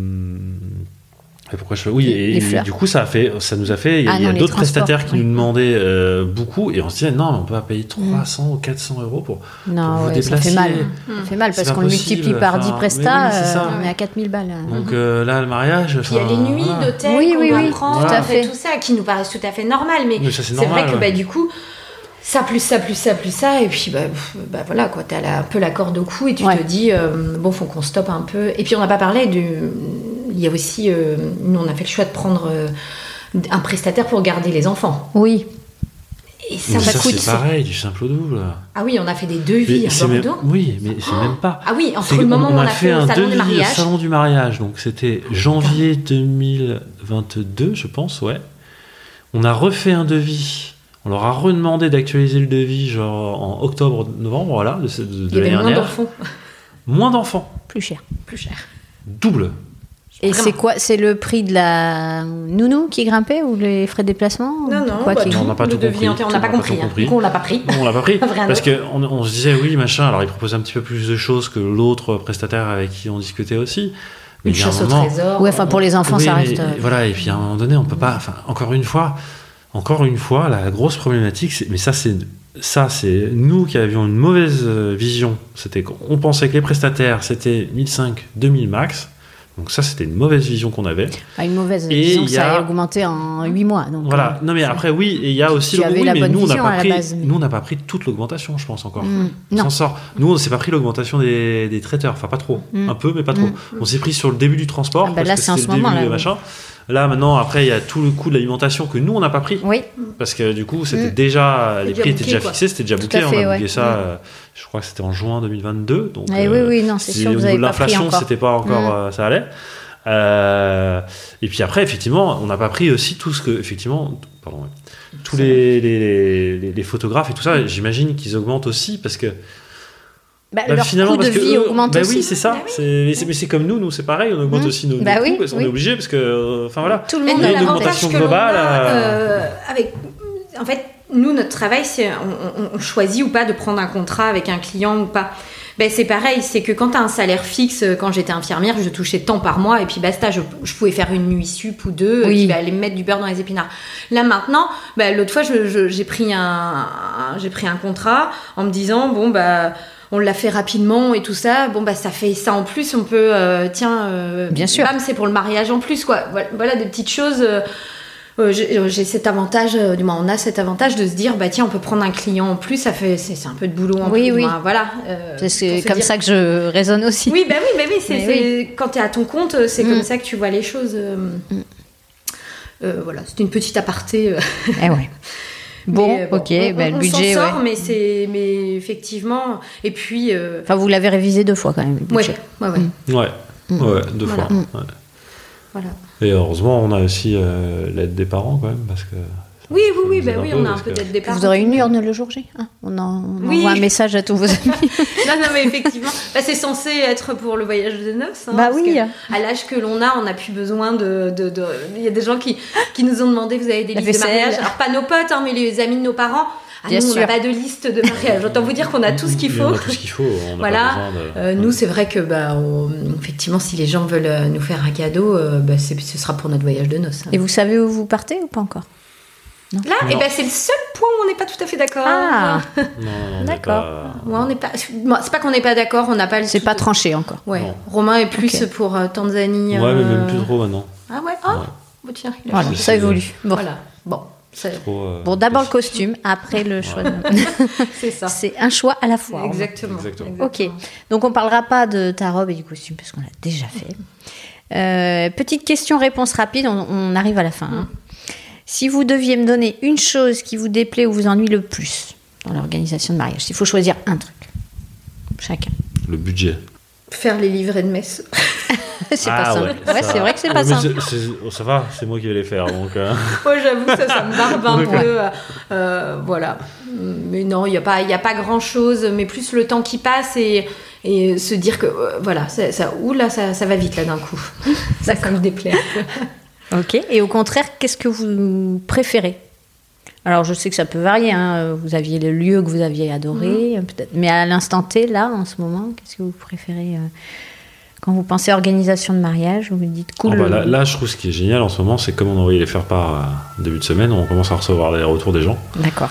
et pourquoi je Oui, et, du coup, ça a fait, ça nous a fait. Il y a, Ah a d'autres prestataires qui oui. nous demandaient euh, beaucoup, et on se disait non, mais on peut pas payer 300 ou 400 euros pour. pour Non, vous ouais, ça déplacer. fait mal. Mmh. Ça fait mal parce qu'on multiplie par 10 enfin, prestats, mais oui, euh, on est à 4000 balles. Donc euh, là, le mariage. Puis il y a les nuits voilà. d'hôtel Oui, oui, oui, prendre, tout à fait. tout ça, qui nous paraissent tout à fait normal. Mais c'est vrai que bah, du coup, ça plus ça plus ça plus ça, et puis bah, bah voilà quoi, t'as la- un peu la corde au cou et tu Ouais. te dis euh, bon, faut qu'on stoppe un peu. Et puis on n'a pas parlé du. Il y a aussi, euh, nous on a fait le choix de prendre euh, un prestataire pour garder les enfants. Oui, Et ça, ça c'est pareil, du simple au double. Ah oui, on a fait des devis Mais à c'est même- Bordeaux. Oui, mais c'est même pas. Ah oui, entre le moment où on a fait, un le salon devis des au mariages. salon du mariage, donc c'était janvier 2022, je pense, ouais. On a refait un devis. On leur a redemandé d'actualiser le devis genre en octobre, novembre, voilà, de, de- de Il y avait l'année moins dernière. d'enfants, Moins d'enfants, plus cher. plus cher. double. Et c'est quoi C'est le prix de la nounou qui grimpait ou les frais de déplacement Non, non, Quoi bah, qui- tout, Non, on n'a pas tout compris. on n'a pas compris. hein. compris. On l'a pas pris. Non, on l'a pas pris. Parce qu'on on se disait, oui, machin, alors ils proposaient un petit peu plus de choses que l'autre prestataire avec qui on discutait aussi. Mais Une il un chasse au moment- trésor. Ouais, enfin pour les enfants, Oui, ça reste. euh, Voilà, et puis à un moment donné, on peut pas. Enfin, encore une fois, encore une fois, la grosse problématique, c'est, mais ça, c'est ça, c'est nous qui avions une mauvaise euh, vision. C'était qu'on pensait que les prestataires, c'était 1005, 2000 max. Donc ça, c'était une mauvaise vision qu'on avait. Pas une mauvaise. Et disons que ça a- a augmenté en 8 mois. Donc, Voilà. euh, Non, mais après, oui, et il y a aussi le oui, la mais bonne nous, on n'a vision pas pris, base, mais- nous, on n'a pas pris toute l'augmentation, je pense encore. Mm, On s'en sort. Nous, on s'est pas pris l'augmentation des, des traiteurs. Enfin, pas trop. Mm. Un peu, mais pas trop. Mm. On s'est pris sur le début du transport. Ah bah parce là, que c'est en c'était ce le moment, début là, de oui. Là, maintenant, après, il y a tout le coût de l'alimentation que nous, on n'a pas pris. Oui, Parce que du coup, c'était Mm. déjà. C'est Les déjà prix étaient déjà quoi. fixés, c'était déjà booké. à On a ouais. booké ça, Mm. euh, je crois que c'était en juin 2022. Donc, Eh euh, oui, oui, non, c'est si sûr au niveau de l'inflation, c'était pas encore. Mm. euh, ça allait. Euh, et puis après, effectivement, on n'a pas pris aussi tout ce que. Effectivement, pardon, tous les, les, les- les photographes et tout ça, j'imagine qu'ils augmentent aussi parce que. Bah, bah, leur finalement, coût de parce que vie eux- augmente bah aussi. oui, c'est ça. Bah oui. C'est- Mais c'est- comme nous, nous c'est pareil, on augmente Mm. aussi nos, nos Bah coûts oui, parce qu'on oui. est obligé, parce que. Enfin voilà. Tout le monde a une augmentation globale, a, euh, euh, avec, en fait, nous, notre travail, c'est on, choisit ou pas de prendre un contrat avec un client ou pas. Ben, c'est pareil, c'est que quand tu as un salaire fixe, euh, quand j'étais infirmière, je touchais tant par mois et puis basta, je, je pouvais faire une nuit sup ou deux Oui. qui va aller me mettre du beurre dans les épinards. Là maintenant, ben, l'autre fois, j'ai pris un, j'ai pris un contrat en me disant bon bah on l'a fait rapidement et tout ça. Bon bah ça fait ça en plus, on peut euh, tiens euh, Bien sûr. c'est pour le mariage en plus quoi. Voilà, voilà des petites choses. euh, euh, j'ai cet avantage, du moins on a cet avantage de se dire bah tiens on peut prendre un client en plus, ça fait c'est un peu de boulot en Oui, plus. oui. moins, voilà. euh, C'est comme dire- ça que je raisonne aussi. Oui bah oui bah oui, c'est c'est- quand tu es à ton compte, c'est Mm. comme ça que tu vois les choses. Mm. euh, voilà, c'est une petite aparté. Eh ouais. Bon, mais, euh, ok, on, le on budget, s'en sort, ouais. mais c'est mais effectivement et puis euh, Enfin, vous l'avez révisé deux fois quand même. le ouais, budget. ouais ouais. Ouais, Mm. ouais, deux Voilà. fois. Mm. ouais. voilà. Et heureusement, on a aussi euh, l'aide des parents quand même, parce que. Oui oui oui bah oui on a un peu d'être départ. Vous aurez une urne le jour J hein On, en, on Oui. envoie un message à tous vos amis. Non, non, mais effectivement, bah, c'est censé être pour le voyage de noces. hein, bah parce oui. que À l'âge que l'on a, on n'a plus besoin de, de- de- Il y a des gens qui, qui nous ont demandé vous avez des La listes de mariage Alors, pas nos potes, hein, mais les amis de nos parents. Ah, Bien nous, on sûr. n'a pas de liste de mariage. Autant vous dire qu'on a tout ce qu'il faut. On a tout ce qu'il faut. On Voilà. pas besoin de. Euh, nous, c'est vrai que, bah, on- effectivement, si les gens veulent euh, nous faire un cadeau, euh, bah, ce sera pour notre voyage de noces. hein. Et vous savez où vous partez ou pas encore? Là, Non. eh ben, c'est le seul point où on n'est pas tout à fait d'accord. Ah, D'accord. Ouais, on n'est pas. bon, c'est pas qu'on n'est pas d'accord, on n'a pas le. c'est pas tranché encore. Ouais. Non. Romain est plus pour euh, Tanzanie. Ouais, mais euh, même plus trop maintenant. Ah ouais? Ah. Ouais. Bon, tiens, il a Voilà, ça évolue. Bon, Voilà. Bon. Trop, euh, bon d'abord le costume, après le choix. de- C'est ça. c'est un choix à la fois. Exactement. Exactement. Ok, donc on parlera pas de ta robe et du costume parce qu'on l'a déjà fait. Euh, petite question-réponse rapide, on, on arrive à la fin. hein. Si vous deviez me donner une chose qui vous déplaît ou vous ennuie le plus dans l'organisation de mariage, il faut choisir un truc, chacun. Le budget. Faire les livrets de messe. c'est Ah pas simple. ouais, c'est vrai que c'est pas Ouais, mais simple. oh, ça va, c'est moi qui vais les faire. Donc, euh, Moi, j'avoue, ça, ça me barbe un peu. euh, euh, voilà. Mais non, il n'y a pas, il y a pas grand chose, mais plus le temps qui passe et, et se dire que, euh, voilà, ça, ça, ouh là, ça, ça va vite là d'un coup. ça, ça me déplaît. Ok, et au contraire, qu'est-ce que vous préférez? Alors je sais que ça peut varier, hein. vous aviez le lieu que vous aviez adoré, Mhm. peut-être, mais à l'instant T, là, en ce moment, qu'est-ce que vous préférez euh, Quand vous pensez organisation de mariage, vous vous dites oh, cool. bah, là, là, je trouve ce qui est génial en ce moment, c'est comme on a envoyé les faire part euh, début de semaine, on commence à recevoir les retours des gens. D'accord.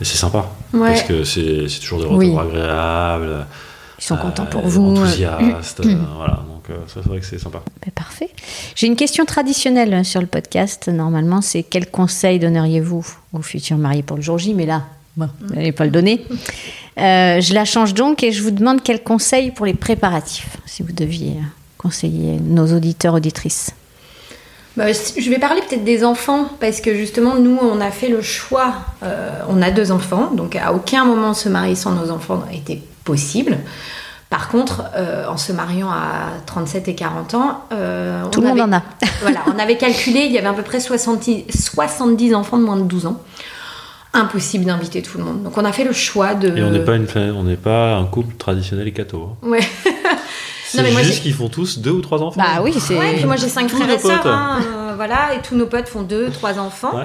Et c'est sympa. Ouais. Parce que c'est c'est toujours des retours Oui. agréables. Ils sont contents pour vous. euh, Enthousiastes. euh, voilà, donc euh, ça, c'est vrai que c'est sympa. Ben, parfait. J'ai une question traditionnelle sur le podcast. Normalement, c'est quel conseil donneriez-vous aux futurs mariés pour le jour J Mais là, bon, vous n'allez pas le donner. Euh, je la change donc et je vous demande quel conseil pour les préparatifs, si vous deviez conseiller nos auditeurs, auditrices. Bah, je vais parler peut-être des enfants, parce que justement, nous, on a fait le choix. euh, on a deux enfants, donc à aucun moment se marier sans nos enfants été possible. Par contre, euh, en se mariant à 37 et 40 ans, euh, Tout on le monde avait- en a. voilà, on avait calculé, il y avait à peu près 70, 70 enfants de moins de 12 ans. Impossible d'inviter tout le monde. Donc on a fait le choix de. Et on n'est pas, une, on n'est pas un couple traditionnel et catho. hein. Ouais. C'est Non, mais moi, juste qu'ils font tous deux ou trois enfants. Bah oui, c'est. Ouais, puis moi j'ai cinq Tous frères et sœurs, hein, euh, voilà, et tous nos potes font deux, trois enfants. Ouais.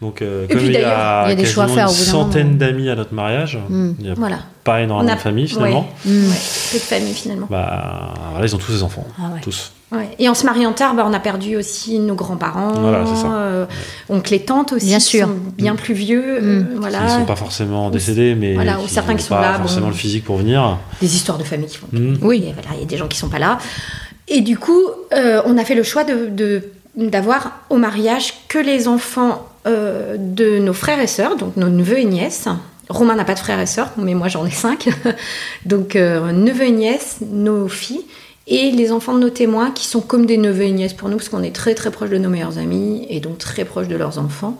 Donc, euh, Et comme puis il y d'ailleurs, a, il y a des choix à faire au une bout d'un centaine d'amis à notre mariage, Mm. il n'y a Voilà. Pas énormément On a- de familles finalement. Ouais. Mm. Ouais, peu de famille finalement. Bah, voilà, ils ont tous des enfants. Ah ouais. Tous. Ouais. Et en se mariant tard, bah, on a perdu aussi nos grands-parents, Voilà, c'est ça. euh, oncles et tantes aussi, Bien qui sûr. sont bien plus vieux. Mm. euh, Ils voilà. ne sont pas forcément décédés, mais voilà, qui certains n'ont qui sont pas là, forcément bon. le physique pour venir. Des histoires de famille qui font. Mm. Oui. Voilà, il y a des gens qui sont pas là. Et du coup, euh, on a fait le choix de, de- d'avoir au mariage que les enfants euh, de nos frères et sœurs, donc nos neveux et nièces. Romain n'a pas de frères et sœurs, mais moi j'en ai cinq. donc euh, neveux et nièces, nos filles, et les enfants de nos témoins qui sont comme des neveux et nièces pour nous, parce qu'on est très très proches de nos meilleurs amis et donc très proches de leurs enfants.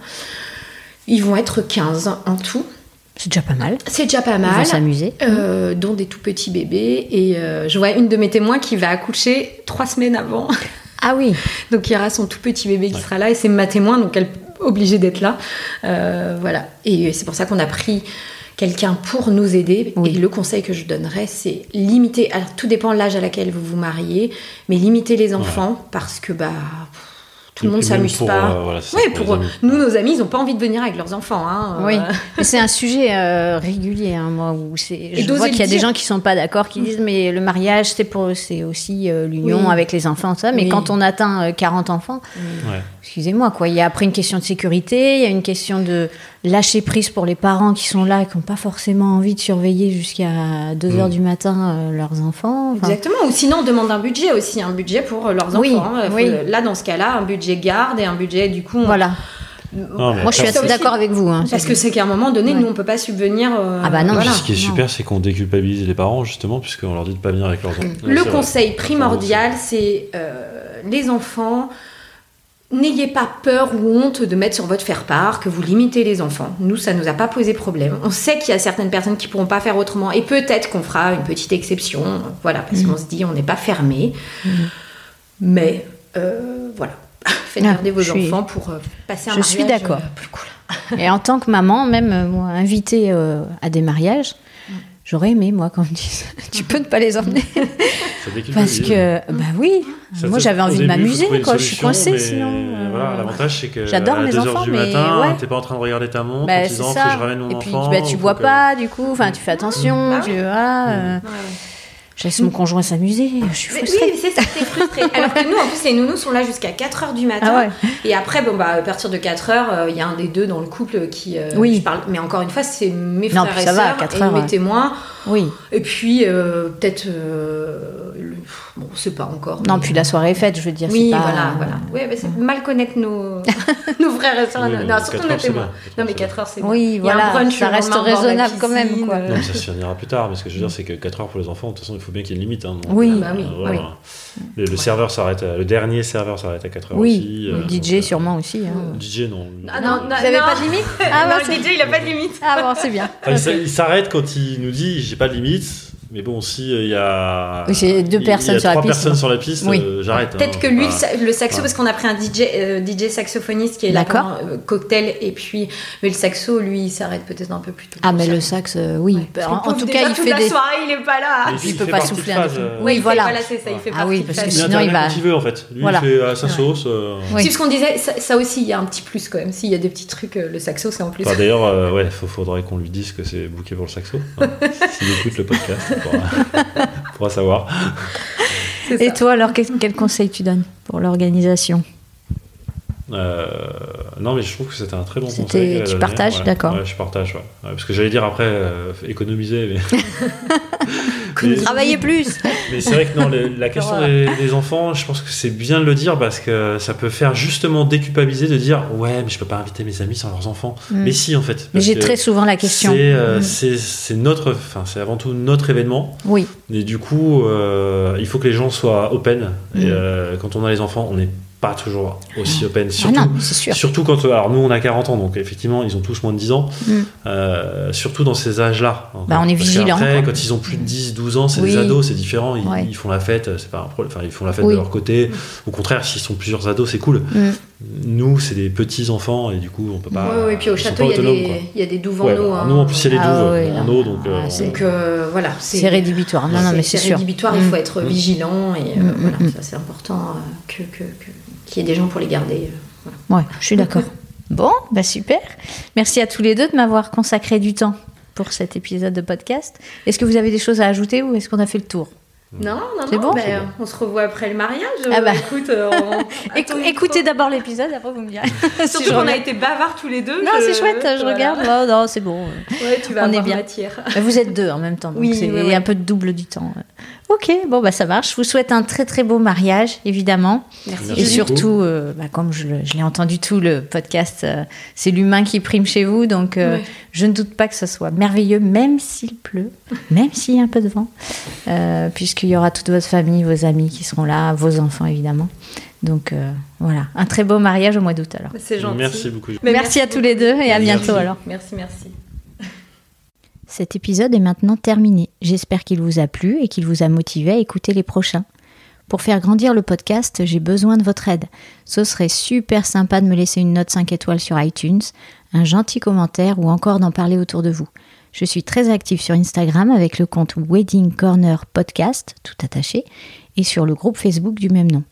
Ils vont être 15 en tout. C'est déjà pas mal. C'est déjà pas Ils vont mal s'amuser. euh, dont des tout petits bébés. Et euh, je vois une de mes témoins qui va accoucher trois semaines avant. Ah oui. donc il y aura son tout petit bébé qui sera là et c'est ma témoin, donc elle est obligée d'être là. Euh, voilà. Et c'est pour ça qu'on a pris quelqu'un pour nous aider. Oui. Et le conseil que je donnerais, c'est limiter. Alors tout dépend de l'âge à laquelle vous vous mariez, mais limiter les enfants parce que bah tout le monde s'amuse pas. euh, voilà, oui, pour nous, nos amis, ils n'ont pas envie de venir avec leurs enfants. Hein, Oui, euh, mais c'est un sujet euh, régulier, hein, moi, où c'est. Je vois qu'il y a des gens qui sont pas d'accord, qui disent mais le mariage c'est pour, c'est aussi l'union Oui. avec les enfants, ça. Mais Oui. quand on atteint euh, 40 enfants. Excusez-moi quoi, il y a après une question de sécurité, il y a une question de lâcher prise pour les parents qui sont là, et qui n'ont pas forcément envie de surveiller jusqu'à 2 Mm. heures du matin euh, leurs enfants. Enfin, Exactement. Ou sinon, on demande un budget aussi, un budget pour euh, leurs Oui, enfants. hein. Oui. Là, dans ce cas-là, un budget garde et un budget, du coup. on- Voilà. Non, mais Moi je suis assez d'accord avec vous. hein, Parce que c'est qu'à un moment donné, Ouais. nous, on peut pas subvenir. euh, Ah bah non. voilà. Ce qui est super, c'est qu'on déculpabilise les parents, justement, puisqu'on leur dit de pas venir avec leurs enfants. Ouais, Le vrai. conseil primordial, c'est euh, les enfants. N'ayez pas peur ou honte de mettre sur votre faire-part que vous limitez les enfants. Nous, ça nous a pas posé problème. On sait qu'il y a certaines personnes qui pourront pas faire autrement et peut-être qu'on fera une petite exception. Voilà, parce Mhm. qu'on se dit on n'est pas fermé. Mais euh, voilà, faites Ah, garder vos suis- enfants pour euh, passer un je suis d'accord. euh, plus cool. Et en tant que maman, même euh, moi, invitée à des mariages, j'aurais aimé, moi, qu'on me dise Tu peux ne pas les emmener. Parce que, bah oui, Ça moi j'avais envie de m'amuser, quoi. Je suis coincée sinon. euh, Voilà, l'avantage c'est que J'adore mes 2 heures enfants, du mais matin, ouais. t'es pas en train de regarder ta montre bah, en c'est disant faut que je ramène mon Et puis, enfant. bah, tu bois que- pas, du coup, enfin, tu fais attention, Mmh. Bah tu oui. voilà, euh, Ouais, ouais. Je laisse mon conjoint s'amuser, je suis Mais frustrée. Oui, c'est ça, t'es frustrée. Alors que nous, en plus, les nounous sont là jusqu'à 4h du matin. Ah ouais. Et après, bon, bah, à partir de 4h, il y a un des deux dans le couple qui. euh, Oui. je parle... Mais encore une fois, c'est mes Non, frères et sœurs 4 et mes témoins. Oui. Et puis, euh, peut-être. Le- Bon, on sait pas encore. Non, mais- puis la soirée est faite, je veux dire. Oui, c'est pas... voilà, bah, c'est mal connaître nos, nos frères et sœurs. Oui, non, mais surtout nos heures, c'est témoins. Non, mais 4 heures, c'est Oui, voilà, un brunch ça reste raisonnable quand même, quoi. Non, mais ça se finira plus tard, mais ce que je veux dire, c'est que 4 heures pour les enfants, de toute façon, il faut bien qu'il y ait une limite. hein. Donc, Oui. euh, Bah oui, voilà. Le, le serveur s'arrête, à- le dernier serveur s'arrête à 4 heures Oui, aussi. le euh, DJ donc, euh, sûrement aussi. hein. DJ, non. Ah non, non, Vous avez non. pas de limite Ah, Ah, non, bon, le c'est- DJ, il a pas de limite. Ah bon, c'est bien. Il s'arrête quand il nous dit j'ai pas de limite, mais bon, si euh, il y a. Deux il y a personnes sur la trois piste, personnes sur la piste, Oui. euh, j'arrête. Peut-être hein. que lui, le Voilà. sa- le saxo, Voilà. parce qu'on a pris un DJ, euh, DJ saxophoniste qui est là pendant, euh, cocktail, et puis, mais le saxo, lui, il s'arrête peut-être un peu plus tôt. Ah, mais le sax, euh, oui. Ouais, en, tout cas, il toute fait la des. soirée, il est pas là. Mais il peut pas souffler un euh, Oui, il fait- voilà. voilà, c'est ça, il fait Ah oui, parce que Il sinon, il va- il veut en fait. Lui, il fait à sa Ouais. sauce. C'est ce qu'on disait, ça, aussi, il y a un petit plus quand même. S'il y a des petits trucs, le saxo, c'est en plus. D'ailleurs, ouais, faudrait qu'on lui dise que c'est booké pour le saxo. Hein. S'il écoute le podcast, pourra savoir. Et toi, alors, quel, quel conseil tu donnes pour l'organisation? Euh, non, mais je trouve que c'était un très bon conseil. tu donné. partages, Ouais, d'accord. Ouais, je partage, ouais. Ouais, parce que j'allais dire après euh, économiser, mais. mais Travailler plus mais c'est vrai que non, le- la question des, des enfants, je pense que c'est bien de le dire parce que ça peut faire justement déculpabiliser de dire ouais, mais je peux pas inviter mes amis sans leurs enfants. Mm. Mais si, en fait. Mais j'ai très souvent la question. C'est euh, Mm. c'est- notre, enfin c'est avant tout notre événement. Oui, Et du coup, euh, il faut que les gens soient open. Et Mm. euh, quand on a les enfants, on n'est pas toujours aussi open. ah Surtout, non, c'est sûr. surtout quand. Alors nous, on a 40 ans, donc effectivement, ils ont tous moins de 10 ans. Mm. Euh, surtout dans ces âges-là. Bah, on est vigilant, quoi. quand ils ont plus de 10, 12 ans, c'est Oui. des ados, c'est différent. Ils, Ouais. ils font la fête, c'est pas un problème. Enfin, ils font la fête Oui. de leur côté. Au contraire, s'ils sont plusieurs ados, c'est cool. Mm. Nous, c'est des petits enfants et du coup, on peut pas. Ouais, et puis au château, il y, a des- y a des douves en Ouais, eau. bah, hein. nous, en plus, il y a les Ah douves oui, en non. eau, donc. Ah, euh, c'est- Donc euh, voilà, C'est rédhibitoire. Non, non, mais c'est sûr. rédhibitoire, il faut être vigilant et euh, voilà, ça c'est important que, que, que- qu'il y ait des gens pour les garder. euh, voilà. Ouais, je suis d'accord. Bon, bah super. Merci à tous les deux de m'avoir consacré du temps pour cet épisode de podcast. Est-ce que vous avez des choses à ajouter ou est-ce qu'on a fait le tour? Non, non, non, bon? bon. on se revoit après le mariage. Ah bah. Écoute, euh, on- Écou- Attends, Écoutez d'abord l'épisode, après vous me direz. Surtout qu'on a été bavards tous les deux. Non, je- c'est chouette, je voilà. regarde. Non, non, c'est bon. Ouais, tu vas On est bien. matière. Mais Vous êtes deux en même temps, donc Oui, c'est un peu de double du temps. Ok, bon, bah ça marche. Je vous souhaite un très très beau mariage, évidemment. Merci. Et surtout, euh, bah, comme je, l'ai entendu tout le podcast, euh, c'est l'humain qui prime chez vous. Donc, euh, Ouais. je ne doute pas que ce soit merveilleux, même s'il pleut, même s'il y a un peu de vent, euh, puisqu'il y aura toute votre famille, vos amis qui seront là, vos enfants évidemment. Donc, euh, voilà, un très beau mariage au mois d'août alors. C'est gentil. Merci beaucoup. Merci, à tous les deux et à Merci. bientôt alors. Merci, merci. Cet épisode est maintenant terminé. J'espère qu'il vous a plu et qu'il vous a motivé à écouter les prochains. Pour faire grandir le podcast, j'ai besoin de votre aide. Ce serait super sympa de me laisser une note 5 étoiles sur iTunes, un gentil commentaire ou encore d'en parler autour de vous. Je suis très active sur Instagram avec le compte Wedding Corner Podcast, tout attaché, et sur le groupe Facebook du même nom.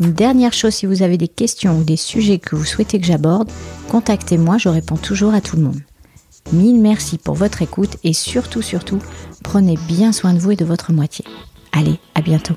Une dernière chose, si vous avez des questions ou des sujets que vous souhaitez que j'aborde, contactez-moi, je réponds toujours à tout le monde. Mille merci pour votre écoute et surtout, surtout, prenez bien soin de vous et de votre moitié. Allez, à bientôt.